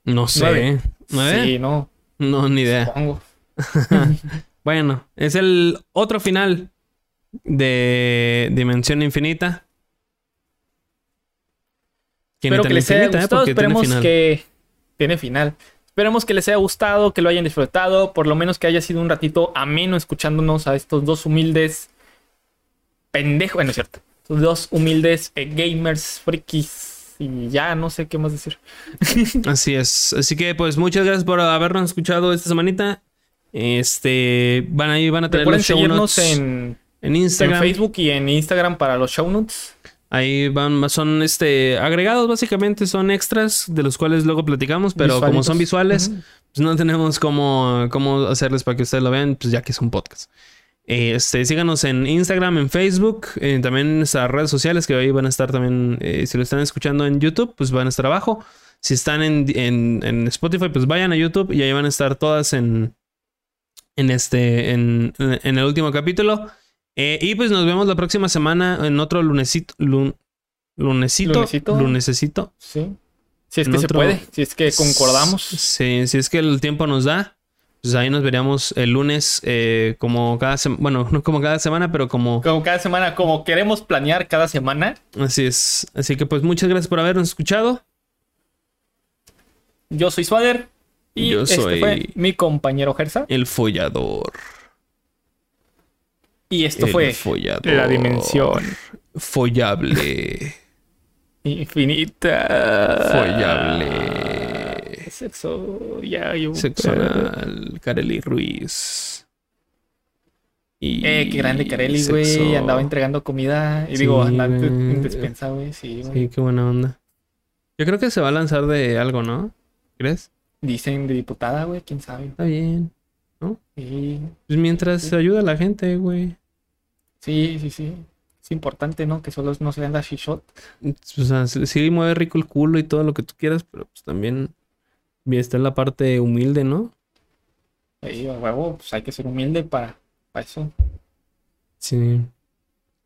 No sé. Nueve. ¿Nueve? Sí, no, No, ni idea. supongo. <laughs> <laughs> Bueno, es el otro final de Dimensión Infinita. Espero que les haya infinita, ¿eh? gustado, esperemos que tiene final. Esperemos que les haya gustado, que lo hayan disfrutado, por lo menos que haya sido un ratito ameno escuchándonos a estos dos humildes pendejos, bueno, es cierto, dos humildes eh, gamers, frikis y ya no sé qué más decir. <laughs> Así es. Así que, pues, muchas gracias por habernos escuchado esta semanita. Este, van ahí, van a tener los show notes en, en en Instagram. Facebook y en Instagram para los show notes. Ahí van, son este agregados, básicamente, son extras de los cuales luego platicamos, pero como son visuales, pues no tenemos cómo, cómo hacerles para que ustedes lo vean, pues ya que es un podcast. Este, síganos en Instagram, en Facebook, eh, también en nuestras redes sociales que ahí van a estar también, eh, si lo están escuchando en YouTube, pues van a estar abajo. Si están en, en- en Spotify, pues vayan a YouTube y ahí van a estar todas en, en este, en, en el último capítulo. Eh, y pues nos vemos la próxima semana en otro lunesito, lun- lunesito, Lunesito. lunesecito. Sí. Si es que se puede, si es que concordamos. Sí, si es que el tiempo nos da, pues ahí nos veríamos el lunes, eh, como cada semana, bueno, <laughs> no como cada semana, pero como Como cada semana, como queremos planear cada semana. así es. Así que pues muchas gracias por habernos escuchado. Yo soy Swader. Y Yo este soy- fue mi compañero Gersa. El follador. Y esto el fue follador. la dimensión Follable. <laughs> infinita. Follable. Sexo. Ya, yo. Sexo anal. Kareli Ruiz. Y Eh, qué grande Carelli, güey. Andaba entregando comida. Y Sí, digo, andaba en- despensa, güey. Sí, güey. Sí, qué buena onda. Yo creo que se va a lanzar de algo, ¿no? ¿Crees? Dicen de diputada, güey. Quién sabe. Está bien. Sí, Pues mientras ayuda a la gente, güey. sí, sí. sí. Es importante, ¿no? Que solo no se venda shot. O sea, sí mueve rico el culo y todo lo que tú quieras, pero pues también está en la parte humilde, ¿no? A huevo, pues hay que ser humilde para, para eso. Sí.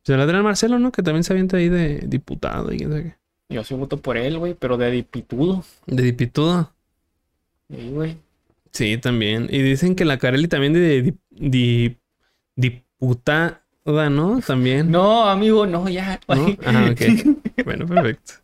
Se la Adrián Marcelo, ¿no? Que también se avienta ahí de diputado y quién sabe qué. Yo sí voto por él, güey, pero de dipitudo. De dipitudo. Sí, güey. Sí, también. Y dicen que la Carelli también de di- di- diputada, ¿no? También. No, amigo, no, ya. ¿No? Ah, ok. <laughs> Bueno, perfecto.